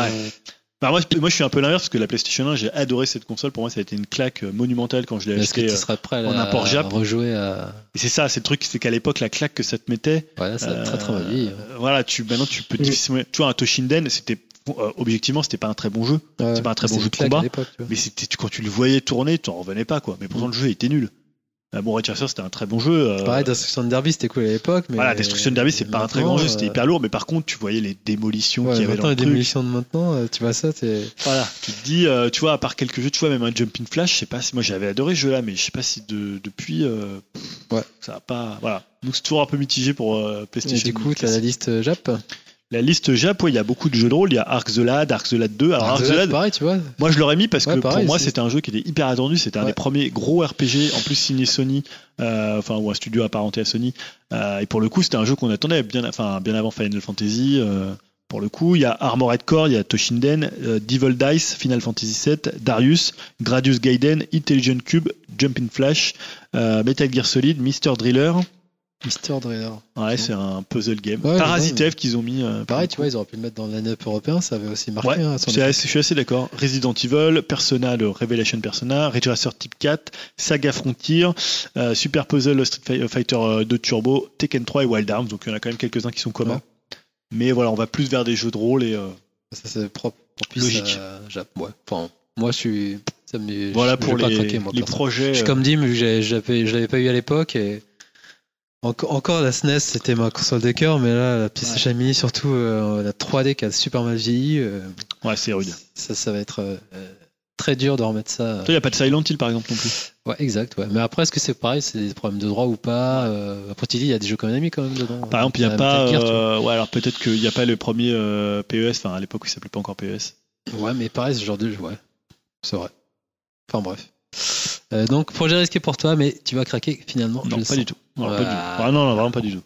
Bah, moi, je- moi, je suis un peu l'inverse parce que la PlayStation 1, j'ai adoré cette console. Pour moi, ça a été une claque euh, monumentale quand je l'ai Est-ce que tu euh, serais prêt à, en import à Jap rejouer à. Et c'est ça, c'est le truc, c'est qu'à l'époque, la claque que ça te mettait. Ouais, là, ça a euh, très très mal hein. Voilà, tu, maintenant, tu peux Mm. difficilement. Tu vois, un Toshinden, c'était. bon, euh, objectivement, c'était pas un très bon jeu. Ouais. c'est pas un très bon jeu de combat. Mais c'était, quand tu le voyais tourner, tu en revenais pas, quoi. Mais pourtant, le jeu était nul. Euh, bon, Red Racer, c'était un très bon jeu. euh, Pareil, Destruction Derby, c'était cool à l'époque. Mais Voilà, Destruction Derby, c'est pas un très grand jeu, c'était hyper lourd, mais par contre, tu voyais les démolitions Ouais, qu'il y avait maintenant, dans les truc. démolitions de maintenant, euh, tu vois ça, t'es. Voilà, tu te dis, euh, tu vois, à part quelques jeux, tu vois, même un Jumping Flash, je sais pas si moi j'avais adoré ce jeu-là, mais je sais pas si de, depuis, euh, Ouais. ça va pas. Voilà. Donc c'est toujours un peu mitigé pour euh, Et PlayStation. du coup, t'as la liste euh, Jap. La liste Jap, ouais, il y a beaucoup de jeux de rôle. Il y a Ark the Lad, Ark the Lad 2. Alors, Ark the Lad, pareil, tu vois. moi je l'aurais mis parce Ouais, que pareil, pour moi c'était un jeu qui était hyper attendu. C'était un des premiers gros RPG, en plus signé Sony, euh, enfin ou un studio apparenté à Sony. Euh, et pour le coup, c'était un jeu qu'on attendait bien, enfin bien avant Final Fantasy. euh, pour le coup, il y a Armored Core, il y a Toshinden, euh, Devil Dice, Final Fantasy VII, Darius, Gradius Gaiden, Intelligent Cube, Jumping Flash, euh, Metal Gear Solid, Mr. Driller. Mister Driller. Ouais, c'est un puzzle game. Ouais, Parasite ouais. F qu'ils ont mis. euh, Pareil, tu vois, ils auraient pu le mettre dans le line-up européen, ça avait aussi marqué. Ouais, hein, je suis assez, je suis assez d'accord. Resident Evil, Persona, le Revelation Persona, Ridge Racer Type 4, Saga Frontier, euh, Super Puzzle Street Fi- Fighter euh, 2 Turbo, Tekken 3 et Wild Arms. Donc il y en a quand même quelques-uns qui sont communs. Ouais. Mais voilà, on va plus vers des jeux de rôle et euh, Ça, c'est propre. propice Logique. Jap. Ouais. Enfin, moi, je suis. Ça me... voilà je- pour je les, craquer, moi, les projets. Je suis euh, comme Dim, je l'avais pas eu à l'époque et encore la SNES c'était ma console de cœur, mais là la PlayStation Mini surtout euh, la 3D qui a super mal vieilli, euh, Ouais, c'est rude. ça, ça va être euh, très dur de remettre ça. Toi, il n'y a pas de Silent Hill par exemple non plus. Ouais, exact. Ouais. Mais après, est-ce que c'est pareil, c'est des problèmes de droit ou pas Après, tu dis, il y a des jeux Konami quand même dedans. Par exemple, il n'y a pas. Gear, ouais, alors peut-être qu'il n'y a pas le premier PES, enfin à l'époque où il s'appelait pas encore PES. Ouais, mais pareil, ce genre de jeu, ouais. C'est vrai. Enfin bref. Euh, donc, projet risqué pour toi, mais tu vas craquer finalement. Non, pas du tout. Non, pas du tout. Ah, non, non, vraiment pas du tout.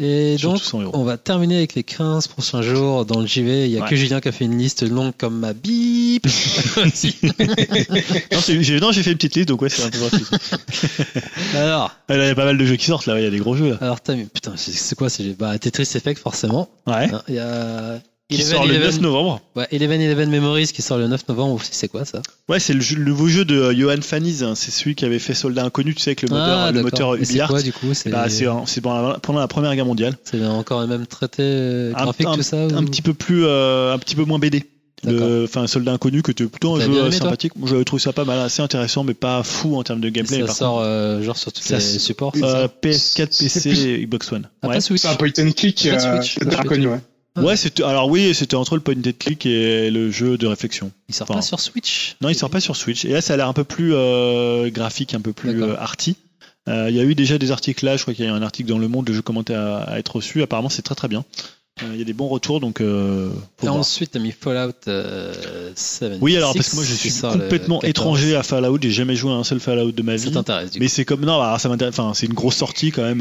Et Surtout donc, 100 euros. on va terminer avec les 15 prochains jours dans le JV. Il y a Ouais. que Julien qui a fait une liste longue comme ma bip. Non, j'ai non, j'ai fait une petite liste, donc ouais, c'est un peu rapide. alors, Il y a pas mal de jeux qui sortent là, il y a des gros jeux là. alors t'as putain, c'est- c'est quoi c'est bah, Tetris Effect forcément. Ouais. Hein, Il y a Qui Eleven sort le 9 Eleven- novembre. Ouais, Eleven Eleven Memories qui sort le 9 novembre aussi. C'est quoi ça Ouais, c'est le, jeu- le nouveau jeu de euh, Johan Faniz. hein. C'est celui qui avait fait Soldat Inconnu, tu sais, avec le moteur, Ah, le d'accord. moteur Et c'est Ubiart. quoi du coup C'est Bah, c'est pendant la, pendant la Première Guerre mondiale. c'est encore le même traité euh, Un- graphique un, tout ça un petit peu plus, euh, un petit peu moins BD. D'accord. Le- Enfin, Soldat Inconnu, que tu plutôt un T'as jeu bien euh, aimé, toi sympathique. Moi, j'avais trouvé ça pas mal, assez intéressant, mais pas fou en termes de Et gameplay. ça par sort euh, genre sur tous Ça les s- supports. c'est Euh, ça PS4, C'est PC Xbox One. Ah, Ouais. pas Switch. C'est un point and click. Pas euh, Switch, Switch. connu, ouais. Ouais, c'était alors oui, c'était entre le point and click et le jeu de réflexion. Il sort Enfin, pas sur Switch. Non, il sort pas sur Switch. Et là, ça a l'air un peu plus euh, graphique, un peu plus euh, arty. Euh, Il y a eu déjà des articles là, je crois qu'il y a eu un article dans Le Monde, le jeu commentait à, à être reçu. Apparemment, c'est très très bien. Euh, Il y a des bons retours, donc euh, faut Et voir. ensuite, t'as mis Fallout euh, 76. Oui, alors parce que moi je suis complètement 14. étranger à Fallout, j'ai jamais joué à un seul Fallout de ma Ça vie. t'intéresse du Mais c'est comme non, alors ça m'intéresse. Enfin, c'est une grosse sortie quand même.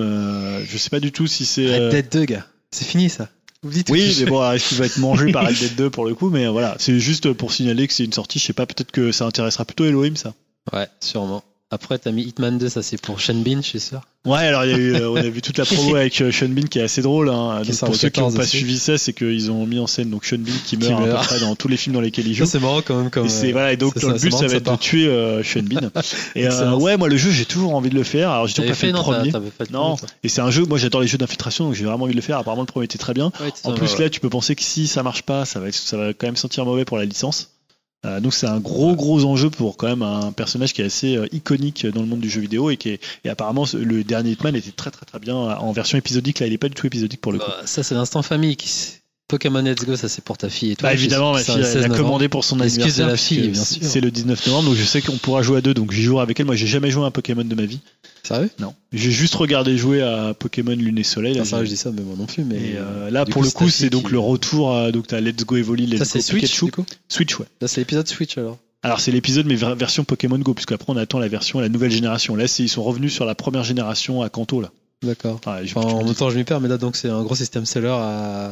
je sais pas du tout si c'est. Red Dead 2, gars. C'est fini ça. Oui, mais bon, est-ce qu'il va être mangé par Red Dead 2 pour le coup Mais voilà, c'est juste pour signaler que c'est une sortie. Je sais pas, peut-être que ça intéressera plutôt Elohim ça. Ouais, sûrement. Après, t'as mis Hitman 2, ça c'est pour Sean Bean, je suis sûr. Ouais, alors il y a eu, euh, on a vu toute la promo avec euh, Sean Bean qui est assez drôle. Hein. Qui Donc, pour ceux qui n'ont 14 pas aussi. suivi ça, c'est qu'ils ont mis en scène donc Sean Bean qui meurt, à meurt. peu près dans tous les films dans lesquels il joue. C'est marrant quand même. Comme, Et c'est euh, voilà et donc dans le but ça va être de tuer euh, Sean Bean. Et euh, ouais, moi le jeu j'ai toujours envie de le faire. Alors j'ai toujours pas fait fait, le non premier. Non, et c'est un jeu. Moi j'adore les jeux d'infiltration donc j'ai vraiment envie de le faire. Apparemment le premier était très bien. Ouais, En plus là tu peux penser que si ça marche pas, ça va être- ça va quand même sentir mauvais pour la licence. Euh, donc c'est un gros gros enjeu pour quand même un personnage qui est assez euh, iconique dans le monde du jeu vidéo et qui est et apparemment le dernier Hitman était très très très bien en version épisodique là il est pas du tout épisodique pour le coup. Bah, ça c'est l'instant famille. Qui... Pokémon Let's Go, ça c'est pour ta fille et tout. Bah évidemment ma C'est fille elle 16 a novembre. commandé pour son anniversaire de la fille, bien c'est- sûr. c'est le 19 novembre donc je sais qu'on pourra jouer à deux donc j'y jouerai avec elle moi j'ai jamais joué à un Pokémon de ma vie Sérieux? Non j'ai juste regardé jouer à Pokémon Lune et Soleil j'ai- je dis ça, mais moi non plus. Mais et euh, là pour coup, le coup c'est donc qui- le retour à, donc Let's Go Evoli Let's ça c'est Switch Pikachu du coup? Switch ouais Là c'est l'épisode Switch alors. Alors c'est l'épisode mais ver- version Pokémon Go puisque après on attend la version la nouvelle génération. Là ils sont revenus sur la première génération à Kanto là. D'accord. Enfin, me en même temps, je m'y perds, mais là donc c'est un gros système seller à,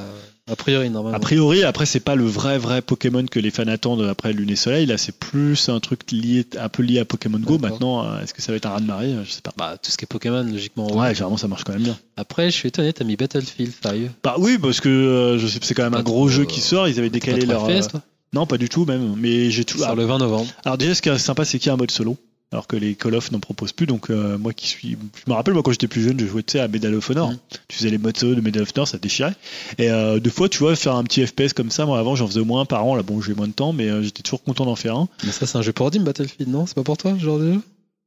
a priori normalement. a priori après c'est pas le vrai vrai Pokémon que les fans attendent après Lune et Soleil. Là c'est plus un truc lié un peu lié à Pokémon Go. Maintenant est-ce que ça va être un raz de marée? Je sais pas. Bah, tout ce qui est Pokémon, logiquement. Ouais généralement ça marche quand même bien. Après, je suis étonné, t'as mis Battlefield 5. Bah oui parce que euh, je sais c'est quand même un gros trop, jeu qui sort. Ils avaient décalé leur. FPS, euh, toi? Non pas du tout même. Mais j'ai tout. Sur ah, le 20 novembre. Alors déjà, ce qui est sympa, c'est qu'il y a un mode solo, alors que les Call of n'en proposent plus. Donc euh, moi qui suis, je me rappelle moi quand j'étais plus jeune, je jouais tu sais, à Medal of Honor. Mm. Tu faisais les modes solo de Medal of Honor, ça te déchirait. Et euh, deux fois, tu vois, faire un petit FPS comme ça, moi avant j'en faisais au moins un par an. Là bon, j'ai moins de temps, mais euh, j'étais toujours content d'en faire un. Mais ça, c'est un jeu pour Dim, Battlefield, non? C'est pas pour toi, ce genre de jeu?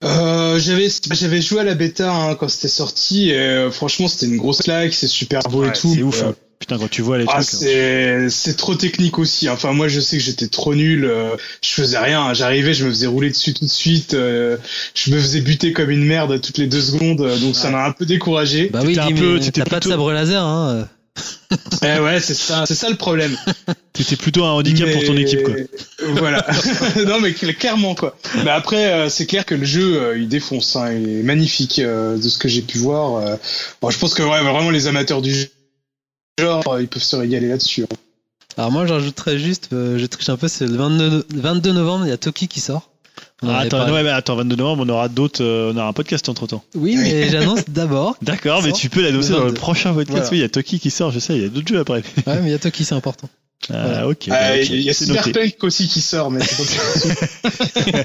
Euh, j'avais j'avais joué à la bêta hein, quand c'était sorti et euh, franchement c'était une grosse claque, c'est super beau Ouais, et tout. c'est ouf. Hein. Putain, quand tu vois les ah, trucs. hein. c'est c'est trop technique aussi. Enfin moi je sais que j'étais trop nul, euh, je faisais rien. J'arrivais, je me faisais rouler dessus tout de suite, euh, je me faisais buter comme une merde toutes les deux secondes, euh, donc ça m'a un peu découragé. Bah oui, un peu- mais t'étais t'as pas de plutôt- sabre laser, hein Eh ouais c'est ça, c'est ça le problème. C'était plutôt un handicap pour ton équipe, quoi. Voilà. non mais cl- clairement quoi. Mais après euh, c'est clair que le jeu euh, il défonce, hein, il est magnifique euh, de ce que j'ai pu voir. euh. Bon, je pense que ouais, vraiment les amateurs du genre ils peuvent se régaler là-dessus. hein. Alors moi, j'ajouterais juste, euh, je triche un peu, c'est le 22, no- 22 novembre, il y a Toki qui sort. Ah, attends, parlé. ouais, mais attends, 22 novembre, on aura d'autres, euh, on aura un podcast entre temps. Oui, mais j'annonce d'abord. D'accord, mais tu peux l'annoncer dans le 22. prochain podcast. Voilà. Oui, il y a Toki qui sort, je sais, il y a d'autres jeux après. Ouais, mais il y a Toki, c'est important. Ah, ok. Ah, bah, ok, Il y a c'est noté. Cyberpunk aussi qui sort, mais c'est pas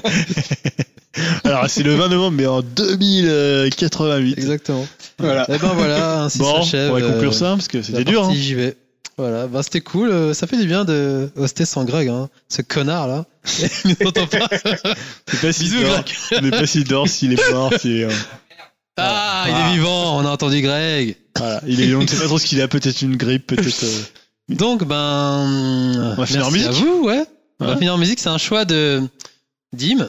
Alors, c'est le 20 novembre, mais en 2088. Exactement. voilà. Et ben voilà, ainsi Bon, s'achève. on va conclure euh, ça, parce que c'était dur. partie Hein. JV. Voilà, bah c'était cool. euh, Ça fait du bien de hoster sans Greg, hein. Ce connard là. Il nous entend pas. C'est pas s'il Bisous, dort, Greg. on n'est pas s'il dort, s'il est mort, s'il est, euh, Ah, il Ah. est vivant. On a entendu Greg. voilà. il est, on ne sait pas trop ce qu'il a, peut-être une grippe, peut-être. euh, Donc ben, On va finir en à musique vous, ouais. On va finir en musique. C'est un choix de Dim.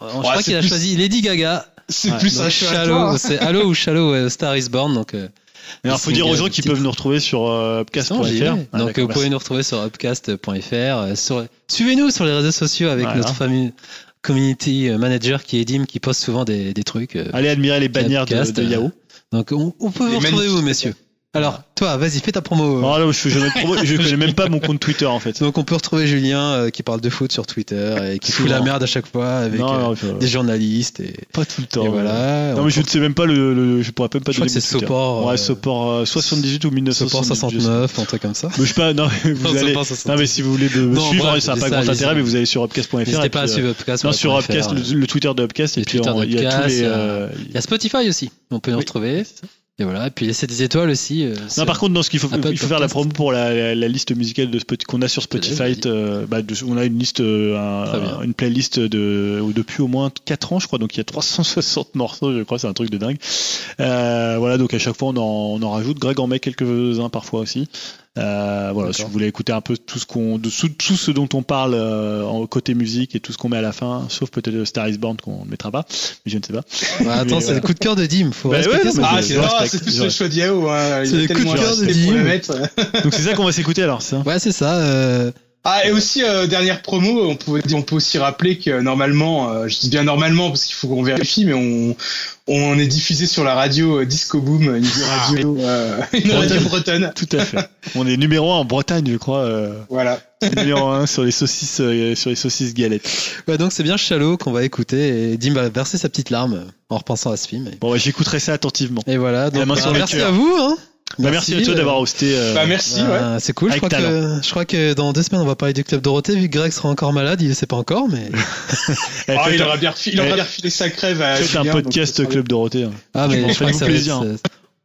Je crois qu'il a choisi Lady Gaga. C'est Ouais, plus un choix à Shallow, hein. c'est Allo ou Shallow euh, Star is Born. Donc, euh, Mais alors, faut dire aux gens qu'ils peuvent nous retrouver sur euh, upcast.fr. Ah, donc vous pouvez nous retrouver sur upcast.fr. euh, sur... Suivez-nous sur les réseaux sociaux avec Voilà. notre famille community euh, manager qui est Dim qui poste souvent des, des trucs. Allez admirer les bannières de, Upcast, de Yahoo. Donc on, on peut Les vous retrouver où, messieurs Alors, toi, vas-y, fais ta promo. Ah non, je, de promo, je connais même pas mon compte Twitter en fait. Donc, on peut retrouver Julien euh, qui parle de foot sur Twitter et qui fout la merde à chaque fois avec Non, euh, non, je- des journalistes. Et, Pas tout le temps. et voilà. Non, On mais je ne sais même pas le. le- je pourrais même pas Je crois que c'est. Sopor, Ouais, euh, Sopor euh, 78 ou Support 1978. je sais. 69, un truc comme ça. Mais je sais pas, non, mais vous allez. Support 69. Non, mais si vous voulez me Non, suivre, bref, ça n'a c'est pas grand intérêt, mais vous allez sur upcast.fr. N'hésitez pas à suivre euh, Upcast. Non, sur Upcast, le, Twitter de Upcast, et puis il y a tous d'Upcast, les. il y a- euh, Spotify aussi, on peut y retrouver. Et voilà, et puis laissez des étoiles aussi. euh, Non, par contre, non, ce qu'il faut, il faut faire la promo pour la, la- la liste musicale de qu'on a sur. Spotify. euh, bah, de- on a une liste, euh, un- une playlist de, depuis au moins 4 ans, je crois. Donc il y a 360 morceaux, je crois, c'est un truc de dingue. Euh, voilà, donc à chaque fois on en, on en rajoute. Greg en met quelques-uns parfois aussi. Euh, voilà, si vous voulez écouter un peu tout ce qu'on, de tout, tout ce dont on parle euh, en côté musique et tout ce qu'on met à la fin, sauf peut-être Star is Born qu'on ne mettra pas, mais je ne sais pas. Bah, attends, Mais, c'est euh, le coup de cœur de Dim. Faut Bah ouais, respecter mais Ah, c'est c'est plus je le choix d'Yao. Hein. Il C'est a le coup de cœur de Dim. Donc c'est ça qu'on va s'écouter alors, c'est ça? Ouais, c'est ça. euh, Ah, et aussi, euh, dernière promo, on peut, on peut aussi rappeler que normalement, euh, je dis bien normalement parce qu'il faut qu'on vérifie, mais on, on est diffusé sur la radio euh, Disco Boom, une radio, euh, une radio bretonne. Tout à fait. on est numéro 1 en Bretagne, je crois. euh, Voilà. numéro 1 sur les saucisses, euh, sur les saucisses galettes. Ouais, donc c'est bien Chalot qu'on va écouter et Dim va verser sa petite larme en repensant à ce film. Et, Bon, bah, j'écouterai ça attentivement. et voilà. Donc, main bah, sur le merci cœur. à vous. Hein. Bah, merci, à toi euh, d'avoir hosté. euh, Bah, merci, ouais. bah, C'est cool. Je crois, que, je crois que dans deux semaines, on va parler du Club Dorothée. Vu que Greg sera encore malade, il ne sait pas encore. Mais... eh, Ah, il aurait bien refilé, il aurait eh, bien refilé sa crève à faites un donc podcast Club Dorothée. hein. Ah, mais Franchement, je crois que ça va, être, plaisir.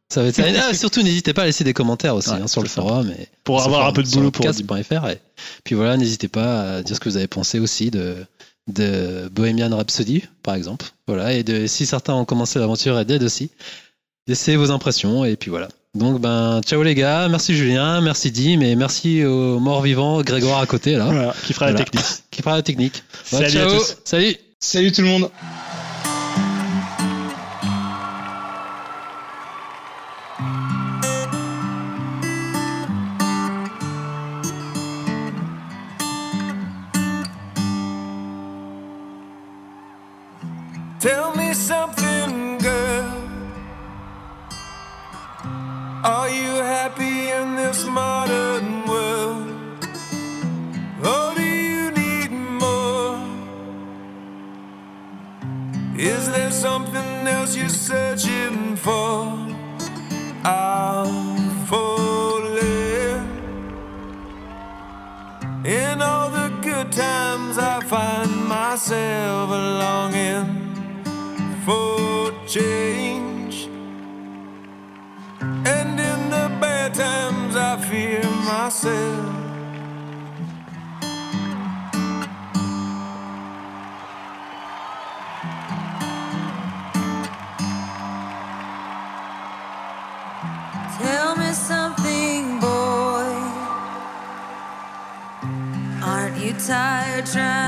ça, va être ça. Ah, surtout, n'hésitez pas à laisser des commentaires aussi Ouais, hein, sur le c'est forum. Et, Pour avoir un peu de boulot pour podcast.fr. Et puis voilà, n'hésitez pas à dire ce que vous avez pensé aussi de, de Bohemian Rhapsody, par exemple. Voilà, et de, si certains ont commencé l'aventure Red Dead aussi, laissez vos impressions. Et puis voilà. Donc, ben, ciao les gars. Merci Julien, merci Dim, et merci au mort vivant Grégoire à côté, là, Voilà, qui fera Voilà. la technique. qui fera la technique. Bon, Salut à ciao. tous. Salut. Salut tout le monde. myself longing for change. And in the bad times, I fear myself. Tell me something, boy. Aren't you tired trying?